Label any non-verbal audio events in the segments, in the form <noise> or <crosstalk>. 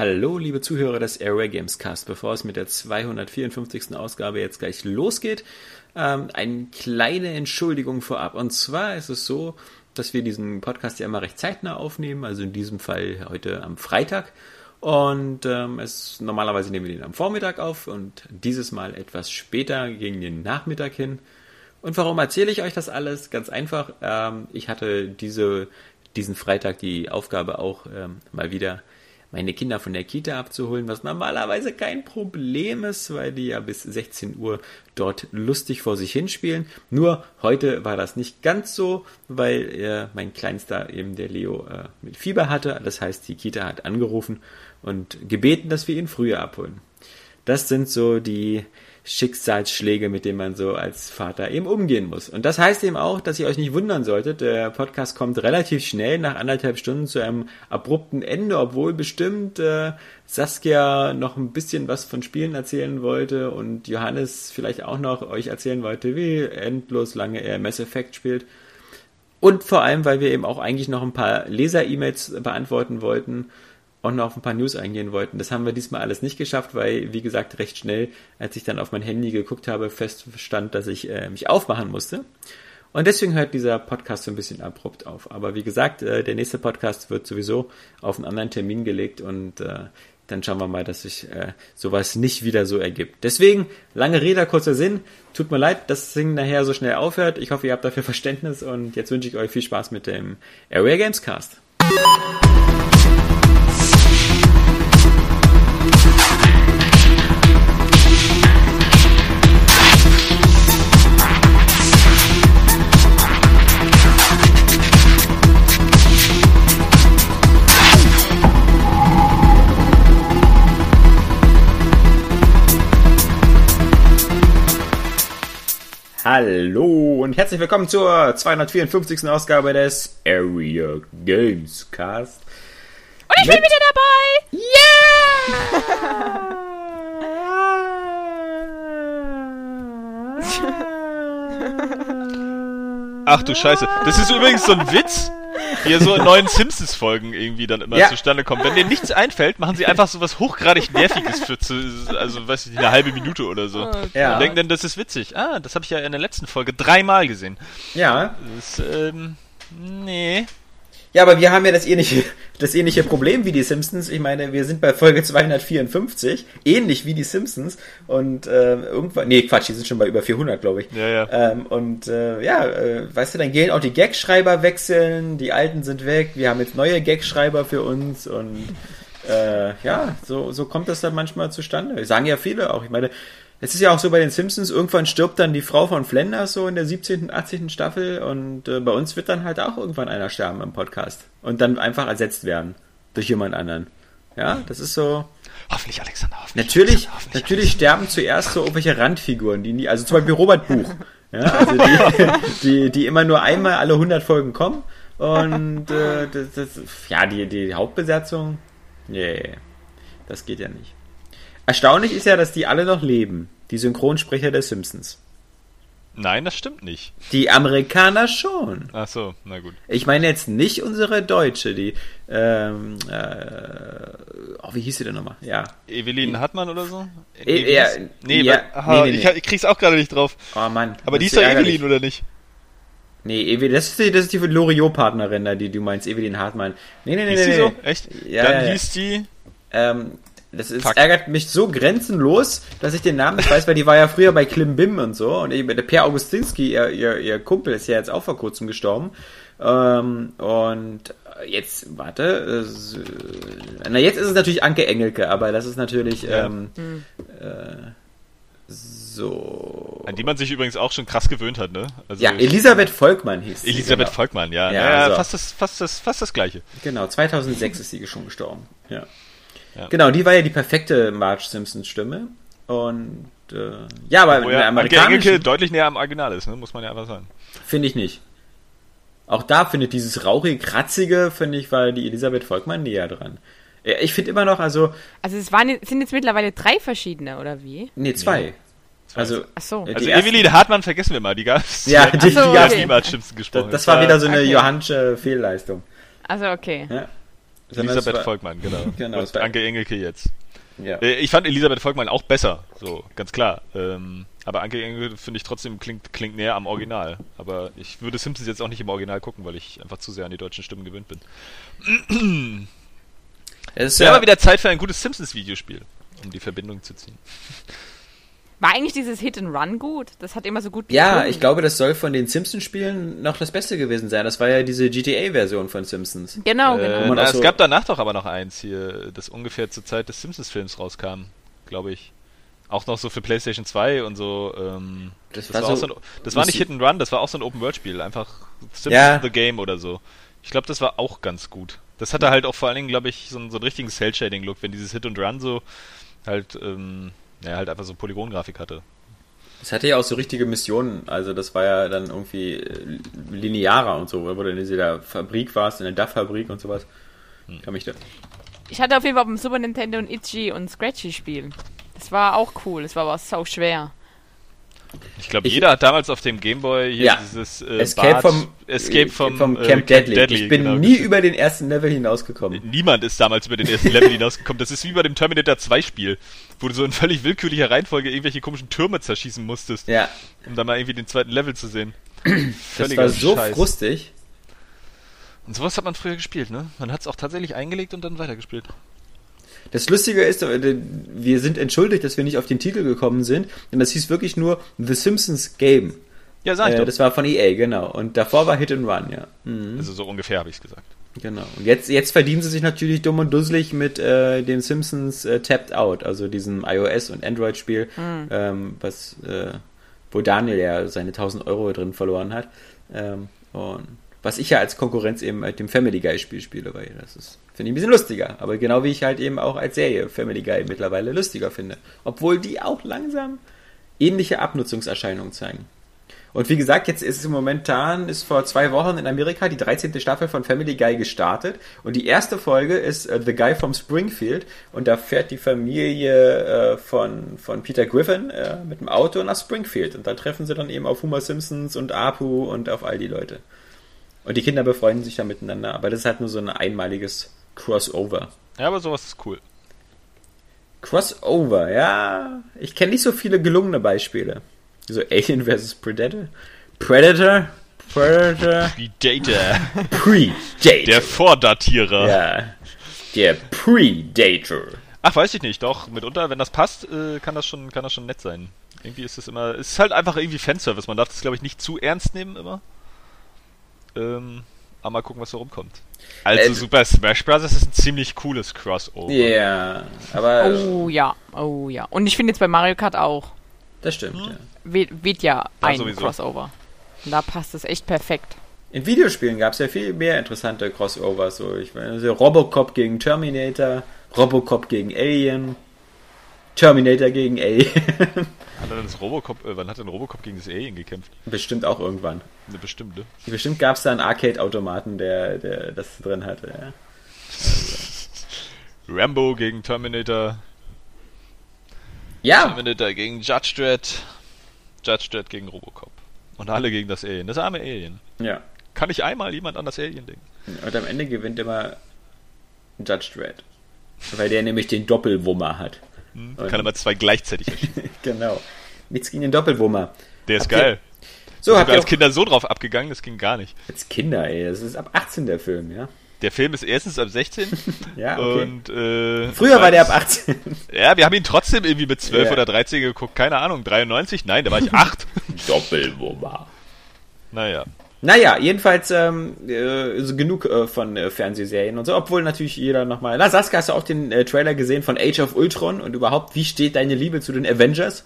Hallo, liebe Zuhörer des Airway Games Cast. Bevor es mit der 254. Ausgabe jetzt gleich losgeht, ähm, eine kleine Entschuldigung vorab. Und zwar ist es so, dass wir diesen Podcast ja immer recht zeitnah aufnehmen, also in diesem Fall heute am Freitag. Und ähm, es normalerweise nehmen wir den am Vormittag auf und dieses Mal etwas später gegen den Nachmittag hin. Und warum erzähle ich euch das alles? Ganz einfach. Ähm, ich hatte diese, diesen Freitag die Aufgabe auch ähm, mal wieder meine Kinder von der Kita abzuholen, was normalerweise kein Problem ist, weil die ja bis 16 Uhr dort lustig vor sich hinspielen. Nur heute war das nicht ganz so, weil äh, mein Kleinster eben der Leo äh, mit Fieber hatte. Das heißt, die Kita hat angerufen und gebeten, dass wir ihn früher abholen. Das sind so die Schicksalsschläge, mit denen man so als Vater eben umgehen muss. Und das heißt eben auch, dass ihr euch nicht wundern solltet. Der Podcast kommt relativ schnell nach anderthalb Stunden zu einem abrupten Ende, obwohl bestimmt äh, Saskia noch ein bisschen was von Spielen erzählen wollte und Johannes vielleicht auch noch euch erzählen wollte, wie endlos lange er Mass Effect spielt. Und vor allem, weil wir eben auch eigentlich noch ein paar Leser-E-Mails beantworten wollten auch noch auf ein paar News eingehen wollten. Das haben wir diesmal alles nicht geschafft, weil, wie gesagt, recht schnell, als ich dann auf mein Handy geguckt habe, feststand, dass ich äh, mich aufmachen musste. Und deswegen hört dieser Podcast so ein bisschen abrupt auf. Aber wie gesagt, äh, der nächste Podcast wird sowieso auf einen anderen Termin gelegt und äh, dann schauen wir mal, dass sich äh, sowas nicht wieder so ergibt. Deswegen, lange Rede, kurzer Sinn. Tut mir leid, dass das Ding nachher so schnell aufhört. Ich hoffe, ihr habt dafür Verständnis und jetzt wünsche ich euch viel Spaß mit dem Area Games Cast. Hallo und herzlich willkommen zur 254. Ausgabe des Area Games Cast. Und ich bin wieder dabei! Yeah! Ach du Scheiße. Das ist übrigens so ein Witz, wie er so in neuen Simpsons-Folgen irgendwie dann immer Ja. zustande kommt. Wenn denen nichts einfällt, machen sie einfach so was hochgradig Nerviges für, zu, also weiß ich nicht, eine halbe Minute oder so. Ja. Und denken dann, das ist witzig. Ah, das habe ich ja in der letzten Folge dreimal gesehen. Ja. Das, ähm, nee. Ja, aber wir haben ja das ähnliche, das ähnliche Problem wie die Simpsons. Ich meine, wir sind bei Folge 254, ähnlich wie die Simpsons. Und ähm, irgendwann, nee, Quatsch, die sind schon bei über 400, glaube ich. Ja, ja. Ähm, und äh, ja, äh, weißt du, dann gehen auch die Gagschreiber wechseln, die alten sind weg, wir haben jetzt neue Gagschreiber für uns und äh, ja, so, so kommt das dann manchmal zustande. Sagen ja viele auch. Ich meine, es ist ja auch so bei den Simpsons, irgendwann stirbt dann die Frau von Flanders so in der 17., 18. Staffel und äh, bei uns wird dann halt auch irgendwann einer sterben im Podcast und dann einfach ersetzt werden durch jemand anderen. Ja, das ist so. Hoffentlich, Alexander, hoffentlich. Natürlich, Alexander, hoffentlich, natürlich sterben zuerst so irgendwelche Randfiguren, die nie, also zum Beispiel Robert Buch, <laughs> ja, also die, die, die immer nur einmal alle 100 Folgen kommen und äh, das, das, ja, die, die Hauptbesetzung, nee, das geht ja nicht. Erstaunlich ist ja, dass die alle noch leben, die Synchronsprecher der Simpsons. Nein, das stimmt nicht. Die Amerikaner schon. Ach so, na gut. Ich meine jetzt nicht unsere Deutsche, die, ähm, äh, oh, wie hieß sie denn nochmal? Ja. Evelyn Hartmann oder so? E- Nee, ja, nee, ja, aha, nee, nee, Ich, nee. ich krieg's auch gerade nicht drauf. Oh Mann. Aber die ist doch. Evelyn, oder nicht? Nee, Evelyn, das ist die, das ist die Loriot-Partnerin da, die du meinst, Evelyn Hartmann. Nee, nee, nee, Hieß nee. die nee. so? Echt? Ja, Dann ja. hieß die. Ähm, das ist, ärgert mich so grenzenlos, dass ich den Namen nicht weiß, weil die war ja früher bei Klimbim und so. Und eben der Per Augustinski, ihr, ihr, ihr Kumpel, ist ja jetzt auch vor kurzem gestorben. Ähm, und jetzt, warte, äh, na jetzt ist es natürlich Anke Engelke, aber das ist natürlich Ja. ähm, äh, so. An die man sich übrigens auch schon krass gewöhnt hat, ne? Also Ja, Elisabeth Volkmann hieß sie, Elisabeth genau. Volkmann, ja. Ja, Ja, ja also. fast, das, fast, das, fast das gleiche. Genau, 2006 ist sie schon gestorben. Ja. Ja. Genau, die war ja die perfekte Marge Simpsons Stimme. Und äh, ja, aber Wo ja amerikanischen deutlich näher am Original ist, ne? muss man ja einfach sagen. finde ich nicht. Auch da findet dieses rauchige, kratzige, finde ich, war die Elisabeth Volkmann näher dran. Ja, Ich finde immer noch, also, Also es waren, sind jetzt mittlerweile drei verschiedene, oder wie? nee, zwei. Also, Ach so. Also Evelyn Hartmann vergessen wir mal, die gab's. Ja, die, die, so, die hat ersten- okay. niemals das, gesprochen. das war wieder so eine Okay. Johannsche Fehlleistung. Also okay. Ja. Elisabeth war- Volkmann, genau. <laughs> Genau, Und Anke Engelke jetzt. Ja. Äh, Ich fand Elisabeth Volkmann auch besser, so, ganz klar. Ähm, aber Anke Engelke finde ich trotzdem klingt, klingt näher am Original. Aber ich würde Simpsons jetzt auch nicht im Original gucken, weil ich einfach zu sehr an die deutschen Stimmen gewöhnt bin. Es ist Wäre ja, aber wieder Zeit für ein gutes Simpsons-Videospiel, um die Verbindung zu ziehen. War eigentlich dieses Hit and Run gut? Das hat immer so gut ja, ich glaube, das soll von den Simpsons-Spielen noch das Beste gewesen sein. Das war ja diese GTA-Version von Simpsons. Genau, Äh, genau. na, auch es so- gab danach doch aber noch eins hier, das ungefähr zur Zeit des Simpsons-Films rauskam, glaube ich. Auch noch so für PlayStation 2 und so. Ähm, Das das war war, auch so- so ein, das war nicht Hit and Run, das war auch so ein Open-World-Spiel. Einfach Simpsons Ja. The Game oder so. Ich glaube, das war auch ganz gut. Das hatte halt auch vor allen Dingen, glaube ich, so einen, so einen richtigen Cell-Shading-Look, wenn dieses Hit and Run so halt, ähm, ja, halt einfach so Polygongrafik hatte. Es hatte ja auch so richtige Missionen. Also das war ja dann irgendwie äh, linearer und so, wo du in dieser Fabrik warst, in der DAF-Fabrik und sowas. Hm. Kann mich da. Ich hatte auf jeden Fall auf dem Super Nintendo ein Itchy und Scratchy Spiel. Das war auch cool, das war aber sau schwer. Ich glaube, jeder hat damals auf dem Gameboy hier Ja. dieses äh, Escape Bart- vom, Escape vom, vom äh, Camp, Deadly. Ich bin genau, nie über den ersten Level hinausgekommen. Niemand ist damals über den ersten Level <laughs> hinausgekommen. Das ist wie bei dem Terminator 2 Spiel, wo du so in völlig willkürlicher Reihenfolge irgendwelche komischen Türme zerschießen musstest, Ja, um dann mal irgendwie den zweiten Level zu sehen. <clears throat> das Völliger war so Scheiß. frustig. Und sowas hat man früher gespielt, ne? Man hat es auch tatsächlich eingelegt und dann weitergespielt. Das Lustige ist, äh, wir sind entschuldigt, dass wir nicht auf den Titel gekommen sind, denn das hieß wirklich nur The Simpsons Game. Ja, sag ich Äh, doch. das war von EA, genau. Und davor war Hit and Run, ja. Mhm, Also so ungefähr habe ich gesagt. genau. Und jetzt, jetzt verdienen sie sich natürlich dumm und dusselig mit äh, dem Simpsons äh, Tapped Out, also diesem iOS- und Android-Spiel, ähm, was, äh, wo Daniel ja seine 1000 Euro drin verloren hat. Ähm, und was ich ja als Konkurrenz eben mit dem Family Guy-Spiel spiele, weil das ist, finde ich ein bisschen lustiger. Aber genau wie ich halt eben auch als Serie Family Guy mittlerweile lustiger finde. Obwohl die auch langsam ähnliche Abnutzungserscheinungen zeigen. Und wie gesagt, jetzt ist es momentan, ist vor zwei Wochen in Amerika die 13. Staffel von Family Guy gestartet. Und die erste Folge ist äh, The Guy from Springfield. Und da fährt die Familie äh, von, von Peter Griffin äh, mit dem Auto nach Springfield. Und da treffen sie dann eben auf Homer Simpsons und Apu und auf all die Leute. Und die Kinder befreunden sich da miteinander. Aber das ist halt nur so ein einmaliges Crossover. Ja, aber sowas ist cool. Crossover, ja. Ich kenne nicht so viele gelungene Beispiele. So Alien vs. Predator. Predator. Predator. Predator. Predator. Der Vordatierer. ja. Der Predator. Ach, weiß ich nicht. Doch, mitunter, wenn das passt, äh, kann das schon, kann das schon nett sein. Irgendwie ist es immer, es ist halt einfach irgendwie Fanservice. Man darf das, glaube ich, nicht zu ernst nehmen immer. Ähm, aber mal gucken, was da rumkommt. Also Äh, Super Smash Bros. ist ein ziemlich cooles Crossover. Ja, aber Oh ja, oh ja. Und ich finde jetzt bei Mario Kart auch. das stimmt. Ja. Wird, ja ein sowieso. Crossover. Und da passt es echt perfekt. In Videospielen gab es ja viel mehr interessante Crossovers. So, ich meine, so Robocop gegen Terminator, Robocop gegen Alien, Terminator gegen Alien. Hat dann das Robocop, äh, wann hat denn Robocop gegen das Alien gekämpft? Bestimmt auch irgendwann. Eine bestimmte. Bestimmt gab es da einen Arcade-Automaten, der, der das drin hatte. Ja. <laughs> Rambo gegen Terminator. Ja, Terminator gegen Judge Dredd. Judge Dredd gegen Robocop. Und alle gegen das Alien. Das arme Alien. ja. Kann nicht einmal jemand an das Alien denken? Und am Ende gewinnt immer Judge Dredd. Weil der nämlich den Doppelwummer hat. Hm? Kann aber zwei gleichzeitig erschießen. <laughs> genau. Nichts gegen den Doppelwummer. Der ist Habt ihr- geil. So, Ich bin als auch, Kinder so drauf abgegangen, das ging gar nicht. als Kinder, ey. Das ist ab 18 der Film, ja. Der Film ist erstens ab 16 <laughs> Ja, okay. und äh, Früher war der ab zweitens- 18. Ja, wir haben ihn trotzdem irgendwie mit 12 Ja. oder 13 geguckt, keine Ahnung, 93? Nein, da war ich 8. <laughs> Doppelwummer. naja. Naja, jedenfalls ähm, äh, so genug äh, von äh, Fernsehserien und so, obwohl natürlich jeder nochmal. Na, Saskia, hast du auch den äh, Trailer gesehen von Age of Ultron und überhaupt, wie steht deine Liebe zu den Avengers?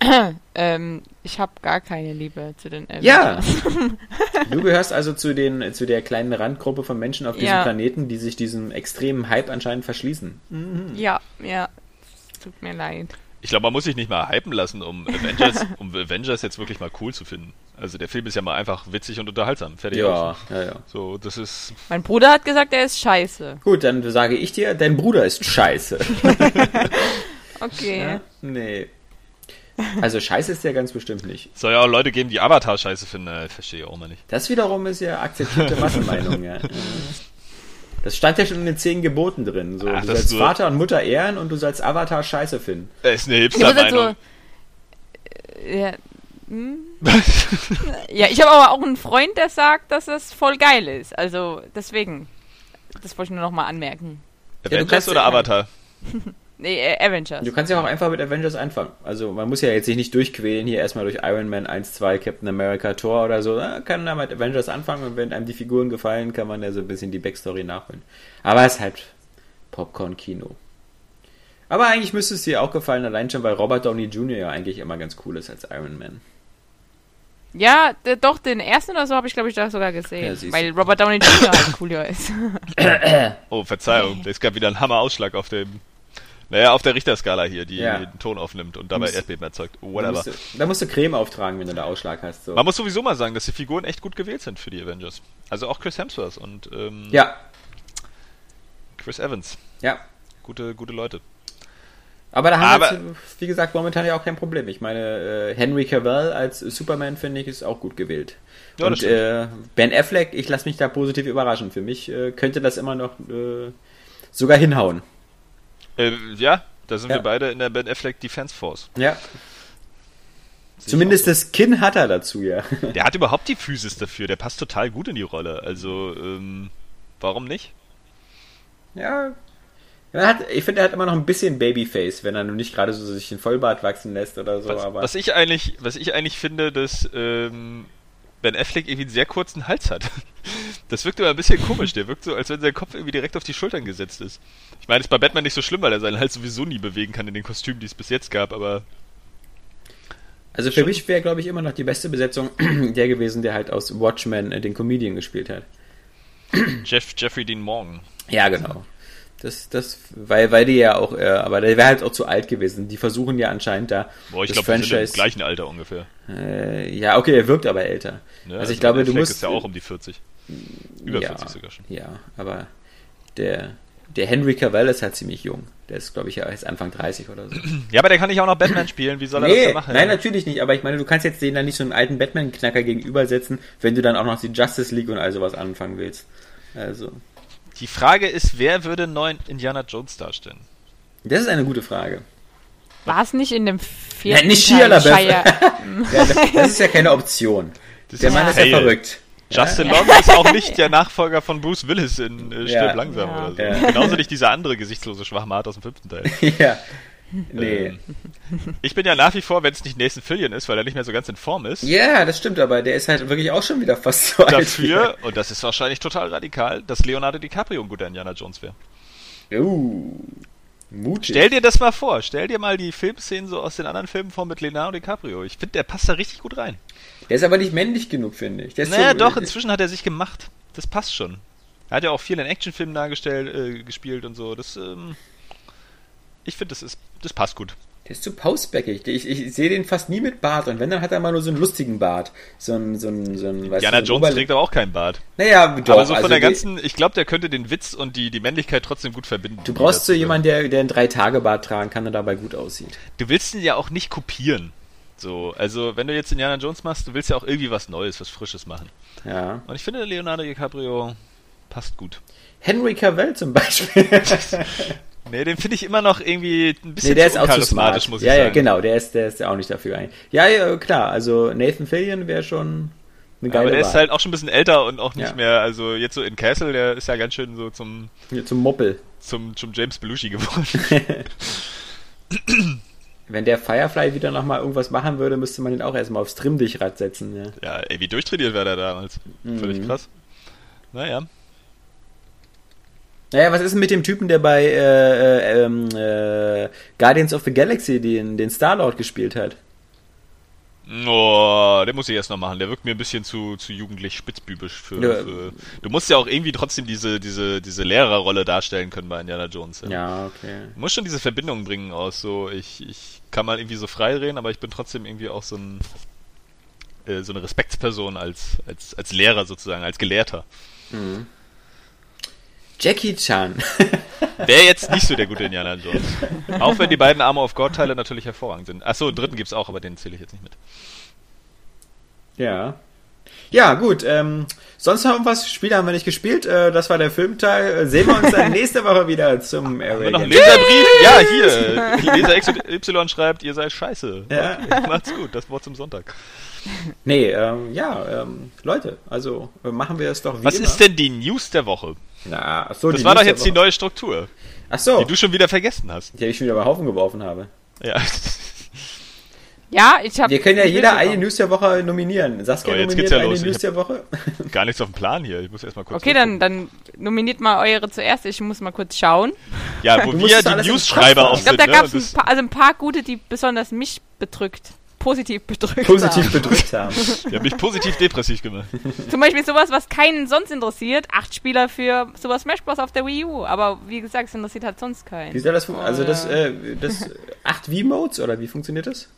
<clears throat> Ähm, ich habe gar keine Liebe zu den Ja. Avengers. <laughs> <laughs> Du gehörst also zu den zu der kleinen Randgruppe von Menschen auf diesem Ja. Planeten, die sich diesem extremen Hype anscheinend verschließen. Ja, ja. Es Tut mir leid. Ich glaube, man muss sich nicht mal hypen lassen, um <laughs> Avengers, um Avengers jetzt wirklich mal cool zu finden. Also der Film ist ja mal einfach witzig und unterhaltsam. Fertig Ja, aus. ja, ja. So, das ist. Mein Bruder hat gesagt, er ist scheiße. Gut, dann sage ich dir, dein Bruder ist scheiße. <laughs> Okay. Ja? Nee. Also scheiße ist ja ganz bestimmt nicht. Soll ja auch Leute geben, die Avatar scheiße finden. Äh, verstehe ich auch mal nicht. Das wiederum ist ja akzeptierte <laughs> Massenmeinung, ja. Das stand ja schon in den zehn Geboten drin. So, Ach, du sollst Vater und Mutter ehren und du sollst Avatar scheiße finden. Das ist eine Ich muss halt so, Hipster-Meinung. ja, hm? <laughs> ja, ich habe aber auch einen Freund, der sagt, dass das voll geil ist. Also deswegen, das wollte ich nur noch mal anmerken. du Avengers kannst- oder Avatar? <laughs> Nee, äh, Avengers. Du kannst ja auch einfach mit Avengers anfangen. Also man muss ja jetzt sich nicht durchquälen, hier erstmal durch Iron Man 1, 2, Captain America, Thor oder so. Man kann da mit Avengers anfangen und wenn einem die Figuren gefallen, kann man ja so ein bisschen die Backstory nachholen. Aber es ist halt Popcorn-Kino. Aber eigentlich müsste es dir auch gefallen, allein schon, weil Robert Downey Jr. ja eigentlich immer ganz cool ist als Iron Man. Ja, doch, den ersten oder so habe ich, glaube ich, da sogar gesehen. Ja, weil Robert Downey Jr. halt cooler ist. <laughs> <laughs> Oh, Verzeihung. Es gab wieder einen Hammerausschlag auf dem. Naja, auf der Richterskala hier, die Ja. den Ton aufnimmt und dabei Muss- Erdbeben erzeugt. Oh, Da whatever. musst, du, da musst du Creme auftragen, wenn du da Ausschlag hast. So. Man muss sowieso mal sagen, dass die Figuren echt gut gewählt sind für die Avengers. Also auch Chris Hemsworth und ähm, Ja, Chris Evans. ja. Gute, gute Leute. Aber da haben wir Aber- jetzt, wie gesagt, momentan ja auch kein Problem. Ich meine, äh, Henry Cavill als Superman, finde ich, ist auch gut gewählt. Ja, Und äh, Ben Affleck, ich lasse mich da positiv überraschen. Für mich äh, könnte das immer noch äh, sogar hinhauen. Äh, ja, da sind Ja. wir beide in der Ben Affleck Defense Force. Ja. Sehe Zumindest das Kinn hat er dazu, ja. <laughs> Der hat überhaupt die Physis dafür. Der passt total gut in die Rolle. Also, ähm, warum nicht? ja. Hat, ich finde, er hat immer noch ein bisschen Babyface, wenn er nur nicht gerade so sich den Vollbart wachsen lässt oder so. Was, aber was ich eigentlich, was ich eigentlich finde, dass ähm, Ben Affleck irgendwie einen sehr kurzen Hals hat. <laughs> Das wirkt immer ein bisschen komisch. Der wirkt so, als wenn sein Kopf irgendwie direkt auf die Schultern gesetzt ist. Ich meine, ist bei Batman nicht so schlimm, weil er seinen Hals sowieso nie bewegen kann in den Kostümen, die es bis jetzt gab. Aber also für mich wäre, glaube ich, immer noch die beste Besetzung <clears throat> der gewesen, der halt aus Watchmen äh, den Comedian gespielt hat. Jeff, Jeffrey Dean Morgan. Ja, genau. Das, das, weil, weil die ja auch, äh, aber der wäre halt auch zu alt gewesen. Die versuchen ja anscheinend da Boah, ich das glaube, sind im Franchise. gleichen Alter ungefähr. Äh, ja, okay, er wirkt aber älter. Ne? also ich glaube, Ben du Affleck musst. ist ja auch um die 40. Über ja, 40 sogar schon. Ja, aber der, der Henry Cavill ist halt ziemlich jung. Der ist, glaube ich, ja jetzt Anfang 30 oder so. <clears throat> Ja, aber der kann nicht auch noch Batman spielen. Wie soll er das nee, denn machen? nein, natürlich nicht. Aber ich meine, du kannst jetzt den dann nicht so einen alten Batman-Knacker gegenübersetzen, wenn du dann auch noch die Justice League und all sowas anfangen willst. Also, Die Frage ist, wer würde einen neuen Indiana Jones darstellen? das ist eine gute Frage. War es nicht in dem vierten Ja, nicht Teil Shia LaBeouf. <laughs> Ja, das, ist ja keine Option. Das Der ist Mann ist ja verrückt. Justin Long ist auch <laughs> nicht der Nachfolger von Bruce Willis in äh, Stirb Ja. langsam Ja. oder so. Ja. Genauso nicht dieser andere gesichtslose Schwachmat aus dem fünften Teil. <laughs> ja. Nee. Ähm, Ich bin ja nach wie vor, wenn es nicht Nathan Fillion ist, weil er nicht mehr so ganz in Form ist, Ja, das stimmt, aber der ist halt wirklich auch schon wieder fast so alt. dafür, und das ist wahrscheinlich total radikal, dass Leonardo DiCaprio ein guter Indiana Jones wäre. Uh, mutig. Stell dir das mal vor, stell dir mal die Filmszenen so aus den anderen Filmen vor mit Leonardo DiCaprio. Ich finde, der passt da richtig gut rein. Der ist aber nicht männlich genug, finde ich. Naja, so, doch, inzwischen hat er sich gemacht. Das passt schon. Er hat ja auch viel in Actionfilmen dargestellt, äh, gespielt und so. Das, ähm, ich finde, das ist, das passt gut. Der ist zu pausbäckig. Ich, ich sehe den fast nie mit Bart und wenn, dann hat er mal nur so einen lustigen Bart. So ein, so ein, so ein, weißt Diana du, so Jones Oberle- trägt aber auch keinen Bart. Naja, doch. aber so von also der ganzen, ich glaube, der könnte den Witz und die, die Männlichkeit trotzdem gut verbinden. Du brauchst so jemanden, der, der einen Drei-Tage-Bart tragen kann und dabei gut aussieht. Du willst ihn ja auch nicht kopieren. So, also wenn du jetzt Indiana Jones machst, du willst ja auch irgendwie was Neues, was Frisches machen. Ja. Und ich finde, Leonardo DiCaprio passt gut. Henry Cavill zum Beispiel. <laughs> Nee, den finde ich immer noch irgendwie ein bisschen nee, der zu ist auch zu uncharismatisch, smart. muss ich ja, sagen. ja, genau. Der ist, der ist ja auch nicht dafür ein. Ja, ja, klar. Also Nathan Fillion wäre schon eine geile aber der Wahl. ist halt auch schon ein bisschen älter und auch nicht Ja. mehr, also jetzt so in Castle, der ist ja ganz schön so zum, Hier zum Moppel. zum, zum James Belushi geworden. <laughs> Wenn der Firefly wieder nochmal irgendwas machen würde, müsste man ihn auch erstmal aufs Trimmdichrad setzen. Ja. ja, ey, wie durchtrainiert war der damals. Völlig Mhm. krass. Naja. Naja, was ist denn mit dem Typen, der bei äh, äh, ähm, äh, Guardians of the Galaxy den, den Star-Lord gespielt hat? Oh, den muss ich erst noch machen. Der wirkt mir ein bisschen zu, zu jugendlich spitzbübisch für, Ja. für. Du musst ja auch irgendwie trotzdem diese, diese, diese Lehrerrolle darstellen können bei Indiana Jones. Ja. Ja, okay. Du musst schon diese Verbindung bringen aus so, ich, ich kann mal irgendwie so frei reden, aber ich bin trotzdem irgendwie auch so ein äh, so eine Respektsperson als, als, als Lehrer sozusagen, als Gelehrter. Jackie Chan. <laughs> Wäre jetzt nicht so der gute Indiana Jones. Auch wenn die beiden Armor of God Teile natürlich hervorragend sind. Achso, einen dritten gibt's auch, aber den zähle ich jetzt nicht mit. ja. Ja, gut. Ähm, sonst noch irgendwas? Spiele haben wir nicht gespielt. Äh, das war der Filmteil. Äh, Sehen wir uns dann <laughs> nächste Woche wieder zum Area noch einen. Leserbrief? Ja, hier. Leser XY schreibt, ihr seid scheiße. Ja. Macht's gut, das Wort zum Sonntag. Nee, ähm, ja, ähm, Leute, also äh, machen wir es doch wie Was immer. ist denn die News der Woche? Na, ach so, Das war doch jetzt die neue Struktur, Ach so, die du schon wieder vergessen hast. die ich schon wieder über Haufen geworfen habe. Ja. Ja, ich habe. Wir können ja jeder eine News der Woche nominieren. Saskia So, jetzt nominiert geht's ja eine los. News der Woche. Gar nichts auf dem Plan hier. Ich muss erstmal kurz. Okay, dann, dann nominiert mal eure zuerst. Ich muss mal kurz schauen. Ja, wo Du wir die News-Schreiber Kopf auch Ich glaube, sind. da ne? gab es ein also ein paar gute, die besonders mich bedrückt, positiv bedrückt Positiv haben. bedrückt haben. <laughs> Die haben mich positiv depressiv gemacht. Zum Beispiel sowas, was keinen sonst interessiert. Acht Spieler für Super Smash Bros. auf der Wii U. Aber wie gesagt, es interessiert halt sonst Wie keinen. soll das funktionieren? Also das, äh, das <laughs> 8 V-Modes oder wie funktioniert das?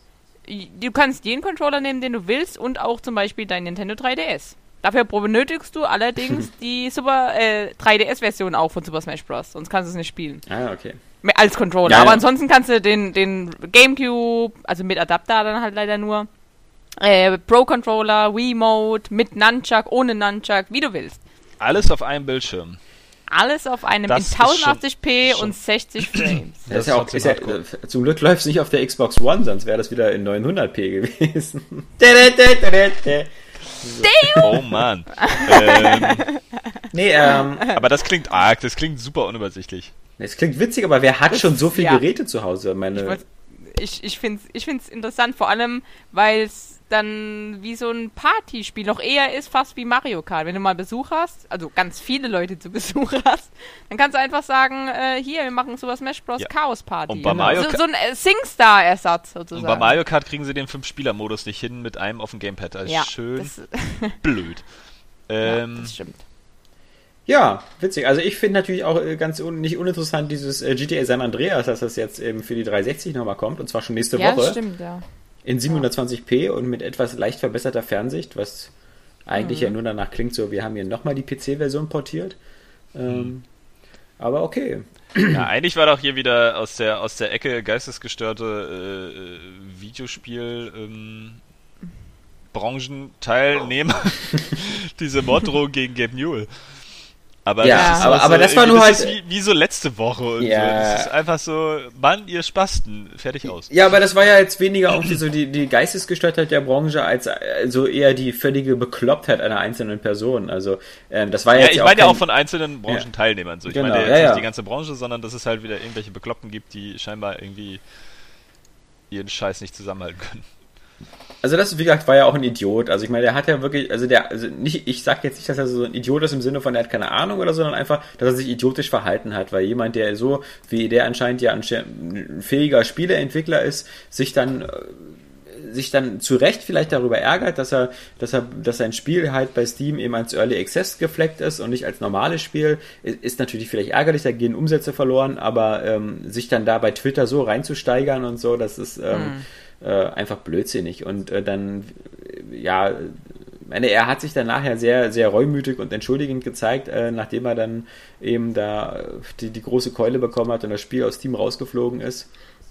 Du kannst jeden Controller nehmen, den du willst und auch zum Beispiel dein Nintendo 3DS. Dafür benötigst du allerdings <laughs> die Super äh, 3DS-Version auch von Super Smash Bros. Sonst kannst du es nicht spielen. Ah, okay. Als Controller. Ja, Aber ja. ansonsten kannst du den, den Gamecube, also mit Adapter dann halt leider nur, äh, Pro-Controller, Wii-Mode, mit Nunchuck, ohne Nunchuck, wie du willst. Alles auf einem Bildschirm. Alles auf einem Das in ist schon- 1080p schon- und 60 <clears throat> Frames. Das, Das ist ja auch, ist ja, äh, zum Glück läuft es nicht auf der Xbox One, sonst wäre das wieder in 900p gewesen. <laughs> Oh Mann. <laughs> ähm, nee, ähm, aber das klingt arg, das klingt super unübersichtlich. Es klingt witzig, aber wer hat schon so viele ja. Geräte zu Hause? Meine, Ich, ich, ich finde es ich find's interessant, vor allem, weil es dann wie so ein Partyspiel noch eher ist, fast wie Mario Kart. Wenn du mal Besuch hast, also ganz viele Leute zu <laughs> Besuch hast, dann kannst du einfach sagen, äh, hier, wir machen Super Smash Bros. Ja. Chaos Party. Und bei Mario so, so ein äh, SingStar-Ersatz sozusagen. Und bei Mario Kart kriegen sie den 5-Spieler-Modus nicht hin mit einem auf dem Gamepad. Das ist ja, schön das, <laughs> blöd. ja, Ähm, das stimmt. Ja, witzig. Also ich finde natürlich auch äh, ganz un nicht uninteressant dieses äh, GTA San Andreas, dass das jetzt eben für die 360 nochmal kommt und zwar schon nächste Ja, das Woche stimmt, ja. in 720p und mit etwas leicht verbesserter Fernsicht, was eigentlich Mhm. ja nur danach klingt so, wir haben hier nochmal die PC-Version portiert. Ähm, aber okay. ja, eigentlich war doch hier wieder aus der aus der Ecke geistesgestörte äh, Videospiel ähm, Branchenteilnehmer <laughs> diese Morddrohung gegen Gabe Newell. Aber Ja, das aber- auch aber das war nur das halt- ist wie, wie so letzte Woche und Ja. so. Das ist einfach so, Mann, ihr Spasten, fertig aus. Ja, aber das war ja jetzt weniger irgendwie so die, die Geistesgestörtheit der Branche als also eher die völlige Beklopptheit einer einzelnen Person. Also ähm, das war ja Ja, jetzt ich ja meine ja kein- auch von einzelnen Branchenteilnehmern. So. Ich Genau, meine jetzt ja, nicht ja. die ganze Branche, sondern dass es halt wieder irgendwelche Bekloppten gibt, die scheinbar irgendwie ihren Scheiß nicht zusammenhalten können. Also das, wie gesagt, war ja auch ein Idiot. Also ich meine, der hat ja wirklich, also der, also nicht, ich sag jetzt nicht, dass er so ein Idiot ist im Sinne von, er hat keine Ahnung oder so, sondern einfach, dass er sich idiotisch verhalten hat, weil jemand, der so, wie der anscheinend ja ein fähiger Spieleentwickler ist, sich dann äh, sich dann zu Recht vielleicht darüber ärgert, dass er, dass er, dass sein Spiel halt bei Steam eben als Early Access gefleckt ist und nicht als normales Spiel, ist, natürlich vielleicht ärgerlich, da gehen Umsätze verloren, aber ähm, sich dann da bei Twitter so reinzusteigern und so, das ist ähm, äh, einfach blödsinnig. Und äh, dann, ja, meine, er hat sich dann nachher sehr, sehr reumütig und entschuldigend gezeigt, äh, nachdem er dann eben da äh, die, die große Keule bekommen hat und das Spiel aus Steam rausgeflogen ist.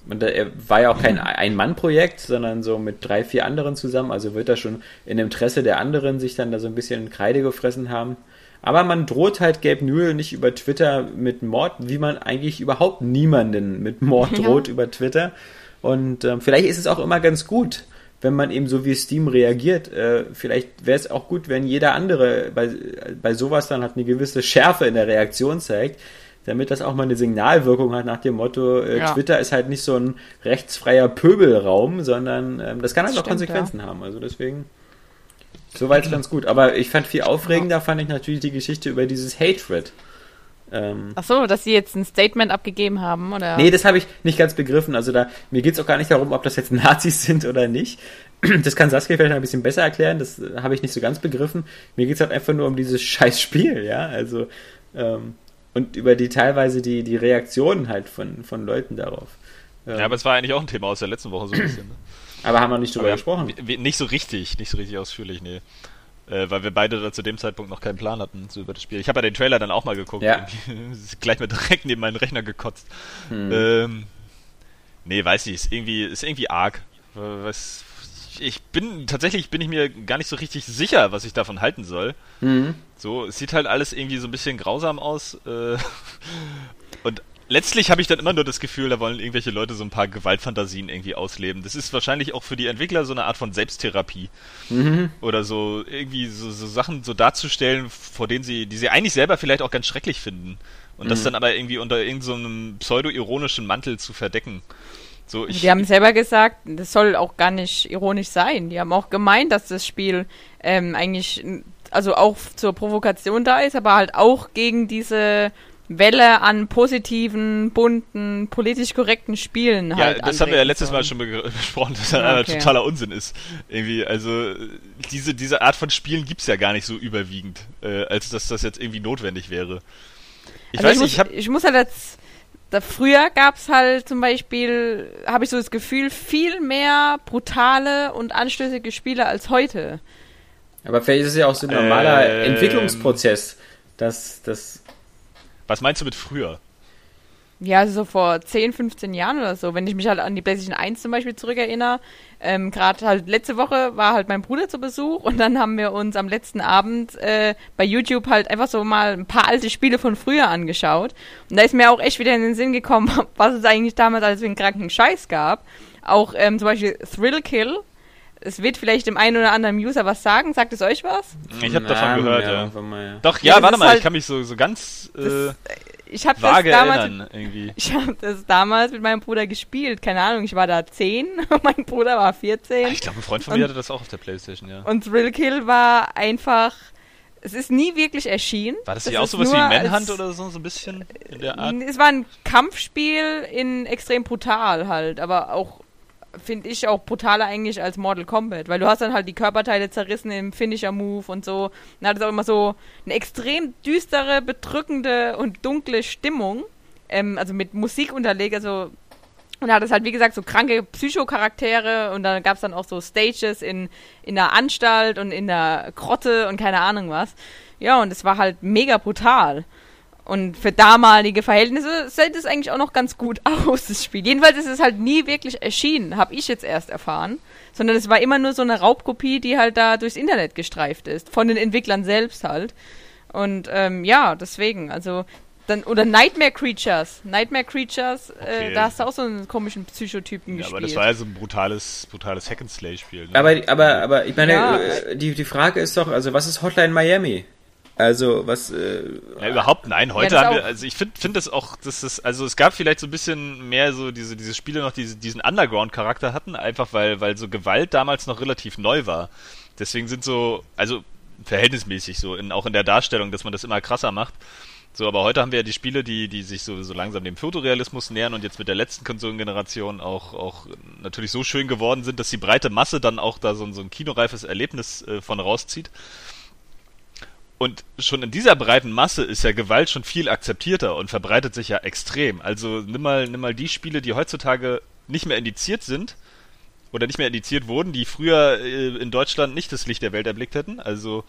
Und äh, er war ja auch kein <laughs> Ein-Mann-Projekt, sondern so mit drei, vier anderen zusammen. Also wird er schon im Interesse der anderen sich dann da so ein bisschen Kreide gefressen haben. Aber man droht halt Gabe Newell nicht über Twitter mit Mord, wie man eigentlich überhaupt niemanden mit Mord Ja. droht über Twitter. Und ähm, vielleicht ist es auch immer ganz gut, wenn man eben so wie Steam reagiert. Äh, vielleicht wäre es auch gut, wenn jeder andere bei, bei sowas dann halt eine gewisse Schärfe in der Reaktion zeigt, damit das auch mal eine Signalwirkung hat nach dem Motto, äh, Ja. Twitter ist halt nicht so ein rechtsfreier Pöbelraum, sondern ähm, das kann halt auch Stimmt, Konsequenzen haben. Also deswegen, soweit ganz gut. Aber ich fand viel aufregender, fand ich natürlich die Geschichte über dieses Hatred. Ähm, Ach so, dass sie jetzt ein Statement abgegeben haben, oder? Nee, das habe ich nicht ganz begriffen. Also da, mir geht's auch gar nicht darum, ob das jetzt <laughs> Nazis sind oder nicht. <clears throat> Das kann Saskia vielleicht noch ein bisschen besser erklären. Das äh, habe ich nicht so ganz begriffen. Mir geht's halt einfach nur um dieses <laughs> scheiß Spiel, ja. Also ähm, und über die teilweise die, die Reaktionen halt von, von Leuten darauf. Ähm, Ja, aber es war eigentlich auch ein Thema aus der letzten Woche so ein bisschen. Ne? aber haben wir nicht drüber Aber gesprochen. Nicht so richtig, nicht so richtig ausführlich, nee. Äh, weil wir beide da zu dem Zeitpunkt noch keinen Plan hatten so über das Spiel. Ich habe ja den Trailer dann auch mal geguckt. Ja. <laughs> gleich mal direkt neben meinen Rechner gekotzt. Hm. Ähm, nee, weiß nicht, ist irgendwie, ist irgendwie arg. Was, ich bin tatsächlich bin ich mir gar nicht so richtig sicher, was ich davon halten soll. Mhm. So, es sieht halt alles irgendwie so ein bisschen grausam aus. Äh, letztlich habe ich dann immer nur das Gefühl, da wollen irgendwelche Leute so ein paar Gewaltfantasien irgendwie ausleben. Das ist wahrscheinlich auch für die Entwickler so eine Art von Selbsttherapie. Mhm. Oder so irgendwie so, so, Sachen so darzustellen, vor denen sie, die sie eigentlich selber vielleicht auch ganz schrecklich finden. Und mhm. das dann aber irgendwie unter irgendeinem so pseudo-ironischen Mantel zu verdecken. So, ich, die haben selber gesagt, das soll auch gar nicht ironisch sein. Die haben auch gemeint, dass das Spiel ähm, eigentlich, also auch zur Provokation da ist, aber halt auch gegen diese Welle an positiven, bunten, politisch korrekten Spielen ja, halt. Ja, das haben wir ja letztes Mal schon <laughs> besprochen, dass das okay. totaler Unsinn ist. Irgendwie, also diese, diese Art von Spielen gibt's ja gar nicht so überwiegend, äh, als dass das jetzt irgendwie notwendig wäre. Ich also weiß ich nicht, muss, ich, hab, ich muss halt jetzt. Da früher gab's halt zum Beispiel, habe ich so das Gefühl, viel mehr brutale und anstößige Spiele als heute. Aber vielleicht ist es ja auch so ein normaler ähm, Entwicklungsprozess, dass das was meinst du mit früher? Ja, also so vor 10, 15 Jahren oder so, wenn ich mich halt an die PlayStation 1 zum Beispiel zurückerinnere. Ähm, Gerade halt letzte Woche war halt mein Bruder zu Besuch und dann haben wir uns am letzten Abend äh, bei YouTube halt einfach so mal ein paar alte Spiele von früher angeschaut. Und da ist mir auch echt wieder in den Sinn gekommen, <laughs> was es eigentlich damals alles für einen kranken Scheiß gab. Auch ähm, zum Beispiel Thrill Kill, es wird vielleicht dem einen oder anderen User was sagen. Sagt es euch was? Ich habe davon gehört, ja. ja. Mal, Doch, ja, ja warte mal, halt, ich kann mich so, so ganz äh, ich hab vage das damals, erinnern, irgendwie. <laughs> Ich habe das damals mit meinem Bruder gespielt. Keine Ahnung, ich war da 10, <laughs> mein Bruder war 14. Ich glaube, ein Freund von und, mir hatte das auch auf der Playstation, ja. Und Thrill Kill war einfach... Es ist nie wirklich erschienen. War das nicht auch sowas wie Manhunt oder so, so ein bisschen in der Art? Es war ein Kampfspiel in extrem brutal halt, aber auch finde ich auch brutaler eigentlich als Mortal Kombat, weil du hast dann halt die Körperteile zerrissen im Finisher-Move und so. Dann hat es auch immer so eine extrem düstere, bedrückende und dunkle Stimmung, ähm, also mit Musik unterlegt, also und hat es halt, wie gesagt, so kranke Psychocharaktere und dann gab es dann auch so Stages in, in der Anstalt und in der Grotte und keine Ahnung was. Ja, und es war halt mega brutal. Und für damalige Verhältnisse sieht es eigentlich auch noch ganz gut <laughs> aus, das Spiel. Jedenfalls ist es halt nie wirklich erschienen, habe ich jetzt erst erfahren. Sondern es war immer nur so eine Raubkopie, die halt da durchs Internet gestreift ist. Von den Entwicklern selbst halt. Und ähm, ja, deswegen, also dann, oder Nightmare Creatures. Nightmare Creatures, äh, okay. äh, da hast du auch so einen komischen Psychotypen ja, gespielt. Aber das war ja so ein brutales, brutales Hack-and-Slay-Spiel. Ne? Aber, aber, aber ich meine, ja. Äh, die, die Frage ist doch, also was ist Hotline Miami? Also was? Äh, ja, überhaupt nein. Heute ja, haben wir, also ich finde finde das auch, dass das, also es gab vielleicht so ein bisschen mehr so diese diese Spiele noch, die diesen Underground-Charakter hatten, einfach weil weil so Gewalt damals noch relativ neu war. Deswegen sind so, also verhältnismäßig so, in, auch in der Darstellung, dass man das immer krasser macht. So, aber heute haben wir ja die Spiele, die, die sich so, so langsam dem Fotorealismus nähern und jetzt mit der letzten Konsolengeneration auch, auch natürlich so schön geworden sind, dass die breite Masse dann auch da so, so ein kinoreifes Erlebnis äh, von rauszieht. Und schon in dieser breiten Masse ist ja Gewalt schon viel akzeptierter und verbreitet sich ja extrem. Also nimm mal, nimm mal die Spiele, die heutzutage nicht mehr indiziert sind oder nicht mehr indiziert wurden, die früher äh, in Deutschland nicht das Licht der Welt erblickt hätten. Also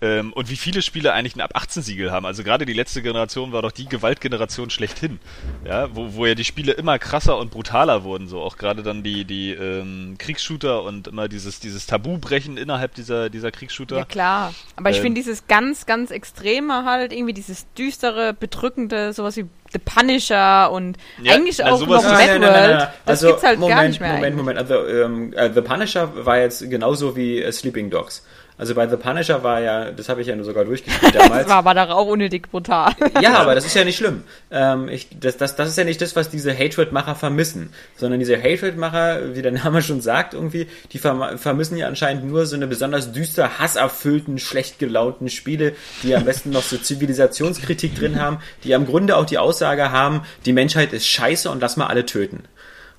ähm, und wie viele Spiele eigentlich ein Ab-18-Siegel haben. Also gerade die letzte Generation war doch die Gewaltgeneration schlechthin. Ja, wo, wo ja die Spiele immer krasser und brutaler wurden. So auch gerade dann die, die ähm, Kriegsshooter und immer dieses, dieses Tabubrechen innerhalb dieser, dieser Kriegsshooter. Ja klar. Aber ich ähm, finde dieses ganz, ganz Extreme halt, irgendwie dieses düstere, bedrückende, sowas wie The Punisher und ja, eigentlich auch noch Mad World. Das also, gibt's halt Moment, gar nicht mehr. Moment, Moment, Moment. Also, ähm, uh, The Punisher war jetzt genauso wie uh, Sleeping Dogs. Also bei The Punisher war ja, das habe ich ja nur sogar durchgespielt damals. <laughs> das war aber doch auch unnötig brutal. ja, aber das ist ja nicht schlimm. Ähm, ich, das, das, das ist ja nicht das, was diese Hatred-Macher vermissen, sondern diese Hatred-Macher, wie der Name schon sagt, irgendwie, die verm vermissen ja anscheinend nur so eine besonders düster, hasserfüllten, schlecht gelaunten Spiele, die am besten noch so Zivilisationskritik drin haben, die am Grunde auch die Aussage haben, die Menschheit ist scheiße und lass mal alle töten.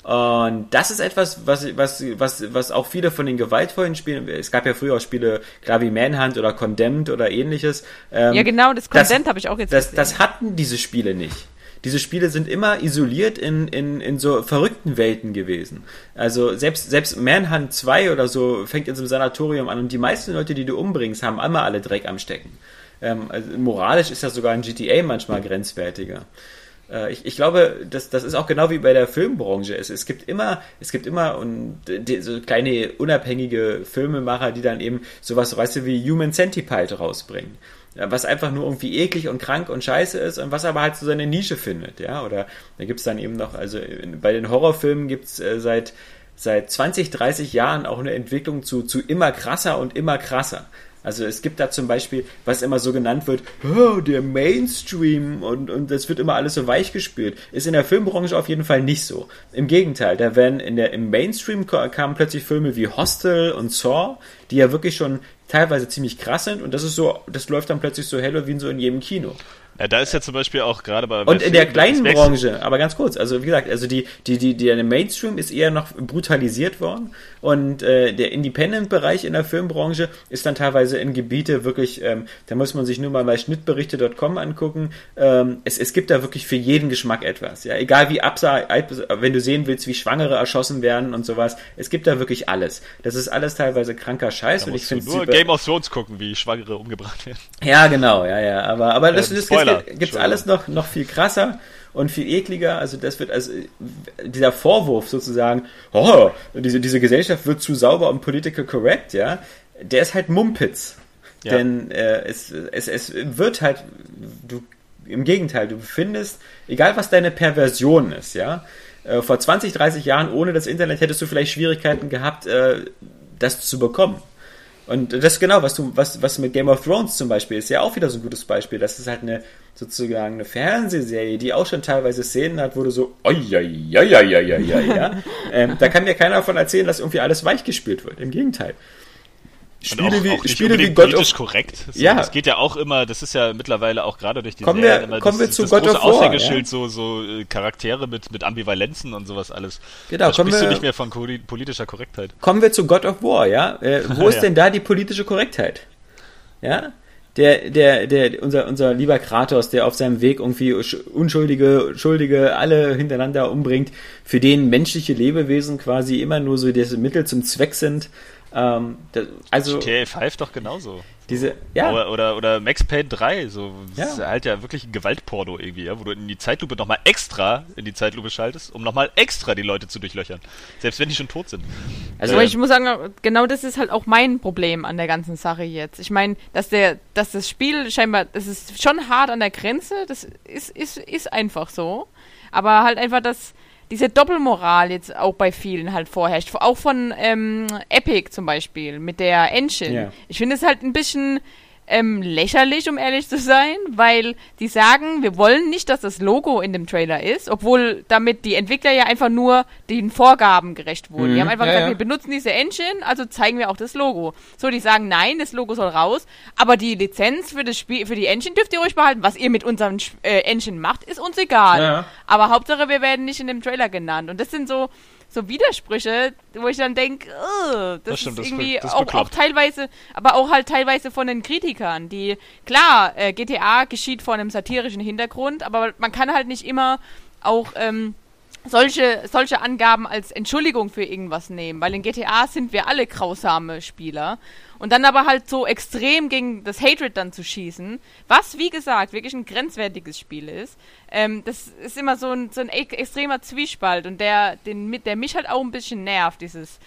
Und das ist etwas, was, was, was, was auch viele von den gewaltvollen Spielen, es gab ja früher auch Spiele, klar wie Manhunt oder Condemned oder ähnliches. Ähm, ja, genau, das Condemned habe ich auch jetzt das, gesehen. Das hatten diese Spiele nicht. Diese Spiele sind immer isoliert in, in, in so verrückten Welten gewesen. Also selbst, selbst Manhunt 2 oder so fängt jetzt im Sanatorium an und die meisten Leute, die du umbringst, haben einmal alle Dreck am Stecken. Ähm, also moralisch ist das sogar in GTA manchmal grenzwertiger. Äh, ich, ich glaube, das, das ist auch genau wie bei der Filmbranche. Es, es gibt immer, es gibt immer und die, so kleine unabhängige Filmemacher, die dann eben sowas, weißt du, wie Human Centipede rausbringen was einfach nur irgendwie eklig und krank und scheiße ist und was aber halt so seine Nische findet, ja. Oder da gibt's dann eben noch, also bei den Horrorfilmen gibt's äh, seit seit 20, 30 Jahren auch eine Entwicklung zu, zu immer krasser und immer krasser. Also es gibt da zum Beispiel, was immer so genannt wird, oh, der Mainstream und, und das wird immer alles so weich gespielt. Ist in der Filmbranche auf jeden Fall nicht so. Im Gegenteil, da werden in der, im Mainstream kamen plötzlich Filme wie Hostel und Saw, die ja wirklich schon teilweise ziemlich krass sind und das ist so, das läuft dann plötzlich so Halloween so in jedem Kino. Ja, da ist ja zum Beispiel auch gerade bei. Und in der kleinen Branche, aber ganz kurz, also wie gesagt, also die, die, die, der Mainstream ist eher noch brutalisiert worden und äh, der Independent-Bereich in der Filmbranche ist dann teilweise in Gebiete wirklich, ähm, da muss man sich nur mal bei schnittberichte.com angucken. Ähm, es, es gibt da wirklich für jeden Geschmack etwas. Ja, egal wie absah, wenn du sehen willst, wie Schwangere erschossen werden und sowas, es gibt da wirklich alles. Das ist alles teilweise kranker Scheiß da und ich finde nur Game of Thrones gucken, wie Schwangere umgebracht werden. Ja, genau, ja, ja, aber aber das, das, das gibt es alles noch noch viel krasser und viel ekliger. Also das wird also dieser Vorwurf sozusagen, oh, diese, diese Gesellschaft wird zu sauber und political correct, ja, der ist halt Mumpitz. Ja. Denn äh, es, es, es wird halt, du, im Gegenteil, du findest, egal was deine Perversion ist, ja, äh, vor 20, 30 Jahren ohne das Internet hättest du vielleicht Schwierigkeiten gehabt, äh, das zu bekommen. Und das genau, was du, was, was mit Game of Thrones zum Beispiel ist ja auch wieder so ein gutes Beispiel. Das ist halt eine, sozusagen eine Fernsehserie, die auch schon teilweise Szenen hat, wo du so, oi, oi, oi, oi, oi, ja. <laughs> ähm, da kann mir keiner davon erzählen, dass irgendwie alles weich gespielt wird. Im Gegenteil. Spiele wie, auch Spiele wie God of korrekt. So, ja. Das geht ja auch immer, das ist ja mittlerweile auch gerade durch die kommen wir, immer kommen das, wir zu das God große of War, Aushängeschild, ja? so, so äh, Charaktere mit, mit Ambivalenzen und sowas alles. Genau, da sprichst wir, du nicht mehr von politischer Korrektheit. Kommen wir zu God of War, ja? Äh, wo <laughs> ist ja. denn da die politische Korrektheit? Ja? Der, der, der, unser, unser lieber Kratos, der auf seinem Weg irgendwie Unschuldige, Schuldige alle hintereinander umbringt, für den menschliche Lebewesen quasi immer nur so das Mittel zum Zweck sind, ähm, das, also GTA 5 doch genauso. Diese, ja. Oder, oder, oder, Max Payne 3, so ja. ist halt ja wirklich ein Gewaltporno irgendwie, ja, wo du in die Zeitlupe nochmal extra in die Zeitlupe schaltest, um nochmal extra die Leute zu durchlöchern. Selbst wenn die schon tot sind. Also äh, ich muss sagen, genau das ist halt auch mein Problem an der ganzen Sache jetzt. Ich meine, dass der, dass das Spiel scheinbar, das ist schon hart an der Grenze, das ist, ist, ist einfach so. Aber halt einfach das diese Doppelmoral jetzt auch bei vielen halt vorherrscht. Auch von ähm, Epic zum Beispiel mit der Engine. Yeah. Ich finde es halt ein bisschen ähm, lächerlich, um ehrlich zu sein, weil die sagen, wir wollen nicht, dass das Logo in dem Trailer ist, obwohl damit die Entwickler ja einfach nur den Vorgaben gerecht wurden. Mhm. Die haben einfach ja, gesagt, ja. wir benutzen diese Engine, also zeigen wir auch das Logo. So, die sagen, nein, das Logo soll raus, aber die Lizenz für das Spiel, für die Engine dürft ihr ruhig behalten. Was ihr mit unserem äh, Engine macht, ist uns egal. Ja. Aber Hauptsache, wir werden nicht in dem Trailer genannt. Und das sind so, so Widersprüche, wo ich dann denke, das, das stimmt, ist irgendwie das, das auch, auch, teilweise, aber auch halt teilweise von den Kritikern, die, klar, äh, GTA geschieht vor einem satirischen Hintergrund, aber man kann halt nicht immer auch ähm, solche, solche Angaben als Entschuldigung für irgendwas nehmen, weil in GTA sind wir alle grausame Spieler. Und dann aber halt so extrem gegen das Hatred dann zu schießen, was, wie gesagt, wirklich ein grenzwertiges Spiel ist, ähm, das ist immer so ein, so ein extremer Zwiespalt und der, den, der mich halt auch ein bisschen nervt, dieses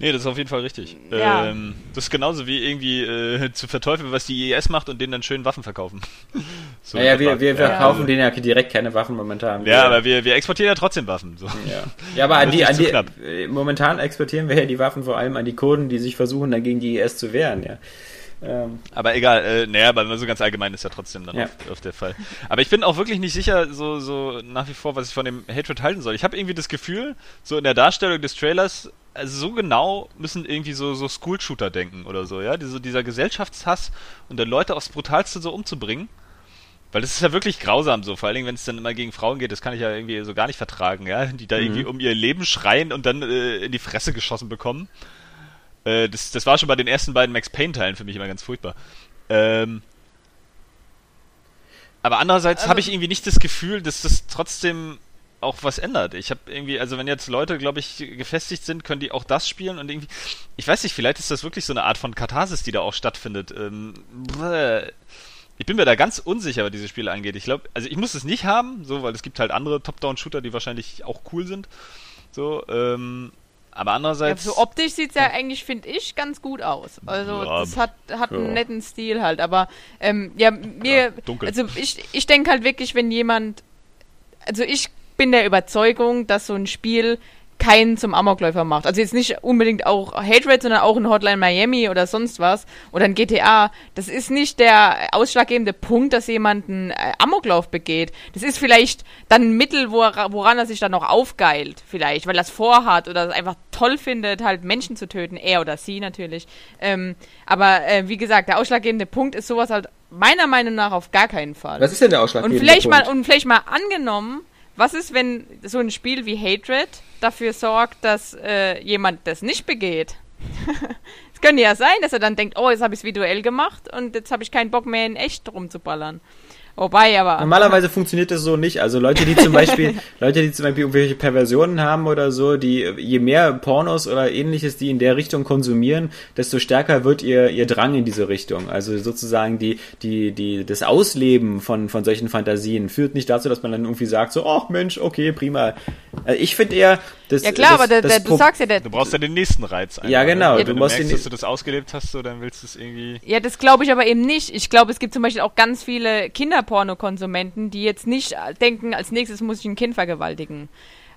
Nee, das ist auf jeden Fall richtig. Ja. Ähm, das ist genauso wie irgendwie äh, zu verteufeln, was die IES macht und denen dann schön Waffen verkaufen. <laughs> so naja, wir, wir verkaufen ja. denen ja direkt keine Waffen momentan. Ja, aber wir, wir exportieren ja trotzdem Waffen. So. Ja. ja, aber an die, an die äh, momentan exportieren wir ja die Waffen vor allem an die Kurden, die sich versuchen, dagegen die IS zu wehren, ja. Ähm. Aber egal, äh, naja, aber so ganz allgemein ist ja trotzdem dann ja. oft, oft, der Fall. Aber ich bin auch wirklich nicht sicher, so, so nach wie vor, was ich von dem Hatred halten soll. Ich habe irgendwie das Gefühl, so in der Darstellung des Trailers, also so genau müssen irgendwie so, so School-Shooter denken oder so, ja? Diese, dieser Gesellschaftshass und dann Leute aufs Brutalste so umzubringen. Weil das ist ja wirklich grausam so, vor allen Dingen, wenn es dann immer gegen Frauen geht, das kann ich ja irgendwie so gar nicht vertragen, ja? Die da mhm. irgendwie um ihr Leben schreien und dann äh, in die Fresse geschossen bekommen. Äh, das, das war schon bei den ersten beiden Max Payne-Teilen für mich immer ganz furchtbar. Ähm, aber andererseits also, habe ich irgendwie nicht das Gefühl, dass das trotzdem auch was ändert. Ich habe irgendwie, also wenn jetzt Leute, glaube ich, gefestigt sind, können die auch das spielen und irgendwie, ich weiß nicht, vielleicht ist das wirklich so eine Art von Katharsis, die da auch stattfindet. Ähm, ich bin mir da ganz unsicher, was diese Spiele angeht. Ich glaube, also ich muss es nicht haben, so, weil es gibt halt andere Top-Down-Shooter, die wahrscheinlich auch cool sind. So, ähm, aber andererseits. Ja, so optisch sieht es ja eigentlich, finde ich, ganz gut aus. Also Ja, das hat, hat ja. einen netten Stil halt. Aber ähm, ja, mir, dunkel. also ich, ich denke halt wirklich, wenn jemand, also ich bin der Überzeugung, dass so ein Spiel keinen zum Amokläufer macht. Also jetzt nicht unbedingt auch Hatred, sondern auch ein Hotline Miami oder sonst was oder ein GTA. Das ist nicht der ausschlaggebende Punkt, dass jemand einen äh, Amoklauf begeht. Das ist vielleicht dann ein Mittel, wora- woran er sich dann noch aufgeilt, vielleicht, weil er es vorhat oder es einfach toll findet, halt Menschen zu töten, er oder sie natürlich. Ähm, aber äh, wie gesagt, der ausschlaggebende Punkt ist sowas halt meiner Meinung nach auf gar keinen Fall. Was ist denn der Und ausschlaggebende vielleicht mal Punkt? und vielleicht mal angenommen, was ist, wenn so ein Spiel wie Hatred dafür sorgt, dass äh, jemand das nicht begeht? <laughs> Es könnte ja sein, dass er dann denkt, oh, jetzt habe ich es visuell gemacht und jetzt habe ich keinen Bock mehr in echt rumzuballern. Wobei, aber Normalerweise funktioniert das so nicht. Also Leute, die zum Beispiel, <laughs> Leute, die zum Beispiel irgendwelche Perversionen haben oder so, die je mehr Pornos oder ähnliches, die in der Richtung konsumieren, desto stärker wird ihr, ihr Drang in diese Richtung. Also sozusagen die, die, die, das Ausleben von, von solchen Fantasien führt nicht dazu, dass man dann irgendwie sagt, so, ach Mensch, okay, prima. Äh, Ich finde eher, das, ja klar, das, aber der, der, du sagst ja, der, Du brauchst ja den nächsten Reiz. einfach, Ja, genau, Ne? du Wenn du, musst merkst, den- dass du das ausgelebt hast, so, dann willst du es irgendwie. Ja, das glaube ich aber eben nicht. Ich glaube, es gibt zum Beispiel auch ganz viele Kinderpornokonsumenten, die jetzt nicht denken, als nächstes muss ich ein Kind vergewaltigen.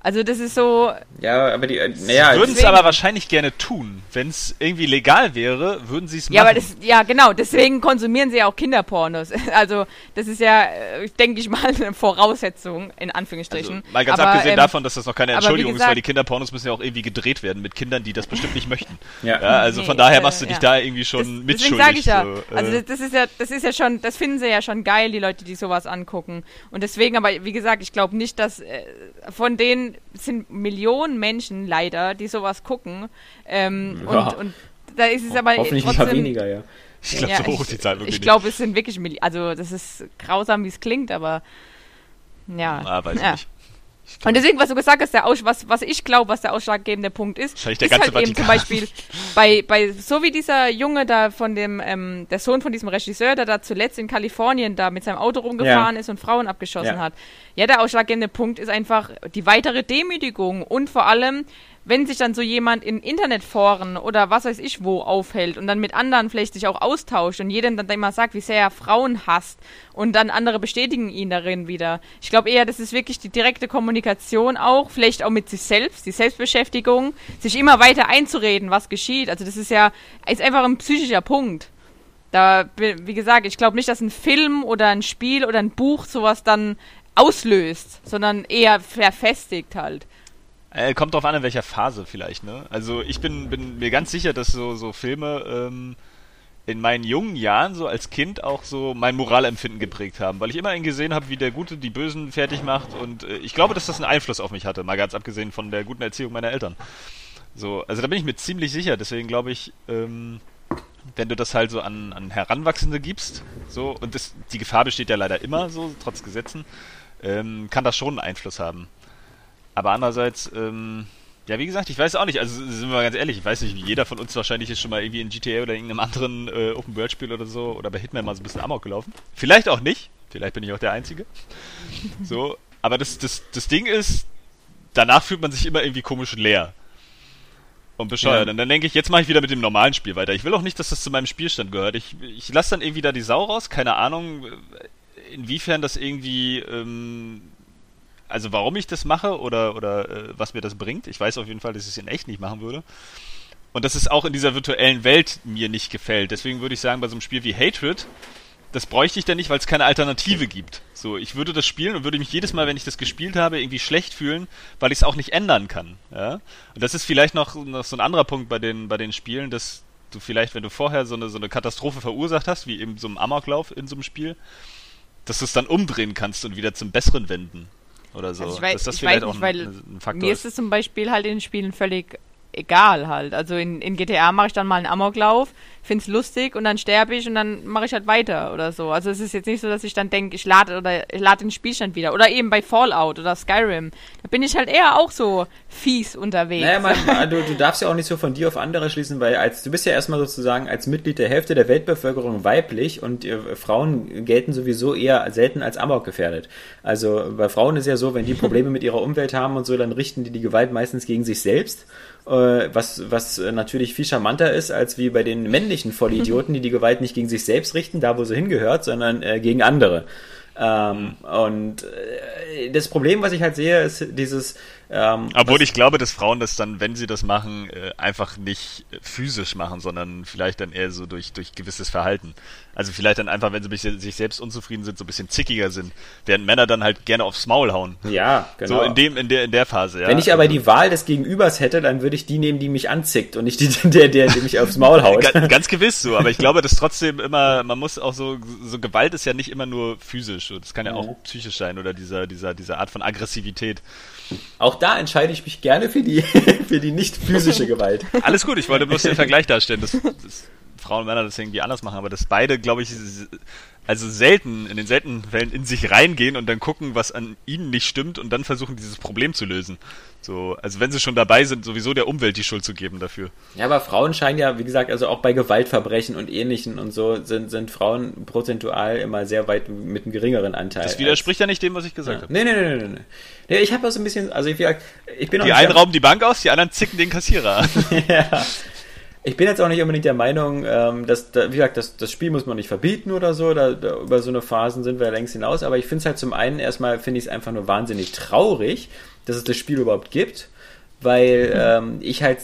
Also das ist so, Ja, aber die, äh, naja, würden es deswegen- aber wahrscheinlich gerne tun. Wenn es irgendwie legal wäre, würden sie es machen. Ja, aber das, ja, genau, deswegen konsumieren sie ja auch Kinderpornos. <laughs> Also, das ist ja, äh, denke ich mal, <laughs> eine Voraussetzung, in also, Anführungsstrichen. mal ganz aber, abgesehen ähm, davon, dass das noch keine Entschuldigung ist, gesagt- weil die Kinderpornos müssen ja auch irgendwie gedreht werden mit Kindern, die das bestimmt nicht möchten. <laughs> Ja. Ja, also von Nee, daher äh, machst du dich ja. da irgendwie das, schon deswegen mitschuldig. sage ich ja, so, also äh, das, das ist ja, das ist ja schon, das finden sie ja schon geil, die Leute, die sowas angucken. Und deswegen, aber wie gesagt, ich glaube nicht, dass äh, von denen sind Millionen Menschen leider, die sowas gucken. Ähm, Ja. und, und da ist es aber hoffentlich ein trotzdem, paar weniger, ja. ich glaube, ja, so hoch ist die Zahl wirklich Ich glaube, es sind wirklich Milli also das ist grausam, wie es klingt, aber ja. Ah, weiß ich ja. nicht. Und deswegen, was du gesagt hast, der Aus was, was ich glaube, was der ausschlaggebende Punkt ist, ist halt eben zum Vatikan. Beispiel bei, bei, so wie dieser Junge da von dem, ähm, der Sohn von diesem Regisseur, der da zuletzt in Kalifornien da mit seinem Auto rumgefahren ist und Frauen abgeschossen Ja. hat. Ja, der ausschlaggebende Punkt ist einfach die weitere Demütigung und vor allem, wenn sich dann so jemand in Internetforen oder was weiß ich wo aufhält und dann mit anderen vielleicht sich auch austauscht und jedem dann immer sagt, wie sehr er Frauen hasst und dann andere bestätigen ihn darin wieder. Ich glaube eher, das ist wirklich die direkte Kommunikation auch, vielleicht auch mit sich selbst, die Selbstbeschäftigung, sich immer weiter einzureden, was geschieht. Also das ist ja, ist einfach ein psychischer Punkt. Da, wie gesagt, ich glaube nicht, dass ein Film oder ein Spiel oder ein Buch sowas dann auslöst, sondern eher verfestigt halt. Äh, kommt drauf an, in welcher Phase vielleicht, ne? Also ich bin, bin mir ganz sicher, dass so, so Filme ähm, in meinen jungen Jahren so als Kind auch so mein Moralempfinden geprägt haben, weil ich immer gesehen habe, wie der Gute die Bösen fertig macht und äh, ich glaube, dass das einen Einfluss auf mich hatte, mal ganz abgesehen von der guten Erziehung meiner Eltern. So, also da bin ich mir ziemlich sicher, deswegen glaube ich, ähm, wenn du das halt so an, an Heranwachsende gibst, so, und das, die Gefahr besteht ja leider immer so, trotz Gesetzen, ähm, kann das schon einen Einfluss haben. Aber andererseits, ähm, ja, wie gesagt, ich weiß auch nicht, also sind wir mal ganz ehrlich, ich weiß nicht, wie jeder von uns wahrscheinlich ist schon mal irgendwie in GTA oder irgendeinem anderen äh, Open-World-Spiel oder so oder bei Hitman mal so ein bisschen Amok gelaufen. Vielleicht auch nicht, vielleicht bin ich auch der Einzige. <laughs> So, aber das, das, das Ding ist, danach fühlt man sich immer irgendwie komisch leer. Und bescheuert. Ja. Und dann denke ich, jetzt mache ich wieder mit dem normalen Spiel weiter. Ich will auch nicht, dass das zu meinem Spielstand gehört. Ich, ich lasse dann irgendwie da die Sau raus, keine Ahnung, inwiefern das irgendwie, ähm, also warum ich das mache oder, oder äh, was mir das bringt. Ich weiß auf jeden Fall, dass ich es in echt nicht machen würde. Und dass es auch in dieser virtuellen Welt mir nicht gefällt. Deswegen würde ich sagen, bei so einem Spiel wie Hatred, das bräuchte ich dann nicht, weil es keine Alternative gibt. So, ich würde das spielen und würde mich jedes Mal, wenn ich das gespielt habe, irgendwie schlecht fühlen, weil ich es auch nicht ändern kann. Ja? Und das ist vielleicht noch, noch so ein anderer Punkt bei den, bei den Spielen, dass du vielleicht, wenn du vorher so eine, so eine Katastrophe verursacht hast, wie eben so ein Amoklauf in so einem Spiel, dass du es dann umdrehen kannst und wieder zum Besseren wenden. Oder so. Also ich weiß- das ich vielleicht weiß auch nicht, weil ein, ein Faktor Mir ist es zum Beispiel halt in den Spielen völlig egal halt. Also in, in GTA mache ich dann mal einen Amoklauf, find's lustig und dann sterbe ich und dann mache ich halt weiter oder so. Also es ist jetzt nicht so, dass ich dann denke, ich lade oder ich lade den Spielstand wieder. Oder eben bei Fallout oder Skyrim. Da bin ich halt eher auch so fies unterwegs. Naja, man, du, du darfst ja auch nicht so von dir auf andere schließen, weil als du bist ja erstmal sozusagen als Mitglied der Hälfte der Weltbevölkerung weiblich und äh, Frauen gelten sowieso eher selten als Amok gefährdet. Also bei Frauen ist ja so, wenn die Probleme mit ihrer Umwelt haben und so, dann richten die die Gewalt meistens gegen sich selbst was, was natürlich viel charmanter ist, als wie bei den männlichen Vollidioten, die die Gewalt nicht gegen sich selbst richten, da wo sie hingehört, sondern äh, gegen andere. Ähm, und äh, das Problem, was ich halt sehe, ist dieses. Ähm, Obwohl ich glaube, dass Frauen das dann, wenn sie das machen, äh, einfach nicht physisch machen, sondern vielleicht dann eher so durch, durch gewisses Verhalten. Also vielleicht dann einfach, wenn sie mit sich selbst unzufrieden sind, so ein bisschen zickiger sind, während Männer dann halt gerne aufs Maul hauen. Ja, genau. So in dem, in der, in der Phase, ja. Wenn ich aber also, die Wahl des Gegenübers hätte, dann würde ich die nehmen, die mich anzickt und nicht die, <laughs> der, der, der mich aufs Maul haut. ganz, ganz gewiss so, aber ich glaube, dass trotzdem immer, man muss auch so, so Gewalt ist ja nicht immer nur physisch, das kann ja auch psychisch sein oder dieser, dieser, dieser Art von Aggressivität. Auch da entscheide ich mich gerne für die, <laughs> für die nicht physische Gewalt. Alles gut, ich wollte bloß den Vergleich darstellen. Das, das Frauen und Männer das irgendwie anders machen, aber dass beide, glaube ich, also selten, in den seltenen Fällen in sich reingehen und dann gucken, was an ihnen nicht stimmt und dann versuchen, dieses Problem zu lösen. So, also wenn sie schon dabei sind, sowieso der Umwelt die Schuld zu geben dafür. Ja, aber Frauen scheinen ja, wie gesagt, also auch bei Gewaltverbrechen und Ähnlichen und so sind, sind Frauen prozentual immer sehr weit mit einem geringeren Anteil. Das widerspricht ja nicht dem, was ich gesagt ja. habe. Nee, nee, nee, nee, nee. nee ich habe auch so ein bisschen, also ich, ich bin Die einen rauben die Bank aus, die anderen zicken den Kassierer an. <laughs> ja. Ich bin jetzt auch nicht unbedingt der Meinung, ähm, dass, da, wie gesagt, das, das Spiel muss man nicht verbieten oder so. Da, da, über so eine Phasen sind wir längst hinaus. Aber ich finde es halt zum einen erstmal, finde ich es einfach nur wahnsinnig traurig, dass es das Spiel überhaupt gibt. Weil ähm, ich halt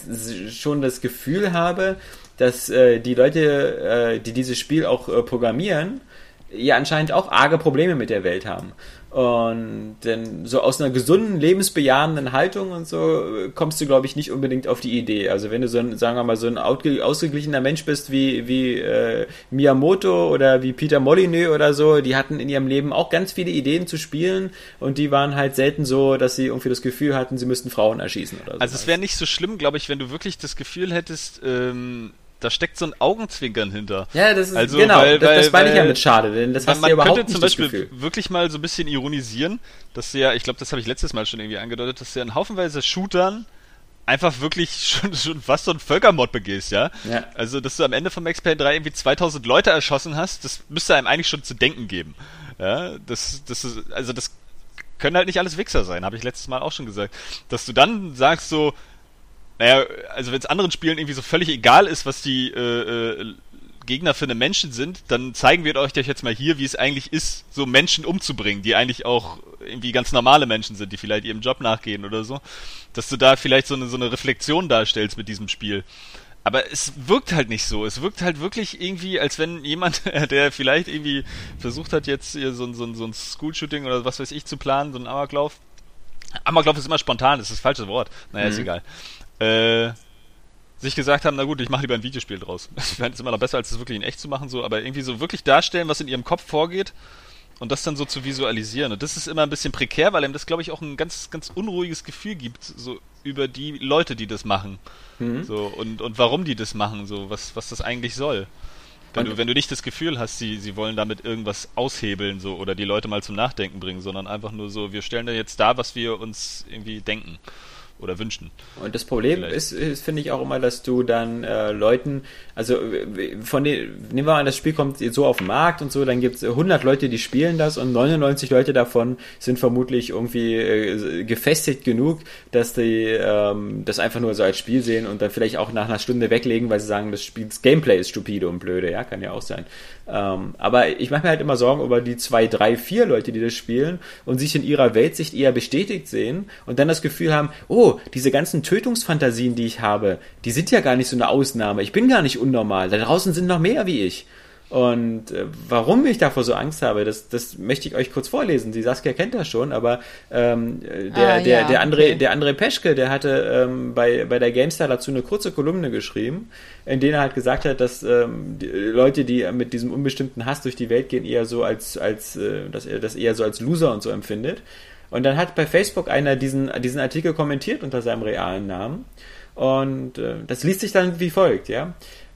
schon das Gefühl habe, dass äh, die Leute, äh, die dieses Spiel auch äh, programmieren, ja anscheinend auch arge Probleme mit der Welt haben. Und denn so aus einer gesunden, lebensbejahenden Haltung und so kommst du, glaube ich, nicht unbedingt auf die Idee. Also wenn du so ein, sagen wir mal, so ein ausgeglichener Mensch bist wie, wie äh, Miyamoto oder wie Peter Molyneux oder so, die hatten in ihrem Leben auch ganz viele Ideen zu spielen und die waren halt selten so, dass sie irgendwie das Gefühl hatten, sie müssten Frauen erschießen oder so. Also es wäre nicht so schlimm, glaube ich, wenn du wirklich das Gefühl hättest, ähm da steckt so ein Augenzwinkern hinter. Ja, das ist also, genau, weil, das, das meine ich ja mit schade, denn das hast man, du ja überhaupt könnte zum Beispiel wirklich mal so ein bisschen ironisieren, dass du ja, ich glaube, das habe ich letztes Mal schon irgendwie angedeutet, dass du ja in haufenweise Shootern einfach wirklich <laughs> schon, schon fast so ein Völkermord begehst, ja? ja? Also, dass du am Ende von Max Payne 3 irgendwie 2000 Leute erschossen hast, das müsste einem eigentlich schon zu denken geben. Ja, das, das ist, also das können halt nicht alles Wichser sein, habe ich letztes Mal auch schon gesagt. Dass du dann sagst so, naja, also wenn es anderen Spielen irgendwie so völlig egal ist, was die äh, äh, Gegner für eine Menschen sind, dann zeigen wir euch jetzt mal hier, wie es eigentlich ist, so Menschen umzubringen, die eigentlich auch irgendwie ganz normale Menschen sind, die vielleicht ihrem Job nachgehen oder so. Dass du da vielleicht so eine, so eine Reflexion darstellst mit diesem Spiel. Aber es wirkt halt nicht so. Es wirkt halt wirklich irgendwie, als wenn jemand, <laughs> der vielleicht irgendwie versucht hat, jetzt so, so, so ein School-Shooting oder was weiß ich zu planen, so ein Amoklauf. Amoklauf ist immer spontan, das ist das falsche Wort. Naja, mhm. ist egal äh, sich gesagt haben, na gut, ich mache lieber ein Videospiel draus. <laughs> Ich fände es immer noch besser, als es wirklich in echt zu machen, so, aber irgendwie so wirklich darstellen, was in ihrem Kopf vorgeht und das dann so zu visualisieren. Und das ist immer ein bisschen prekär, weil einem das, glaube ich, auch ein ganz, ganz unruhiges Gefühl gibt, so über die Leute, die das machen. Mhm. So, und, und warum die das machen, so, was, was das eigentlich soll. Wenn du, wenn du nicht das Gefühl hast, sie, sie wollen damit irgendwas aushebeln, so, oder die Leute mal zum Nachdenken bringen, sondern einfach nur so, wir stellen da jetzt da, was wir uns irgendwie denken oder wünschen. Und das Problem ist, ist finde ich auch immer, dass du dann äh, Leuten, also von den, nehmen wir an, das Spiel kommt so auf den Markt und so, dann gibt es 100 Leute, die spielen das und 99 Leute davon sind vermutlich irgendwie äh, gefestigt genug, dass die ähm, das einfach nur so als Spiel sehen und dann vielleicht auch nach einer Stunde weglegen, weil sie sagen, das Spiel, das Gameplay ist stupide und blöde, ja, kann ja auch sein. Ähm, aber ich mache mir halt immer Sorgen über die zwei, drei, vier Leute, die das spielen und sich in ihrer Weltsicht eher bestätigt sehen und dann das Gefühl haben, oh, diese ganzen Tötungsfantasien, die ich habe, die sind ja gar nicht so eine Ausnahme. Ich bin gar nicht unnormal. Da draußen sind noch mehr wie ich. Und äh, warum ich davor so Angst habe, das, das möchte ich euch kurz vorlesen. Die Saskia kennt das schon, aber ähm, der, ah, der, ja, der, André, okay. der André Peschke, der hatte ähm, bei, bei der GameStar dazu eine kurze Kolumne geschrieben, in der er halt gesagt hat, dass ähm, die Leute, die mit diesem unbestimmten Hass durch die Welt gehen, eher so als, als äh, dass er das eher so als Loser und so empfindet. Und dann hat bei Facebook einer diesen, diesen Artikel kommentiert unter seinem realen Namen Und äh, das liest sich dann wie folgt, ja.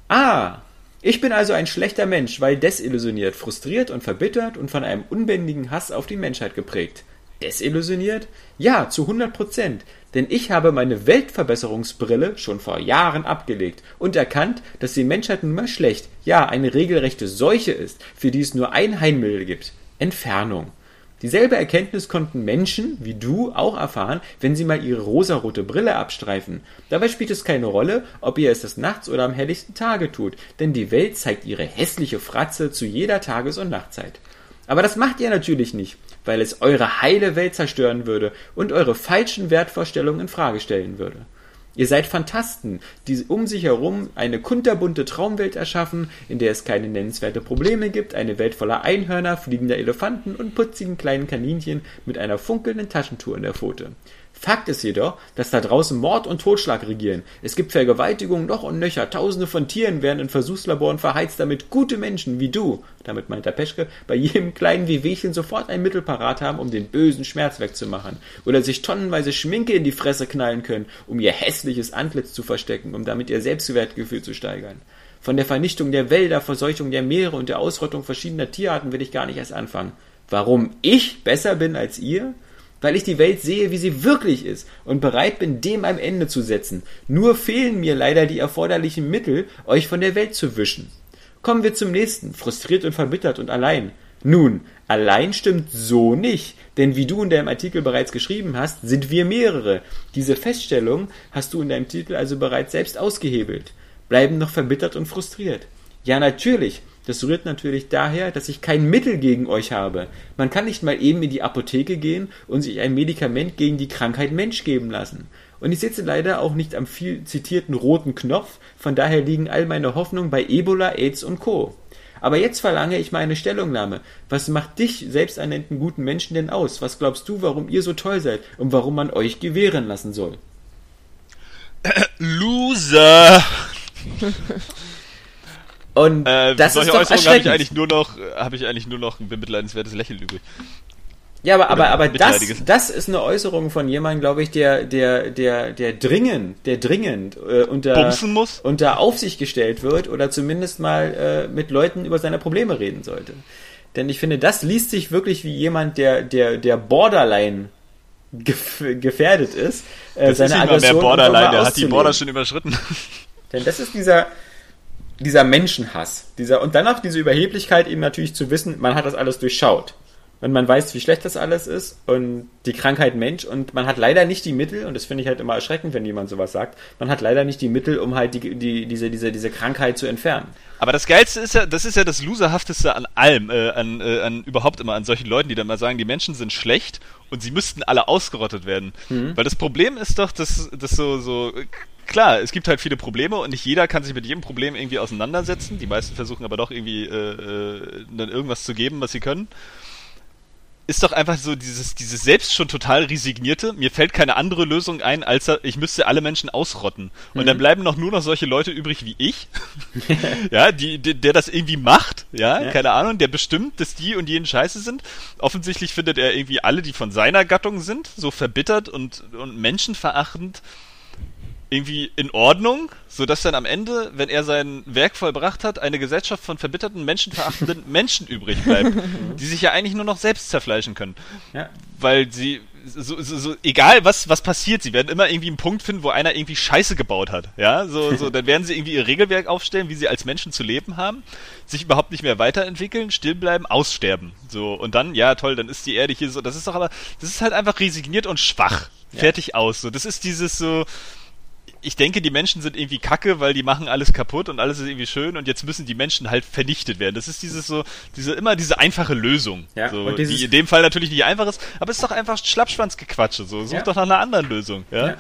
Ah, ich bin also ein schlechter Mensch, weil desillusioniert, frustriert und verbittert und von einem unbändigen Hass auf die Menschheit geprägt. Desillusioniert? Ja, zu 100 Prozent. Denn ich habe meine Weltverbesserungsbrille schon vor Jahren abgelegt und erkannt, dass die Menschheit nun mal schlecht, ja, eine regelrechte Seuche ist, für die es nur ein Heilmittel gibt. Entfernung. Dieselbe Erkenntnis konnten Menschen wie du auch erfahren, wenn sie mal ihre rosarote Brille abstreifen. Dabei spielt es keine Rolle, ob ihr es des Nachts oder am helllichten Tage tut, denn die Welt zeigt ihre hässliche Fratze zu jeder Tages- und Nachtzeit. Aber das macht ihr natürlich nicht, weil es eure heile Welt zerstören würde und eure falschen Wertvorstellungen in Frage stellen würde. Ihr seid Phantasten, die um sich herum eine kunterbunte Traumwelt erschaffen, in der es keine nennenswerte Probleme gibt, eine Welt voller Einhörner, fliegender Elefanten und putzigen kleinen Kaninchen mit einer funkelnden Taschentour in der Pfote. Fakt ist jedoch, dass da draußen Mord und Totschlag regieren. Es gibt Vergewaltigungen noch und nöcher. Tausende von Tieren werden in Versuchslaboren verheizt, damit gute Menschen wie du, damit meint der Peschke, bei jedem kleinen Wehwehchen sofort ein Mittel parat haben, um den bösen Schmerz wegzumachen. Oder sich tonnenweise Schminke in die Fresse knallen können, um ihr hässliches Antlitz zu verstecken, um damit ihr Selbstwertgefühl zu steigern. Von der Vernichtung der Wälder, Verseuchung der Meere und der Ausrottung verschiedener Tierarten will ich gar nicht erst anfangen. Warum ich besser bin als ihr? Weil ich die Welt sehe, wie sie wirklich ist und bereit bin, dem ein Ende zu setzen. Nur fehlen mir leider die erforderlichen Mittel, euch von der Welt zu wischen. Kommen wir zum nächsten, frustriert und verbittert und allein. Nun, allein stimmt so nicht, denn wie du in deinem Artikel bereits geschrieben hast, sind wir mehrere. Diese Feststellung hast du in deinem Titel also bereits selbst ausgehebelt. Bleiben noch verbittert und frustriert. Ja, natürlich, das rührt natürlich daher, dass ich kein Mittel gegen euch habe. Man kann nicht mal eben in die Apotheke gehen und sich ein Medikament gegen die Krankheit Mensch geben lassen. Und ich sitze leider auch nicht am viel zitierten roten Knopf, von daher liegen all meine Hoffnungen bei Ebola, AIDS und Co. Aber jetzt verlange ich meine Stellungnahme. Was macht dich, selbsternannten guten Menschen, denn aus? Was glaubst du, warum ihr so toll seid und warum man euch gewähren lassen soll? Loser! <laughs> Und Äh, das solche ist doch Äußerungen habe ich eigentlich nur noch, habe ich eigentlich nur noch ein bemitleidenswertes Lächeln übrig. Ja, aber, aber, Oder aber das, das ist eine Äußerung von jemandem, glaube ich, der, der, der, der dringend, der dringend äh, unter, unter Aufsicht gestellt wird oder zumindest mal äh, mit Leuten über seine Probleme reden sollte. Denn ich finde, das liest sich wirklich wie jemand, der, der, der Borderline gef gefährdet ist, äh, Das ist nicht mehr Borderline, der hat die. Border schon überschritten. Denn das ist dieser, dieser Menschenhass. Dieser, und dann auch diese Überheblichkeit, eben natürlich zu wissen, man hat das alles durchschaut. Wenn man weiß, wie schlecht das alles ist und die Krankheit Mensch und man hat leider nicht die Mittel, und das finde ich halt immer erschreckend, wenn jemand sowas sagt, man hat leider nicht die Mittel, um halt die, die, diese, diese, diese Krankheit zu entfernen. Aber das Geilste ist ja, das ist ja das Loserhafteste an allem, äh, an, äh, an überhaupt immer an solchen Leuten, die dann mal sagen, die Menschen sind schlecht und sie müssten alle ausgerottet werden. Weil das Problem ist doch, dass, dass so, so, klar, es gibt halt viele Probleme und nicht jeder kann sich mit jedem Problem irgendwie auseinandersetzen. Die meisten versuchen aber doch irgendwie äh, äh, dann irgendwas zu geben, was sie können. Ist doch einfach so dieses, dieses selbst schon total resignierte, mir fällt keine andere Lösung ein, als ich müsste alle Menschen ausrotten. Und dann bleiben noch nur noch solche Leute übrig wie ich, <laughs> <laughs> ja, die, die, der das irgendwie macht, ja, Ja. keine Ahnung, der bestimmt, dass die und jenen scheiße sind. Offensichtlich findet er irgendwie alle, die von seiner Gattung sind, so verbittert und, und menschenverachtend irgendwie in Ordnung, sodass dann am Ende, wenn er sein Werk vollbracht hat, eine Gesellschaft von verbitterten, menschenverachtenden <laughs> Menschen übrig bleibt, die sich ja eigentlich nur noch selbst zerfleischen können. Ja. weil sie so, so, so egal was was passiert, sie werden immer irgendwie einen Punkt finden, wo einer irgendwie Scheiße gebaut hat, ja, so so dann werden sie irgendwie ihr Regelwerk aufstellen, wie sie als Menschen zu leben haben, sich überhaupt nicht mehr weiterentwickeln, still bleiben, aussterben, so und dann ja toll, dann ist die Erde hier so, das ist doch aber das ist halt einfach resigniert und schwach, fertig aus, so das ist dieses so ich denke, die Menschen sind irgendwie kacke, weil die machen alles kaputt und alles ist irgendwie schön und jetzt müssen die Menschen halt vernichtet werden. Das ist dieses so, diese, immer diese einfache Lösung. Ja, so, die in dem Fall natürlich nicht einfach ist, aber es ist doch einfach Schlappschwanzgequatsche. So, such Ja. doch nach einer anderen Lösung. Ja. Ja.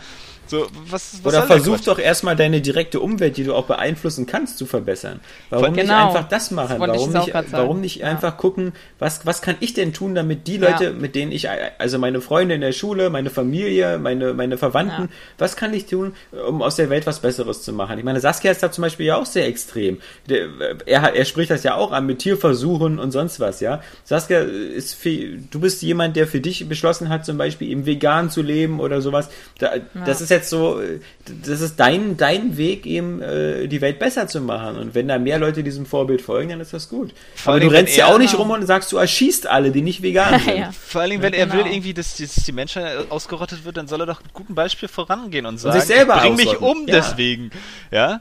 So, was, was Oder versuch doch erstmal deine direkte Umwelt, die du auch beeinflussen kannst, zu verbessern. Warum nicht Genau. einfach das machen? Das warum, nicht, warum nicht Ja. einfach gucken, was, was kann ich denn tun, damit die Ja. Leute, mit denen ich, also meine Freunde in der Schule, meine Familie, meine, meine Verwandten, Ja. was kann ich tun, um aus der Welt was Besseres zu machen? Ich meine, Saskia ist da zum Beispiel ja auch sehr extrem. Der, er, er spricht das ja auch an mit Tierversuchen und sonst was, ja. Saskia ist, für, du bist jemand, der für dich beschlossen hat, zum Beispiel eben vegan zu leben oder sowas. Da, Das ist jetzt so, das ist dein, dein Weg, eben äh, die Welt besser zu machen. Und wenn da mehr Leute diesem Vorbild folgen, dann ist das gut. Vor Aber du rennst ja er- auch nicht rum und sagst, du erschießt alle, die nicht vegan <laughs> sind. ja. Vor allem, wenn Ja, er genau. will irgendwie, dass, dass die Menschheit ausgerottet wird, dann soll er doch mit gutem Beispiel vorangehen und sagen, sich selber ich bring mich ausrotten. um Ja. deswegen. Ja? Ja.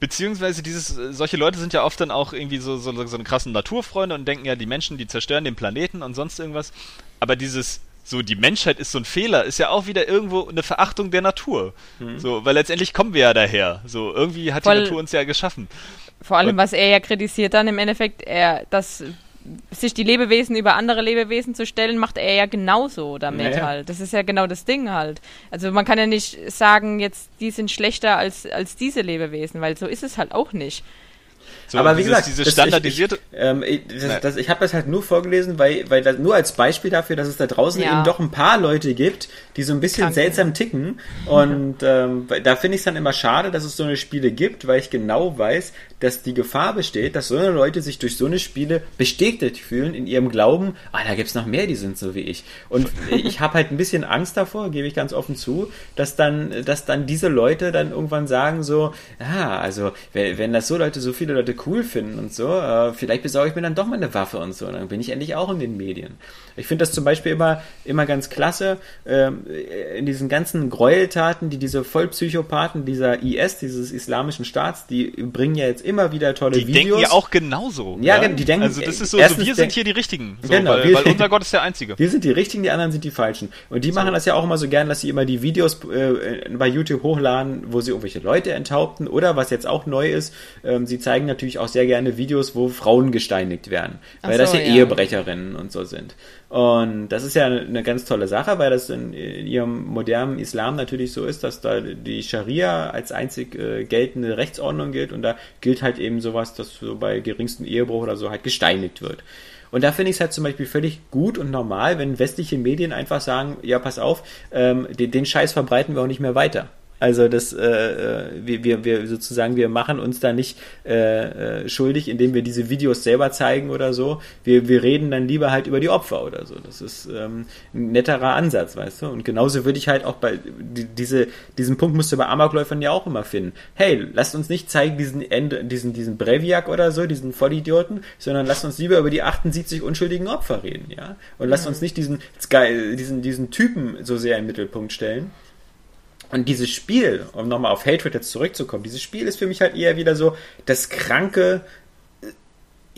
Beziehungsweise dieses, äh, solche Leute sind ja oft dann auch irgendwie so, so, so eine krassen Naturfreunde und denken ja, die Menschen, die zerstören den Planeten und sonst irgendwas. Aber dieses, so die Menschheit ist so ein Fehler, ist ja auch wieder irgendwo eine Verachtung der Natur. So, weil letztendlich kommen wir ja daher. So, irgendwie hat Voll- die Natur uns ja geschaffen. Vor allem, Und- was er ja kritisiert dann im Endeffekt, er, dass sich die Lebewesen über andere Lebewesen zu stellen, macht er ja genauso damit Naja. halt. Das ist ja genau das Ding halt. Also man kann ja nicht sagen, jetzt die sind schlechter als, als diese Lebewesen, weil so ist es halt auch nicht. So, aber wie dieses, gesagt, dieses das- standardisierte. Ich, ähm, ich, das, das, ich habe das halt nur vorgelesen, weil, weil das, nur als Beispiel dafür, dass es da draußen Ja. eben doch ein paar Leute gibt, die so ein bisschen Krank. seltsam ticken. Und ähm, da finde ich es dann immer schade, dass es so eine Spiele gibt, weil ich genau weiß, dass die Gefahr besteht, dass so eine Leute sich durch so eine Spiele bestätigt fühlen in ihrem Glauben, ah, da gibt's noch mehr, die sind so wie ich. Und <laughs> ich habe halt ein bisschen Angst davor, gebe ich ganz offen zu, dass dann, dass dann diese Leute dann irgendwann sagen so, ah, also wenn, wenn das so Leute, so viele Leute cool finden und so, äh, vielleicht besorge ich mir dann doch mal eine Waffe und so, dann bin ich endlich auch in den Medien. Ich finde das zum Beispiel immer, immer ganz klasse, ähm, in diesen ganzen Gräueltaten, die diese Vollpsychopathen dieser IS, dieses islamischen Staats, die bringen ja jetzt immer wieder tolle Die Videos. denken ja auch genauso. Ja, die denken- Also das ist so, so wir sind hier die Richtigen. So, Genau, weil, wir- weil <laughs> unser Gott ist der Einzige. Wir sind die Richtigen, die anderen sind die Falschen. Und die machen das ja auch immer so gern, dass sie immer die Videos äh, bei YouTube hochladen, wo sie irgendwelche Leute enthaupten. Oder was jetzt auch neu ist, ähm, sie zeigen natürlich auch sehr gerne Videos, wo Frauen gesteinigt werden. Weil das so, ja, ja. Ehebrecherinnen und so sind. Und das ist ja eine ganz tolle Sache, weil das in, in ihrem modernen Islam natürlich so ist, dass da die Scharia als einzig äh, geltende Rechtsordnung gilt und da gilt halt eben sowas, dass so bei geringstem Ehebruch oder so halt gesteinigt wird. Und da finde ich es halt zum Beispiel völlig gut und normal, wenn westliche Medien einfach sagen, ja, pass auf, ähm, den, den Scheiß verbreiten wir auch nicht mehr weiter. Also das, äh, äh, wir, wir, wir sozusagen, wir machen uns da nicht äh, äh, schuldig, indem wir diese Videos selber zeigen oder so. Wir, wir reden dann lieber halt über die Opfer oder so. Das ist ähm, ein netterer Ansatz, weißt du. Und genauso würde ich halt auch bei die, diese, diesen Punkt musst du bei Amokläufern ja auch immer finden. Hey, lasst uns nicht zeigen diesen Ende, diesen, diesen Breviak oder so, diesen Vollidioten, sondern lasst uns lieber über die 78 unschuldigen Opfer reden, ja. Und lasst uns nicht diesen, diesen, diesen Typen so sehr im Mittelpunkt stellen. Und dieses Spiel, um nochmal auf Hatred jetzt zurückzukommen, dieses Spiel ist für mich halt eher wieder so das kranke, äh,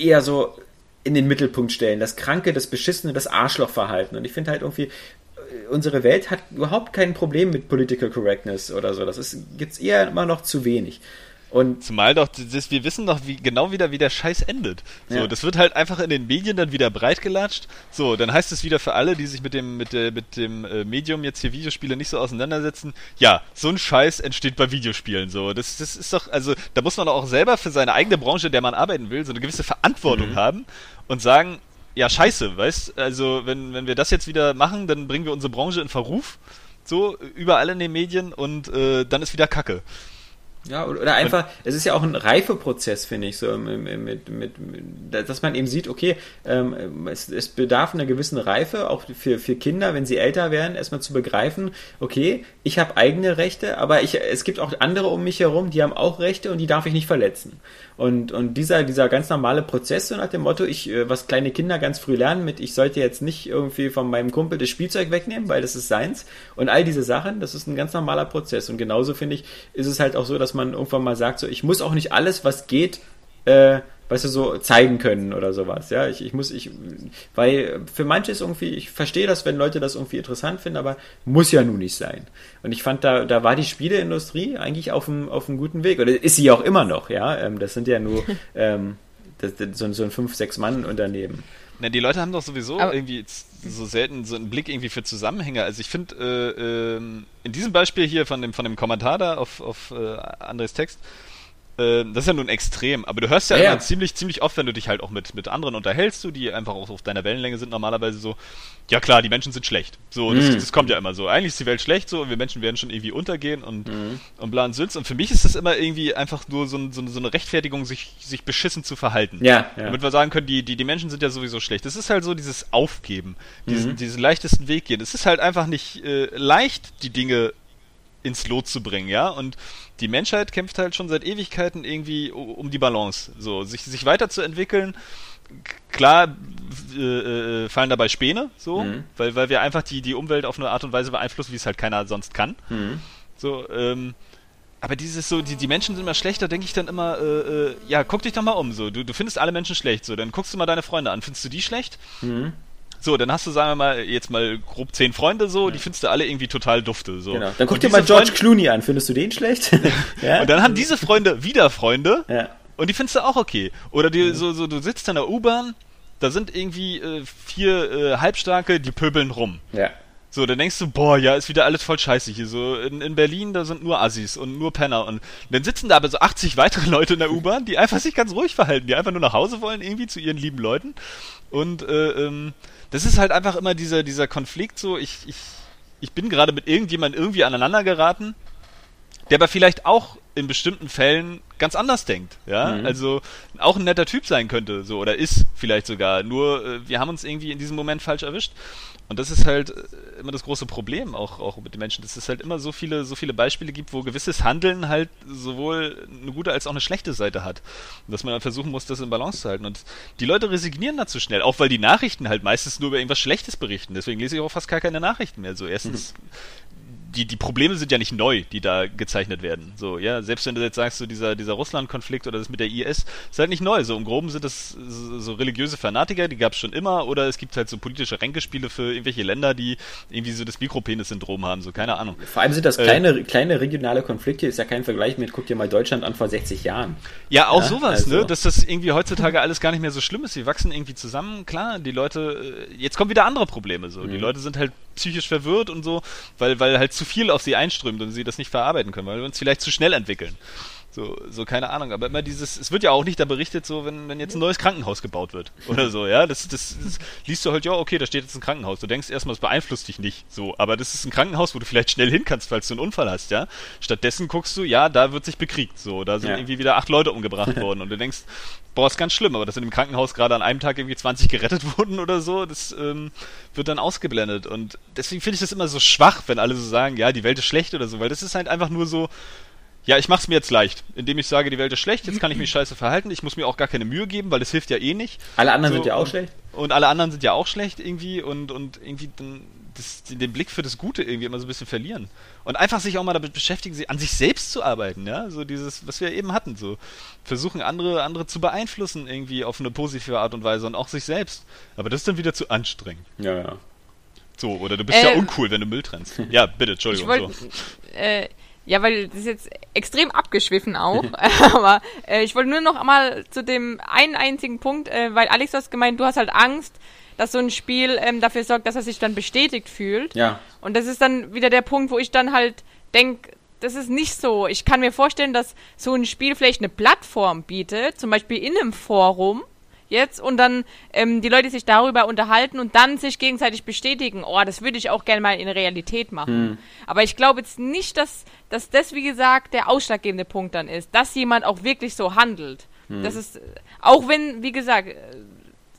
eher so in den Mittelpunkt stellen. Das kranke, das beschissene, das Arschlochverhalten. Und ich finde halt irgendwie, äh, unsere Welt hat überhaupt kein Problem mit Political Correctness oder so. Das ist, gibt's eher immer noch zu wenig. Und Zumal doch, das, wir wissen doch wie, genau wieder, wie der Scheiß endet. So, Ja. das wird halt einfach in den Medien dann wieder breitgelatscht. So, dann heißt es wieder für alle, die sich mit dem, mit der, mit dem äh, Medium jetzt hier Videospiele nicht so auseinandersetzen, ja, so ein Scheiß entsteht bei Videospielen. So, das, das ist doch, also, da muss man doch auch selber für seine eigene Branche, in der man arbeiten will, so eine gewisse Verantwortung haben und sagen, ja, scheiße, weißt, also, wenn, wenn wir das jetzt wieder machen, dann bringen wir unsere Branche in Verruf. So, überall in den Medien und äh, dann ist wieder Kacke. Ja, oder einfach, es ist ja auch ein Reifeprozess, finde ich, so mit, mit, mit, mit, dass man eben sieht, okay, ähm, es, es bedarf einer gewissen Reife, auch für, für Kinder, wenn sie älter werden, erstmal zu begreifen, okay, ich habe eigene Rechte, aber ich, es gibt auch andere um mich herum, die haben auch Rechte und die darf ich nicht verletzen. Und, und dieser, dieser ganz normale Prozess, so nach dem Motto, ich, äh, was kleine Kinder ganz früh lernen mit, ich sollte jetzt nicht irgendwie von meinem Kumpel das Spielzeug wegnehmen, weil das ist seins. Und all diese Sachen, das ist ein ganz normaler Prozess. Und genauso finde ich, ist es halt auch so, dass man irgendwann mal sagt, so, ich muss auch nicht alles, was geht, äh, weißt du, so zeigen können oder sowas. Ja, ich, ich muss, ich, weil für manche ist irgendwie, ich verstehe das, wenn Leute das irgendwie interessant finden, aber muss ja nun nicht sein. Und ich fand, da, da war die Spieleindustrie eigentlich auf einem, auf einem guten Weg. Oder ist sie auch immer noch, ja. Ähm, das sind ja nur <laughs> ähm, das, das, so, ein- so ein 5-6-Mann-Unternehmen. Na, die Leute haben doch sowieso Aber- irgendwie jetzt so selten so einen Blick irgendwie für Zusammenhänge. Also ich finde, äh, ähm, in diesem Beispiel hier von dem, von dem Kommentar da auf, auf äh, Andres Text, äh, das ist ja nun extrem, aber du hörst ja, Ja, ja. immer ziemlich, ziemlich oft, wenn du dich halt auch mit, mit anderen unterhältst, du, die einfach auch auf deiner Wellenlänge sind, normalerweise so, ja klar, die Menschen sind schlecht. So, das, Mhm. das kommt ja immer so. Eigentlich ist die Welt schlecht so und wir Menschen werden schon irgendwie untergehen und, Mhm. und bla und Sülz. Und für mich ist das immer irgendwie einfach nur so, ein, so, eine- Rechtfertigung, sich, sich beschissen zu verhalten. Ja, ja. Damit wir sagen können, die, die, die Menschen sind ja sowieso schlecht. Das ist halt so dieses Aufgeben, Mhm. diesen, diesen leichtesten Weg gehen. Es ist halt einfach nicht äh, leicht, die Dinge ins Lot zu bringen, ja. Und die Menschheit kämpft halt schon seit Ewigkeiten irgendwie um die Balance, so sich sich weiterzuentwickeln. Klar äh, äh, fallen dabei Späne, so, mhm. weil weil wir einfach die die Umwelt auf eine Art und Weise beeinflussen, wie es halt keiner sonst kann. Mhm. So. Ähm, aber dieses so, die, die Menschen sind immer schlechter, denke ich dann immer, äh, äh, ja, guck dich doch mal um, so, du, du findest alle Menschen schlecht, so, dann guckst du mal deine Freunde an, findest du die schlecht? Mhm. So, dann hast du, sagen wir mal, jetzt mal grob zehn Freunde so, ja. die findest du alle irgendwie total dufte. So. Genau. Dann guck dir mal George Freunde, Clooney an, findest du den schlecht? <laughs> <laughs> ja? Und dann haben diese Freunde wieder Freunde ja. und die findest du auch okay. Oder die, so, so, du sitzt in der U-Bahn, da sind irgendwie äh, vier äh, Halbstarke, die pöbeln rum. Ja. So, dann denkst du, boah, ja, ist wieder alles voll scheiße hier. So, in, in Berlin, da sind nur Assis und nur Penner. Und dann sitzen da aber so 80 weitere <laughs> Leute in der U-Bahn, die einfach sich ganz ruhig verhalten, die einfach nur nach Hause wollen, irgendwie zu ihren lieben Leuten. Und äh, ähm, das ist halt einfach immer dieser, dieser Konflikt so, ich, ich, ich bin gerade mit irgendjemandem irgendwie aneinander geraten, der aber vielleicht auch in bestimmten Fällen ganz anders denkt, ja, mhm. also auch ein netter Typ sein könnte, so oder ist vielleicht sogar. Nur äh, wir haben uns irgendwie in diesem Moment falsch erwischt und das ist halt äh, immer das große Problem auch, auch mit den Menschen, dass es halt immer so viele, so viele Beispiele gibt, wo gewisses Handeln halt sowohl eine gute als auch eine schlechte Seite hat. Und dass man dann versuchen muss, das in Balance zu halten. Und die Leute resignieren dazu schnell, auch weil die Nachrichten halt meistens nur über irgendwas Schlechtes berichten. Deswegen lese ich auch fast gar keine Nachrichten mehr. So erstens mhm die, die Probleme sind ja nicht neu, die da gezeichnet werden. So, ja, selbst wenn du jetzt sagst, so dieser, dieser Russland-Konflikt oder das mit der IS, ist halt nicht neu. So im Groben sind das so religiöse Fanatiker, die gab es schon immer, oder es gibt halt so politische Ränkespiele für irgendwelche Länder, die irgendwie so das Mikropenis-Syndrom haben, so keine Ahnung. Vor allem sind das kleine, äh, kleine regionale Konflikte, ist ja kein Vergleich mit, guck dir mal Deutschland an vor 60 Jahren. Ja, auch ja, sowas, ne? also. ne? Dass das irgendwie heutzutage alles gar nicht mehr so schlimm ist. Wir wachsen irgendwie zusammen, klar, die Leute, äh, jetzt kommen wieder andere Probleme so. Mhm. Die Leute sind halt psychisch verwirrt und so, weil, weil halt zu viel auf sie einströmt und sie das nicht verarbeiten können, weil wir uns vielleicht zu schnell entwickeln. So, so keine Ahnung, aber immer dieses, es wird ja auch nicht da berichtet, so wenn, wenn jetzt ein neues Krankenhaus gebaut wird oder so, ja, das, das, das liest du halt, ja, okay, da steht jetzt ein Krankenhaus. Du denkst erstmal, es beeinflusst dich nicht, so, aber das ist ein Krankenhaus, wo du vielleicht schnell hin kannst, falls du einen Unfall hast, ja. Stattdessen guckst du, ja, da wird sich bekriegt, so, da sind ja. irgendwie wieder acht Leute umgebracht <laughs> worden und du denkst, boah, ist ganz schlimm, aber dass in dem Krankenhaus gerade an einem Tag irgendwie 20 gerettet wurden oder so, das ähm, wird dann ausgeblendet und deswegen finde ich das immer so schwach, wenn alle so sagen, ja, die Welt ist schlecht oder so, weil das ist halt einfach nur so, ja, ich mach's mir jetzt leicht, indem ich sage, die Welt ist schlecht, jetzt kann ich mich scheiße verhalten, ich muss mir auch gar keine Mühe geben, weil das hilft ja eh nicht. Alle anderen so, sind ja auch und, schlecht. Und alle anderen sind ja auch schlecht irgendwie und, und irgendwie dann das, den Blick für das Gute irgendwie immer so ein bisschen verlieren. Und einfach sich auch mal damit beschäftigen, an sich selbst zu arbeiten, ja, so dieses, was wir eben hatten, so versuchen andere, andere zu beeinflussen irgendwie auf eine positive Art und Weise und auch sich selbst. Aber das ist dann wieder zu anstrengend. Ja, ja. So, oder du bist äh, ja uncool, wenn du Müll trennst. Ja, bitte, Entschuldigung. Wollt, so. äh, ja, weil das ist jetzt extrem abgeschwiffen auch. <laughs> aber äh, ich wollte nur noch einmal zu dem einen einzigen Punkt, äh, weil Alex hat gemeint, du hast halt Angst, dass so ein Spiel ähm, dafür sorgt, dass er sich dann bestätigt fühlt. Ja. Und das ist dann wieder der Punkt, wo ich dann halt denke, das ist nicht so. Ich kann mir vorstellen, dass so ein Spiel vielleicht eine Plattform bietet, zum Beispiel in einem Forum, jetzt und dann ähm, die Leute sich darüber unterhalten und dann sich gegenseitig bestätigen, oh, das würde ich auch gerne mal in Realität machen. Hm. Aber ich glaube jetzt nicht, dass, dass das, wie gesagt, der ausschlaggebende Punkt dann ist, dass jemand auch wirklich so handelt. Hm. Das ist, auch wenn, wie gesagt, äh,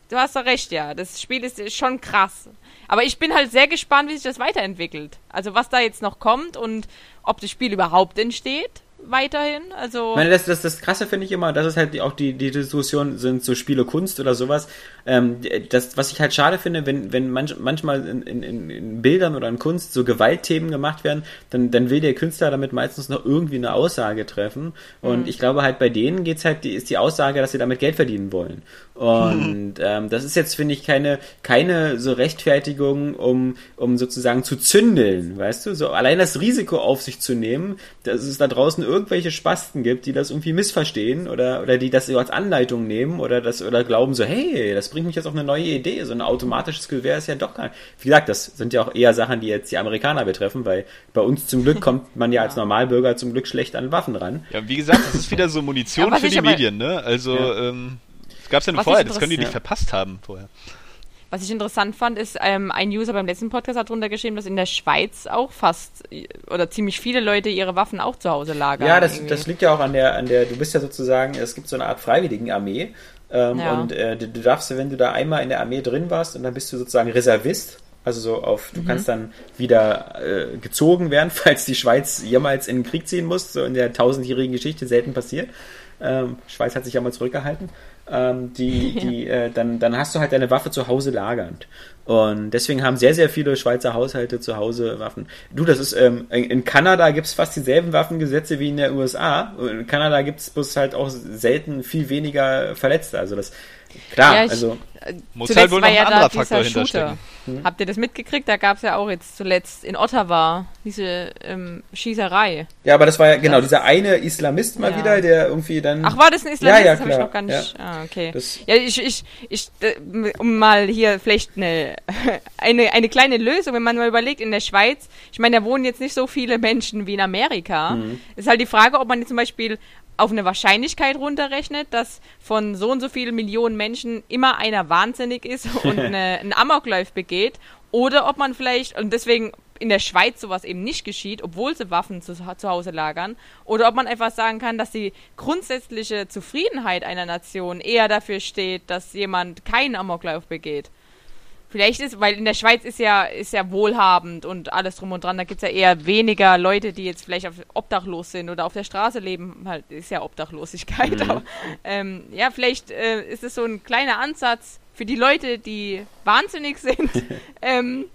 du hast doch recht, ja, das Spiel ist schon krass. Aber ich bin halt sehr gespannt, wie sich das weiterentwickelt. Also was da jetzt noch kommt und ob das Spiel überhaupt entsteht weiterhin. Also ich meine, das, das, das Krasse finde ich immer, das ist halt auch die, die Diskussion, sind so Spiele Kunst oder sowas. Ähm, das, was ich halt schade finde, wenn, wenn manch, manchmal in, in, in Bildern oder in Kunst so Gewaltthemen gemacht werden, dann, dann will der Künstler damit meistens noch irgendwie eine Aussage treffen. Und mhm. ich glaube halt bei denen geht's halt, die, ist die Aussage, dass sie damit Geld verdienen wollen. Und <laughs> ähm, das ist jetzt, finde ich, keine, keine so Rechtfertigung, um, um sozusagen zu zündeln, weißt du? So allein das Risiko auf sich zu nehmen, dass es da draußen irgendwelche Spasten gibt, die das irgendwie missverstehen oder, oder die das so als Anleitung nehmen oder das oder glauben so, hey, das bringt mich jetzt auf eine neue Idee. So ein automatisches Gewehr ist ja doch gar Wie gesagt, das sind ja auch eher Sachen, die jetzt die Amerikaner betreffen, weil bei uns zum Glück <laughs> kommt man ja als Normalbürger zum Glück schlecht an Waffen ran. Ja, wie gesagt, das ist wieder so <laughs> Munition ja, für die Medien, ne? Also, ja. ähm, das gab's ja nur vorher, das können die nicht verpasst haben vorher. Was ich interessant fand, ist, ähm, ein User beim letzten Podcast hat drunter geschrieben, dass in der Schweiz auch fast oder ziemlich viele Leute ihre Waffen auch zu Hause lagern. Ja, das, das liegt ja auch an der, an der, du bist ja sozusagen, es gibt so eine Art Freiwilligenarmee. Ähm, ja. Und äh, du, du darfst, wenn du da einmal in der Armee drin warst und dann bist du sozusagen Reservist, Also so auf, du mhm. kannst dann wieder äh, gezogen werden, <laughs> falls die Schweiz jemals in den Krieg ziehen muss, so in der tausendjährigen Geschichte selten passiert. Ähm, Schweiz hat sich ja mal zurückgehalten. Ähm, die, <laughs> die, äh, dann, dann hast du halt deine Waffe zu Hause lagernd. Und deswegen haben sehr, sehr viele Schweizer Haushalte zu Hause Waffen. Du, das ist, ähm, in Kanada gibt es fast dieselben Waffengesetze wie in der USA. In Kanada gibt es bloß halt auch selten viel weniger Verletzte. Also das Klar, ja, ich, also äh, muss halt wohl noch ein ja anderer Faktor hinterstecken. Hm. Habt ihr das mitgekriegt? Da gab es ja auch jetzt zuletzt in Ottawa diese ähm, Schießerei. Ja, aber das war ja genau das, dieser eine Islamist mal ja. wieder, der irgendwie dann. Ach, war das ein Islamist? Ja, ja, das habe ich noch gar nicht. Ja. Ah, okay. Das ja, ich, ich, ich, äh, um mal hier vielleicht eine, <laughs> eine, eine kleine Lösung, wenn man mal überlegt, in der Schweiz, ich meine, da wohnen jetzt nicht so viele Menschen wie in Amerika. Mhm. Ist halt die Frage, ob man jetzt zum Beispiel auf eine Wahrscheinlichkeit runterrechnet, dass von so und so vielen Millionen Menschen immer einer wahnsinnig ist <laughs> und eine, einen Amoklauf begeht, oder ob man vielleicht, und deswegen in der Schweiz sowas eben nicht geschieht, obwohl sie Waffen zu, zu Hause lagern, oder ob man einfach sagen kann, dass die grundsätzliche Zufriedenheit einer Nation eher dafür steht, dass jemand keinen Amoklauf begeht. Vielleicht ist, weil in der Schweiz ist ja, ist ja wohlhabend und alles drum und dran. Da gibt es ja eher weniger Leute, die jetzt vielleicht auf, obdachlos sind oder auf der Straße leben. Halt, ist ja Obdachlosigkeit. Mhm. Aber, ähm, ja, vielleicht äh, ist es so ein kleiner Ansatz für die Leute, die wahnsinnig sind, <laughs> ähm,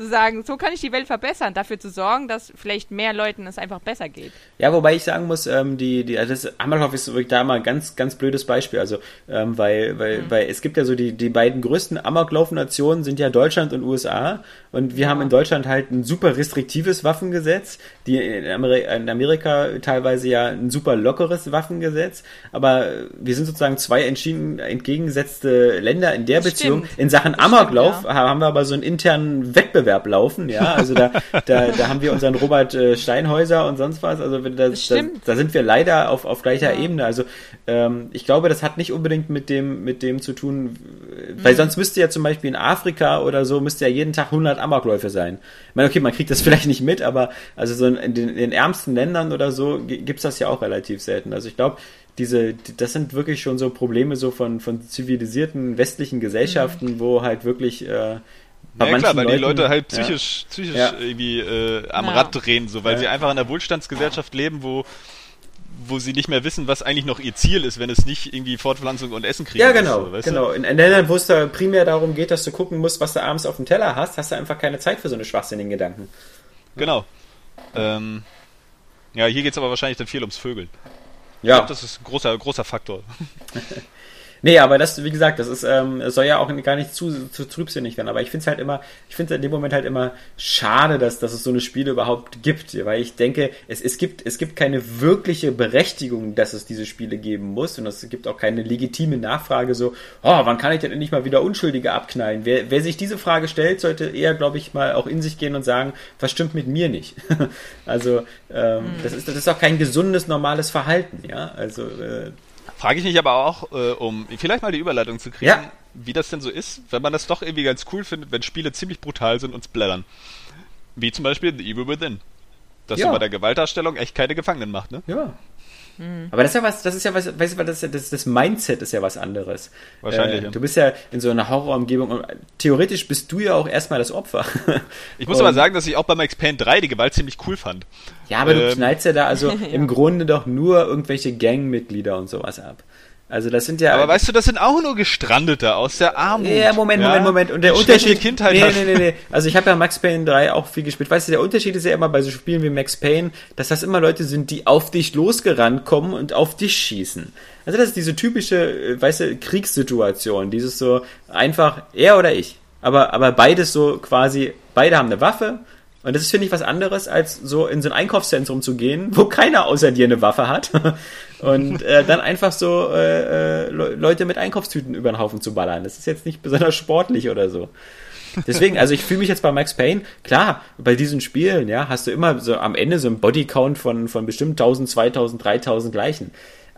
zu sagen, so kann ich die Welt verbessern, dafür zu sorgen, dass vielleicht mehr Leuten es einfach besser geht. Ja, wobei ich sagen muss, ähm, die, die, also das Amalhof ist wirklich da mal ein ganz, ganz blödes Beispiel. Also, ähm, weil, weil, mhm. weil es gibt ja so die, die beiden größten Amoklauf-Nationen sind ja Deutschland und USA. Und wir ja. haben in Deutschland halt ein super restriktives Waffengesetz, die in, Ameri in Amerika teilweise ja ein super lockeres Waffengesetz. Aber wir sind sozusagen zwei entschieden entgegengesetzte Länder in der Beziehung. Stimmt. In Sachen Amoklauf stimmt, ja. haben wir aber so einen internen Wettbewerb Wettbewerb laufen, ja. Also da, da, da haben wir unseren Robert äh, Steinhäuser und sonst was. Also da, da, da sind wir leider auf, auf gleicher ja. Ebene. Also ähm, ich glaube, das hat nicht unbedingt mit dem, mit dem zu tun, weil mhm. sonst müsste ja zum Beispiel in Afrika oder so, müsste ja jeden Tag 100 Amokläufe sein. Ich meine, okay, man kriegt das <laughs> vielleicht nicht mit, aber also so in den, in den ärmsten Ländern oder so gibt's das ja auch relativ selten. Also ich glaube, diese, das sind wirklich schon so Probleme so von, von zivilisierten westlichen Gesellschaften, mhm. wo halt wirklich äh, ja, klar, weil Leuten, die Leute halt psychisch, ja. psychisch ja. irgendwie äh, am Rad drehen, so, weil sie einfach in einer Wohlstandsgesellschaft leben, wo wo sie nicht mehr wissen, was eigentlich noch ihr Ziel ist, wenn es nicht irgendwie Fortpflanzung und Essen kriegen Ja, genau, ist, so, genau. In, in Ländern, wo es da primär darum geht, dass du gucken musst, was du abends auf dem Teller hast, hast du einfach keine Zeit für so eine schwachsinnigen Gedanken. Genau. Ähm, ja, hier geht es aber wahrscheinlich dann viel ums Vögeln. Ja. Ich glaube, das ist ein großer, großer Faktor. <laughs> Nee, aber das, wie gesagt, das ist, ähm, soll ja auch gar nicht zu, zu trübsinnig werden. Aber ich finde es halt immer, ich finde in dem Moment halt immer schade, dass, dass es so eine Spiele überhaupt gibt. Weil ich denke, es, es, gibt, es gibt keine wirkliche Berechtigung, dass es diese Spiele geben muss. Und es gibt auch keine legitime Nachfrage so, oh, wann kann ich denn endlich mal wieder Unschuldige abknallen? Wer, wer sich diese Frage stellt, sollte eher, glaube ich, mal auch in sich gehen und sagen, was stimmt mit mir nicht? <laughs> also, ähm, mhm. das, ist, das ist auch kein gesundes, normales Verhalten, ja. Also, äh, Frage ich mich aber auch, äh, um vielleicht mal die Überleitung zu kriegen, ja. wie das denn so ist, wenn man das doch irgendwie ganz cool findet, wenn Spiele ziemlich brutal sind und splattern. Wie zum Beispiel The Evil Within. Dass ja. du bei der Gewaltdarstellung echt keine Gefangenen macht, ne? Ja. Mhm. Aber das ist ja was, das ist ja was, weißt du, das, das, das Mindset ist ja was anderes. Wahrscheinlich. Äh, du bist ja in so einer Horrorumgebung und theoretisch bist du ja auch erstmal das Opfer. <laughs> Ich muss und, aber sagen, dass ich auch bei Max Payne 3 die Gewalt ziemlich cool fand. Ja, aber ähm, du knallst ja da also <laughs> im Grunde doch nur irgendwelche Gangmitglieder und sowas ab. Also das sind ja. Aber weißt du, das sind auch nur Gestrandete aus der Armut. Ja, Moment, Moment, Moment. Und der Unterschied. Kindheit nee, nee, nee, nee. Also ich habe ja Max Payne 3 auch viel gespielt. Weißt du, der Unterschied ist ja immer bei so Spielen wie Max Payne, dass das immer Leute sind, die auf dich losgerannt kommen und auf dich schießen. Also das ist diese typische, äh, weißt du, Kriegssituation. Dieses so einfach er oder ich. Aber, aber beides so quasi, beide haben eine Waffe und das ist, finde ich, was anderes, als so in so ein Einkaufszentrum zu gehen, wo keiner außer dir eine Waffe hat. <laughs> und äh, dann einfach so äh, äh Leute mit Einkaufstüten über den Haufen zu ballern. Das ist jetzt nicht besonders sportlich oder so. Deswegen, also ich fühle mich jetzt bei Max Payne, klar, bei diesen Spielen, ja, hast du immer so am Ende so einen Bodycount von, von bestimmt 1000, 2000, 3000 gleichen.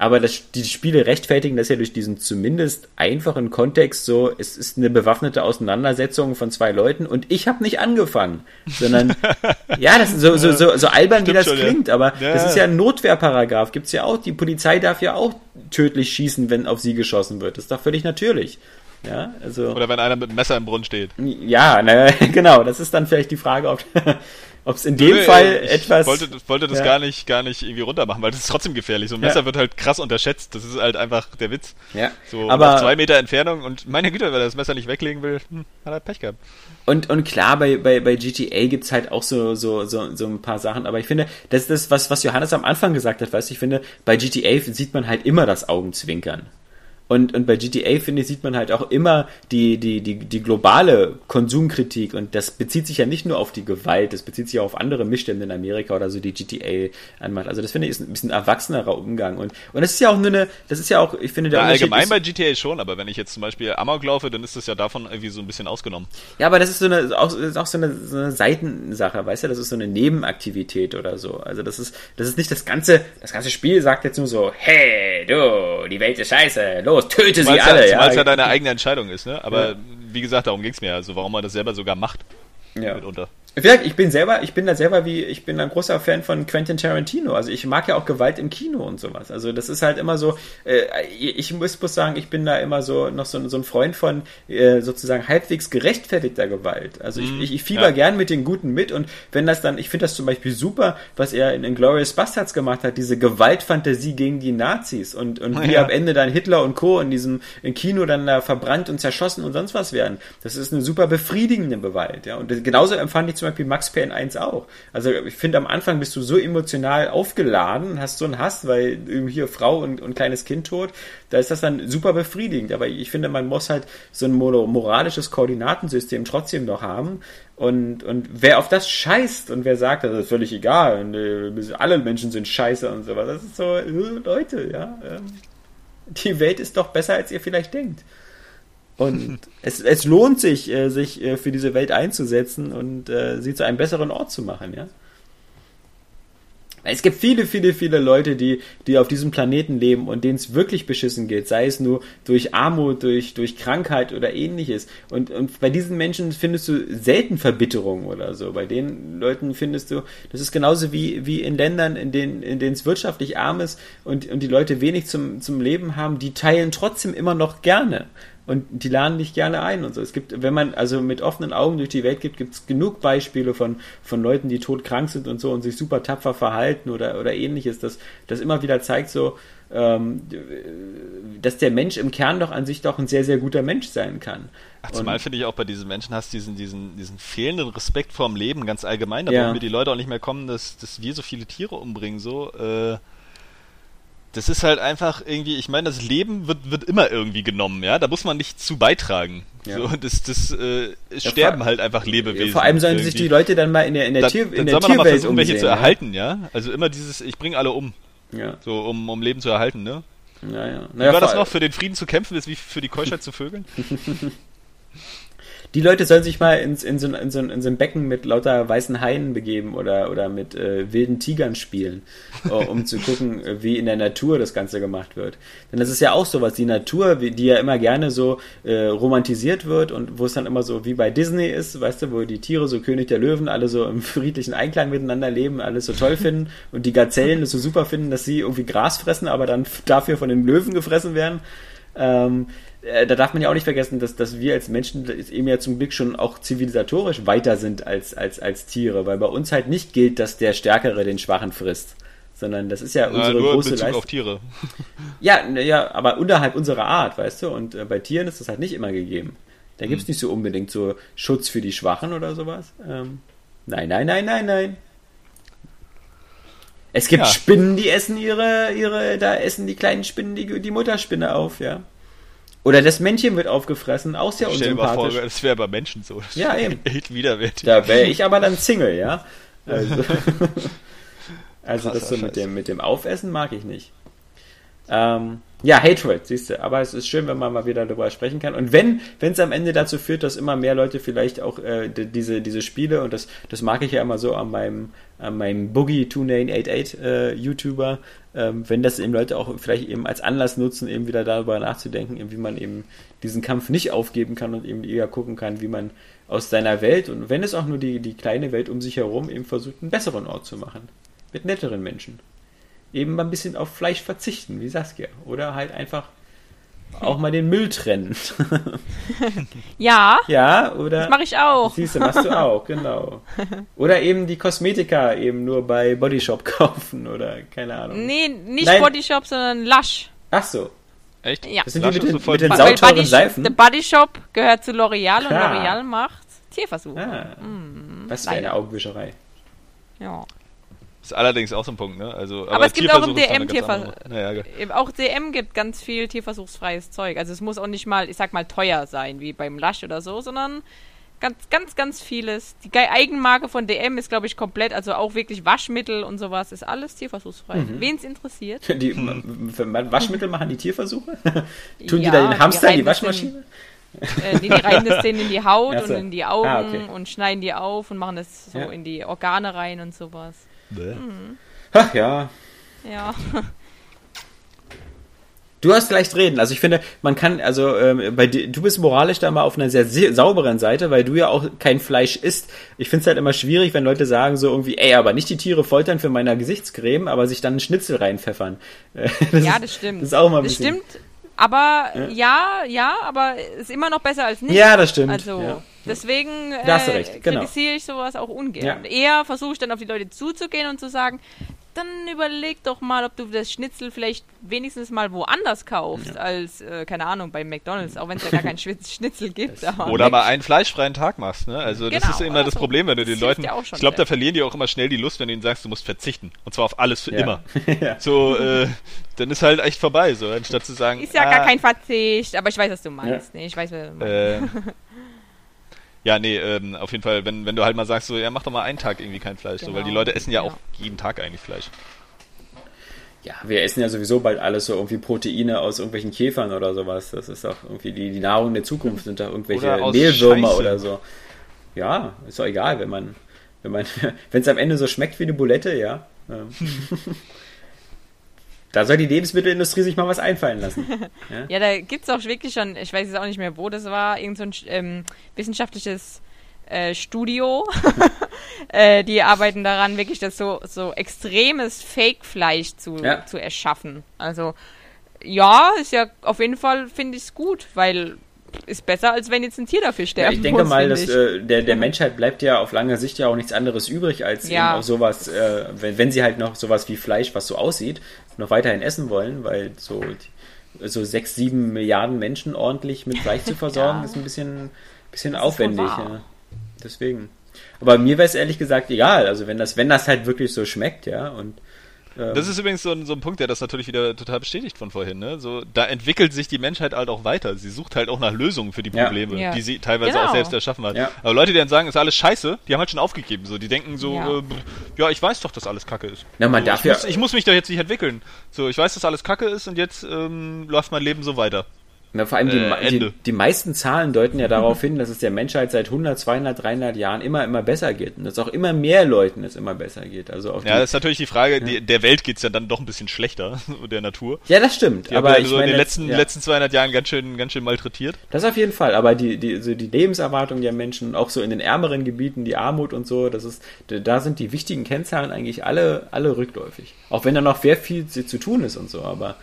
Aber das, die Spiele rechtfertigen das ja durch diesen zumindest einfachen Kontext so, es ist eine bewaffnete Auseinandersetzung von zwei Leuten und ich habe nicht angefangen, sondern <laughs> ja, das ist so, so, so, so albern, wie das schon, klingt, ja. aber ja. das ist ja ein Notwehrparagraf, gibt's ja auch, die Polizei darf ja auch tödlich schießen, wenn auf sie geschossen wird. Das ist doch völlig natürlich. Ja, also. Oder wenn einer mit einem Messer im Brunnen steht. Ja, na, <laughs> genau. Das ist dann vielleicht die Frage, ob <laughs> ob es in dem Nö, Fall ich etwas. wollte, wollte das ja. gar nicht, gar nicht irgendwie runtermachen, weil das ist trotzdem gefährlich. So ein Messer ja. wird halt krass unterschätzt. Das ist halt einfach der Witz. Ja. So aber auf zwei Meter Entfernung und meine Güte, wenn er das Messer nicht weglegen will, hm, hat er Pech gehabt. Und, und klar, bei, bei, bei GTA gibt's halt auch so, so, so, so ein paar Sachen, aber ich finde, das ist das, was, was Johannes am Anfang gesagt hat, weißt du, ich finde, bei GTA sieht man halt immer das Augenzwinkern. Und, und bei GTA, finde ich, sieht man halt auch immer die, die, die, die globale Konsumkritik. Und das bezieht sich ja nicht nur auf die Gewalt, das bezieht sich auch auf andere Missstände in Amerika oder so, die GTA anmacht. Also das finde ich ist ein bisschen erwachsenerer Umgang. Und, und das ist ja auch nur eine, das ist ja auch, ich finde, der ja, allgemein bei GTA schon, aber wenn ich jetzt zum Beispiel Amok laufe, dann ist das ja davon irgendwie so ein bisschen ausgenommen. Ja, aber das ist so eine, auch, ist auch so eine, so eine Seitensache, weißt du, das ist so eine Nebenaktivität oder so. Also das ist, das ist nicht das ganze, das ganze Spiel sagt jetzt nur so, hey, du, die Welt ist scheiße, los, los, töte sie alle. Ja, Weil es ja deine eigene Entscheidung ist, ne? Aber ja. wie gesagt, darum ging es mir. Also warum man das selber sogar macht. Ja. Mitunter. Ich bin selber, ich bin da selber wie, ich bin ein großer Fan von Quentin Tarantino. Also ich mag ja auch Gewalt im Kino und sowas. Also das ist halt immer so, äh, ich muss, muss sagen, ich bin da immer so noch so, so ein Freund von äh, sozusagen halbwegs gerechtfertigter Gewalt. Also ich, ich, ich fieber ja. gern mit den Guten mit und wenn das dann, ich finde das zum Beispiel super, was er in Inglourious Bastards gemacht hat, diese Gewaltfantasie gegen die Nazis und, und wie ja. am Ende dann Hitler und Co. in diesem im Kino dann da verbrannt und zerschossen und sonst was werden. Das ist eine super befriedigende Gewalt, ja. Und genauso empfand ich zum Beispiel Max Payne 1 auch. Also ich finde, am Anfang bist du so emotional aufgeladen, hast so einen Hass, weil hier Frau und, und kleines Kind tot, da ist das dann super befriedigend. Aber ich finde, man muss halt so ein moralisches Koordinatensystem trotzdem noch haben. Und, und wer auf das scheißt und wer sagt, das ist völlig egal, und, äh, alle Menschen sind scheiße und sowas, das ist so, äh, Leute, ja. Ähm, die Welt ist doch besser, als ihr vielleicht denkt. Und es, es lohnt sich, äh, sich äh, für diese Welt einzusetzen und äh, sie zu einem besseren Ort zu machen, ja. Es gibt viele, viele, viele Leute, die, die auf diesem Planeten leben und denen es wirklich beschissen geht, sei es nur durch Armut, durch, durch Krankheit oder ähnliches. Und, und bei diesen Menschen findest du selten Verbitterung oder so. Bei den Leuten findest du, das ist genauso wie, wie in Ländern, in denen, in denen es wirtschaftlich arm ist und, und die Leute wenig zum, zum Leben haben, die teilen trotzdem immer noch gerne und die laden dich gerne ein und so. Es gibt, wenn man also mit offenen Augen durch die Welt gibt, gibt es genug Beispiele von, von Leuten, die todkrank sind und so und sich super tapfer verhalten oder, oder ähnliches, das, das immer wieder zeigt so, ähm, dass der Mensch im Kern doch an sich doch ein sehr, sehr guter Mensch sein kann. Ach, zumal finde ich auch bei diesen Menschen hast diesen, diesen, diesen fehlenden Respekt vorm Leben ganz allgemein, da ja. wollen wir die Leute auch nicht mehr kommen, dass, dass wir so viele Tiere umbringen, so, äh, das ist halt einfach irgendwie, ich meine, das Leben wird, wird immer irgendwie genommen, ja. Da muss man nicht zu beitragen. Ja. So, das, das äh, es ja, sterben vor, halt einfach Lebewesen. Ja, vor allem sollen irgendwie. sich die Leute dann mal in der, in der, dann, Tier, in der Tierwelt mal versuchen, welche zu erhalten, ja. Also immer dieses, ich bringe alle um. Ja. So, um, um Leben zu erhalten, ne? Ja, ja. Naja, wie war das noch? Für den Frieden zu kämpfen ist wie für die Keuschheit zu vögeln? <laughs> die Leute sollen sich mal ins, in, so, in, so, in so ein Becken mit lauter weißen Haien begeben oder, oder mit äh, wilden Tigern spielen, äh, um zu gucken, äh, wie in der Natur das Ganze gemacht wird. Denn das ist ja auch sowas, die Natur, die ja immer gerne so äh, romantisiert wird und wo es dann immer so wie bei Disney ist, weißt du, wo die Tiere, so König der Löwen, alle so im <laughs> friedlichen Einklang miteinander leben, alles so toll finden und die Gazellen es so super finden, dass sie irgendwie Gras fressen, aber dann dafür von den Löwen gefressen werden. Ähm, äh, da darf man ja auch nicht vergessen, dass, dass wir als Menschen eben ja zum Glück schon auch zivilisatorisch weiter sind als, als, als Tiere, weil bei uns halt nicht gilt, dass der Stärkere den Schwachen frisst. Sondern das ist ja unsere nur große Leistung. auf Tiere. <laughs> Ja, ja, aber unterhalb unserer Art, weißt du? Und äh, bei Tieren ist das halt nicht immer gegeben. Da gibt es hm. nicht so unbedingt so Schutz für die Schwachen oder sowas. Ähm, nein, nein, nein, nein, nein. Es gibt ja. Spinnen, die essen ihre, ihre, da essen die kleinen Spinnen die, die Mutterspinne auf, ja. Oder das Männchen wird aufgefressen, auch sehr Stell unsympathisch. Stell dir mal vor, das wäre bei Menschen so. Das ja, eben. Echt widerwärtig. Da wäre ich aber dann Single, ja. Also, <laughs> also das so mit dem, mit dem Aufessen mag ich nicht. Ähm, ja, Hatred, siehst du. Aber es ist schön, wenn man mal wieder darüber sprechen kann. Und wenn es am Ende dazu führt, dass immer mehr Leute vielleicht auch äh, diese, diese Spiele, und das, das mag ich ja immer so an meinem, an meinem Boogie2988 äh, YouTuber, ähm, wenn das eben Leute auch vielleicht eben als Anlass nutzen, eben wieder darüber nachzudenken, wie man eben diesen Kampf nicht aufgeben kann und eben eher gucken kann, wie man aus seiner Welt und wenn es auch nur die, die kleine Welt um sich herum eben versucht, einen besseren Ort zu machen. Mit netteren Menschen eben mal ein bisschen auf Fleisch verzichten, wie Saskia. Oder halt einfach auch mal den Müll trennen. <laughs> Ja, ja, oder? das mache ich auch. Siehst du, machst du auch, <laughs> genau. Oder eben die Kosmetika eben nur bei Bodyshop <laughs> kaufen oder keine Ahnung. Nee, nicht Nein. Bodyshop, sondern Lush. Ach so. Echt? Ja. Das sind Lasch die mit ist den, so voll mit den sauteuren Body, Seifen. der Bodyshop gehört zu L'Oreal und. L'Oreal macht Tierversuche. Ah, was für eine Augenwischerei. Ja. Ist allerdings auch so ein Punkt, ne? Also, Aber es gibt auch im Tierversuch DM eine ganz Tierver- andere- Naja, ge- Eben Auch DM gibt ganz viel tierversuchsfreies Zeug. Also es muss auch nicht mal, ich sag mal, teuer sein, wie beim Lush oder so, sondern ganz, ganz, ganz vieles. Die Ge- Eigenmarke von DM ist, glaube ich, komplett, also auch wirklich Waschmittel und sowas, ist alles tierversuchsfrei. Mhm. Wen es interessiert. Die für Waschmittel machen die Tierversuche? <laughs> Tun die Ja, da den Hamster in die Waschmaschine? Äh, die reiben das denen in die <laughs> Haut Ach so. und in die Augen Ah, okay. und schneiden die auf und machen das so Ja. in die Organe rein und sowas. Bäh. Ach ja, Ja. Du hast leicht reden. Also ich finde, man kann, also ähm, bei dir, du bist moralisch da mal auf einer sehr, sehr sauberen Seite, weil du ja auch kein Fleisch isst. Ich finde es halt immer schwierig, wenn Leute sagen so irgendwie, ey, aber nicht die Tiere foltern für meine Gesichtscreme, aber sich dann einen Schnitzel reinpfeffern. <laughs> Das ja, das stimmt. Das ist auch mal ein Das bisschen. stimmt, aber ja, ja, aber ist immer noch besser als nicht. Ja, das stimmt. Also ja. deswegen äh, recht, genau. kritisiere ich sowas auch ungern. Ja. Eher versuche ich dann auf die Leute zuzugehen und zu sagen, dann überleg doch mal, ob du das Schnitzel vielleicht wenigstens mal woanders kaufst, als, äh, keine Ahnung, bei McDonalds, auch wenn es ja gar keinen <laughs> Schwitz- Schnitzel gibt. <laughs> aber- Oder mal einen fleischfreien Tag machst, ne? Also das Genau, ist immer das so. Problem, wenn du Das den Leuten. ja auch schon ich glaube, da verlieren die auch immer schnell die Lust, wenn du ihnen sagst, du musst verzichten. Und zwar auf alles für Ja. immer. <laughs> ja. So, äh, dann ist halt echt vorbei, so, anstatt zu sagen. Ist ja ah, gar kein Verzicht, aber ich weiß, was du meinst. Nee, ich weiß, was du meinst. Äh, ja, nee, ähm, auf jeden Fall, wenn, wenn du halt mal sagst, so, ja, mach doch mal einen Tag irgendwie kein Fleisch, so, weil die Genau, Leute essen ja ja. auch jeden Tag eigentlich Fleisch. ja, wir essen ja sowieso bald alles so irgendwie Proteine aus irgendwelchen Käfern oder sowas. Das ist doch irgendwie die, die Nahrung der Zukunft, sind da irgendwelche Mehlwürmer Scheiße. oder so. Ja, ist doch egal, wenn man, wenn man, <laughs> wenn es am Ende so schmeckt wie eine Bulette, ja. Ähm. <laughs> da soll die Lebensmittelindustrie sich mal was einfallen lassen. <laughs> Ja, da gibt's auch wirklich schon, ich weiß jetzt auch nicht mehr, wo das war, irgend so ein ähm, wissenschaftliches äh, Studio. <laughs> äh, die arbeiten daran, wirklich das so, so extremes Fake-Fleisch zu, Ja. zu erschaffen. Also, ja, ist ja auf jeden Fall, finde ich es gut, weil ist besser, als wenn jetzt ein Tier dafür Ja, sterben ich denke muss, mal, dass äh, der, der Menschheit bleibt ja auf lange Sicht ja auch nichts anderes übrig, als Ja. eben auch sowas, äh, wenn, wenn sie halt noch sowas wie Fleisch, was so aussieht, noch weiterhin essen wollen, weil so, so sechs, sieben Milliarden Menschen ordentlich mit <laughs> Fleisch zu versorgen, Ja. ist ein bisschen, bisschen Das aufwendig. Ja. Deswegen. Aber mir wäre es ehrlich gesagt egal, also wenn das, wenn das halt wirklich so schmeckt, ja, und ähm, Das ist übrigens so ein, so ein Punkt, der das natürlich wieder total bestätigt von vorhin. Ne? So, da entwickelt sich die Menschheit halt auch weiter. Sie sucht halt auch nach Lösungen für die. Probleme, Ja. die sie teilweise Genau. auch selbst erschaffen hat. Ja. Aber Leute, die dann sagen, ist alles scheiße, die haben halt schon aufgegeben. So, die denken so, Ja. ja, äh, ja ich weiß doch, dass alles Kacke ist. Na, man so, darf ich, ja- muss, ich muss mich doch jetzt nicht entwickeln. So, ich weiß, dass alles Kacke ist und jetzt ähm, läuft mein Leben so weiter. Na, vor allem die, Äh, die, die meisten Zahlen deuten ja darauf hin, dass es der Menschheit seit 100, 200, 300 Jahren immer, immer besser geht. Und dass auch immer mehr Leuten es immer besser geht. Also auch Ja, die, das ist natürlich die Frage, die, der Welt geht's ja dann doch ein bisschen schlechter, <laughs> der Natur. ja, das stimmt. Die aber haben ja so meine, in den letzten, ja, letzten 200 Jahren ganz schön, ganz schön malträtiert. das auf jeden Fall. Aber die, die, so die Lebenserwartung der Menschen, auch so in den ärmeren Gebieten, die Armut und so, das ist, da sind die wichtigen Kennzahlen eigentlich alle, alle rückläufig. Auch wenn da noch sehr viel zu zu tun ist und so. Aber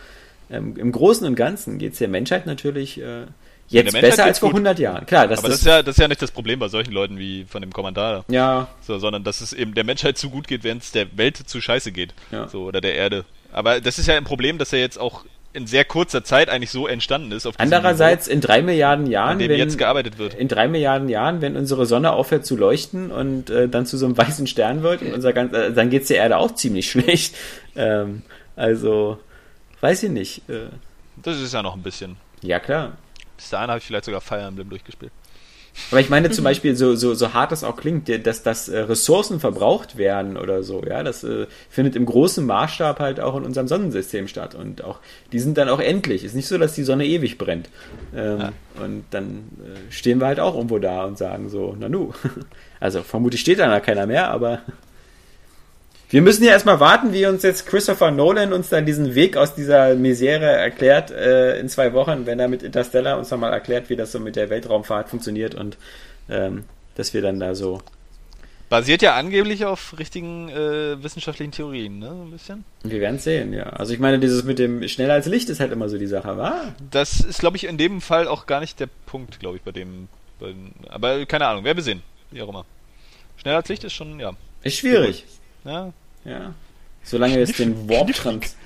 ähm, im Großen und Ganzen geht's der Menschheit natürlich äh, jetzt Menschheit besser als vor gut. 100 Jahren. Klar, das, Aber das ist ja, das ist ja nicht das Problem bei solchen Leuten wie von dem Kommandar. ja, So, sondern dass es eben der Menschheit zu gut geht, wenn es der Welt zu scheiße geht. Ja. So, oder der Erde. Aber das ist ja ein Problem, dass er jetzt auch in sehr kurzer Zeit eigentlich so entstanden ist. Andererseits in drei Milliarden Niveau, Jahren, wenn, jetzt gearbeitet wird. in drei Milliarden Jahren, wenn unsere Sonne aufhört zu leuchten und äh, dann zu so einem <laughs> weißen Stern wird, und unser ganz, äh, dann geht's der Erde auch ziemlich <laughs> schlecht. Ähm, also, weiß ich nicht. Äh, Das ist ja noch ein bisschen. ja, klar. Bis dahin habe ich vielleicht sogar Fire Emblem durchgespielt. Aber ich meine zum <laughs> Beispiel, so, so, so hart es auch klingt, dass, dass äh, Ressourcen verbraucht werden oder so, ja, das äh, findet im großen Maßstab halt auch in unserem Sonnensystem statt. Und auch, die sind dann auch endlich. Ist nicht so, dass die Sonne ewig brennt. Ähm, Ja. Und dann äh, stehen wir halt auch irgendwo da und sagen so, na nu. <laughs> Also vermutlich steht da keiner mehr, aber wir müssen ja erstmal warten, wie uns jetzt Christopher Nolan uns dann diesen Weg aus dieser Misere erklärt äh, in zwei Wochen, wenn er mit Interstellar uns nochmal erklärt, wie das so mit der Weltraumfahrt funktioniert und ähm, dass wir dann da so Basiert ja angeblich auf richtigen äh, wissenschaftlichen Theorien, ne? So ein bisschen. Wir werden sehen, ja. Also ich meine, dieses mit dem schneller als Licht ist halt immer so die Sache, wa? Das ist, glaube ich, in dem Fall auch gar nicht der Punkt, glaube ich, bei dem. Bei, aber keine Ahnung, wer wir sehen. Wie auch immer. Schneller als Licht ist schon, ja. Ist schwierig. ja. Ja. Solange wir es den Warp trans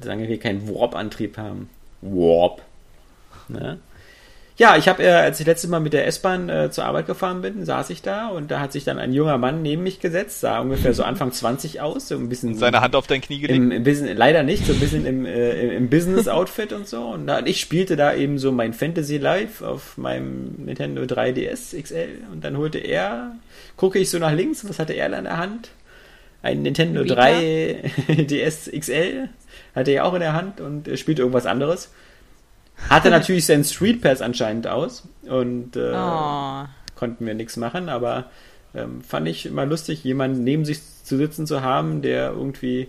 solange wir keinen Warp-Antrieb haben. Warp. Ne? Ja, ich habe, äh, als ich letztes Mal mit der S-Bahn äh, zur Arbeit gefahren bin, saß ich da und da hat sich dann ein junger Mann neben mich gesetzt, sah ungefähr so Anfang 20 aus, so ein bisschen Seine Hand auf dein Knie gelegt. im, im Business, leider nicht, so ein bisschen im, äh, im Business-Outfit und so. Und da, ich spielte da eben so mein Fantasy Live auf meinem Nintendo 3DS XL und dann holte er, gucke ich so nach links, was hatte er da in der Hand? Ein Nintendo Vita? 3DS <laughs> XL hatte er auch in der Hand und äh, spielte irgendwas anderes. Hatte <laughs> natürlich seinen Street Pass anscheinend aus und äh, Oh. konnten wir nichts machen, aber ähm, fand ich immer lustig, jemanden neben sich zu sitzen zu haben, der irgendwie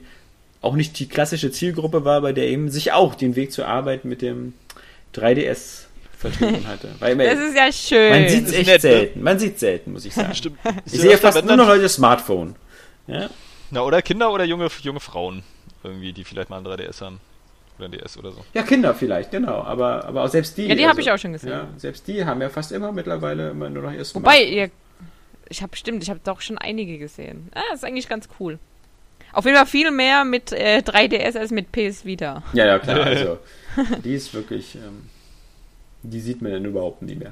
auch nicht die klassische Zielgruppe war, bei der eben sich auch den Weg zur Arbeit mit dem 3DS vertrieben <laughs> hatte. Weil man, Das ist ja schön. man sieht es echt nett, ne? selten. Man sieht selten, muss ich sagen. Stimmt. Ich sehe fast nur noch Leute Smartphone. Ja? Na, oder Kinder oder junge, junge Frauen. Irgendwie, die vielleicht mal ein 3DS haben. Oder ein DS oder so. ja, Kinder vielleicht, genau. Aber, aber auch selbst die. also, Ja, die habe ich auch schon gesehen. Ja, selbst die haben ja fast immer mittlerweile immer nur noch ihr Smartphone. Wobei, ihr, ich habe stimmt, ich habe doch schon einige gesehen. Ah, das ist eigentlich ganz cool. Auf jeden Fall viel mehr mit äh, 3DS als mit PS Vita. Ja, ja, klar. <laughs> Also, die ist wirklich. Ähm, die sieht man dann überhaupt nie mehr.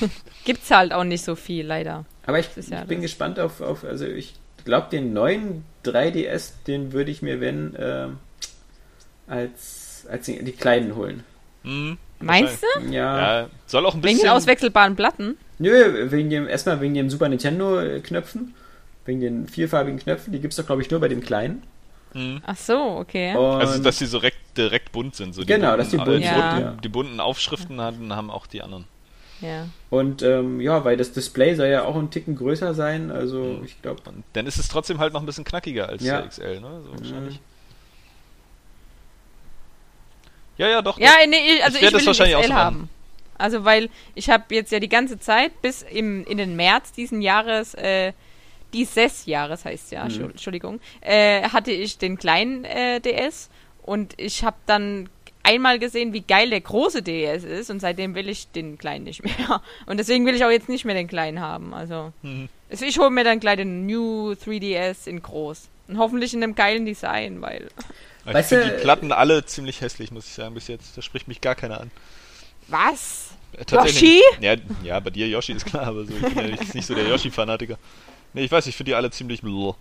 <laughs> Gibt's halt auch nicht so viel, leider. Aber ich, ich bin gespannt auf, auf. Also, ich glaube, den neuen 3DS, den würde ich mir, wenn, ähm, als, als die, die kleinen holen. Mhm. Meinst du? Ja. Ja, soll auch ein Wegen den bisschen. auswechselbaren Platten? Nö, wegen dem, erstmal wegen dem Super Nintendo-Knöpfen. Wegen den vierfarbigen Knöpfen. Die gibt es doch, glaube ich, nur bei dem kleinen. Mhm. Ach so, okay. Und Also, dass die so direkt, direkt bunt sind. So Genau, dass die bunt sind, bunten, ja. die bunten Aufschriften hatten, haben auch die anderen. Ja. Und ähm, ja, weil das Display soll ja auch ein Ticken größer sein, also Mhm. ich glaube. Dann ist es trotzdem halt noch ein bisschen knackiger als Ja. der XL, ne? So wahrscheinlich. Mhm. Ja, ja, doch. Ja, doch. nee, ich- also Ich ich, will das wahrscheinlich auch XL haben. Also weil ich habe jetzt ja die ganze Zeit bis im, in den März diesen Jahres, äh, dieses Jahres heißt ja, Mhm. Entschuldigung, äh, hatte ich den kleinen äh, DS und ich habe dann einmal gesehen, wie geil der große DS ist und seitdem will ich den kleinen nicht mehr. <laughs> Und deswegen will ich auch jetzt nicht mehr den kleinen haben. Also Mhm. also ich hole mir dann gleich den New 3DS in groß. Und hoffentlich in einem geilen Design, weil. Ich Weißt finde die Platten alle ziemlich hässlich, muss ich sagen, bis jetzt. Da spricht mich gar keiner an. Was? Yoshi? Ja, ja, bei dir Yoshi ist klar, aber so, ich bin ja jetzt nicht so der <laughs> Yoshi-Fanatiker. Nee, ich weiß, ich finde die alle ziemlich blöd.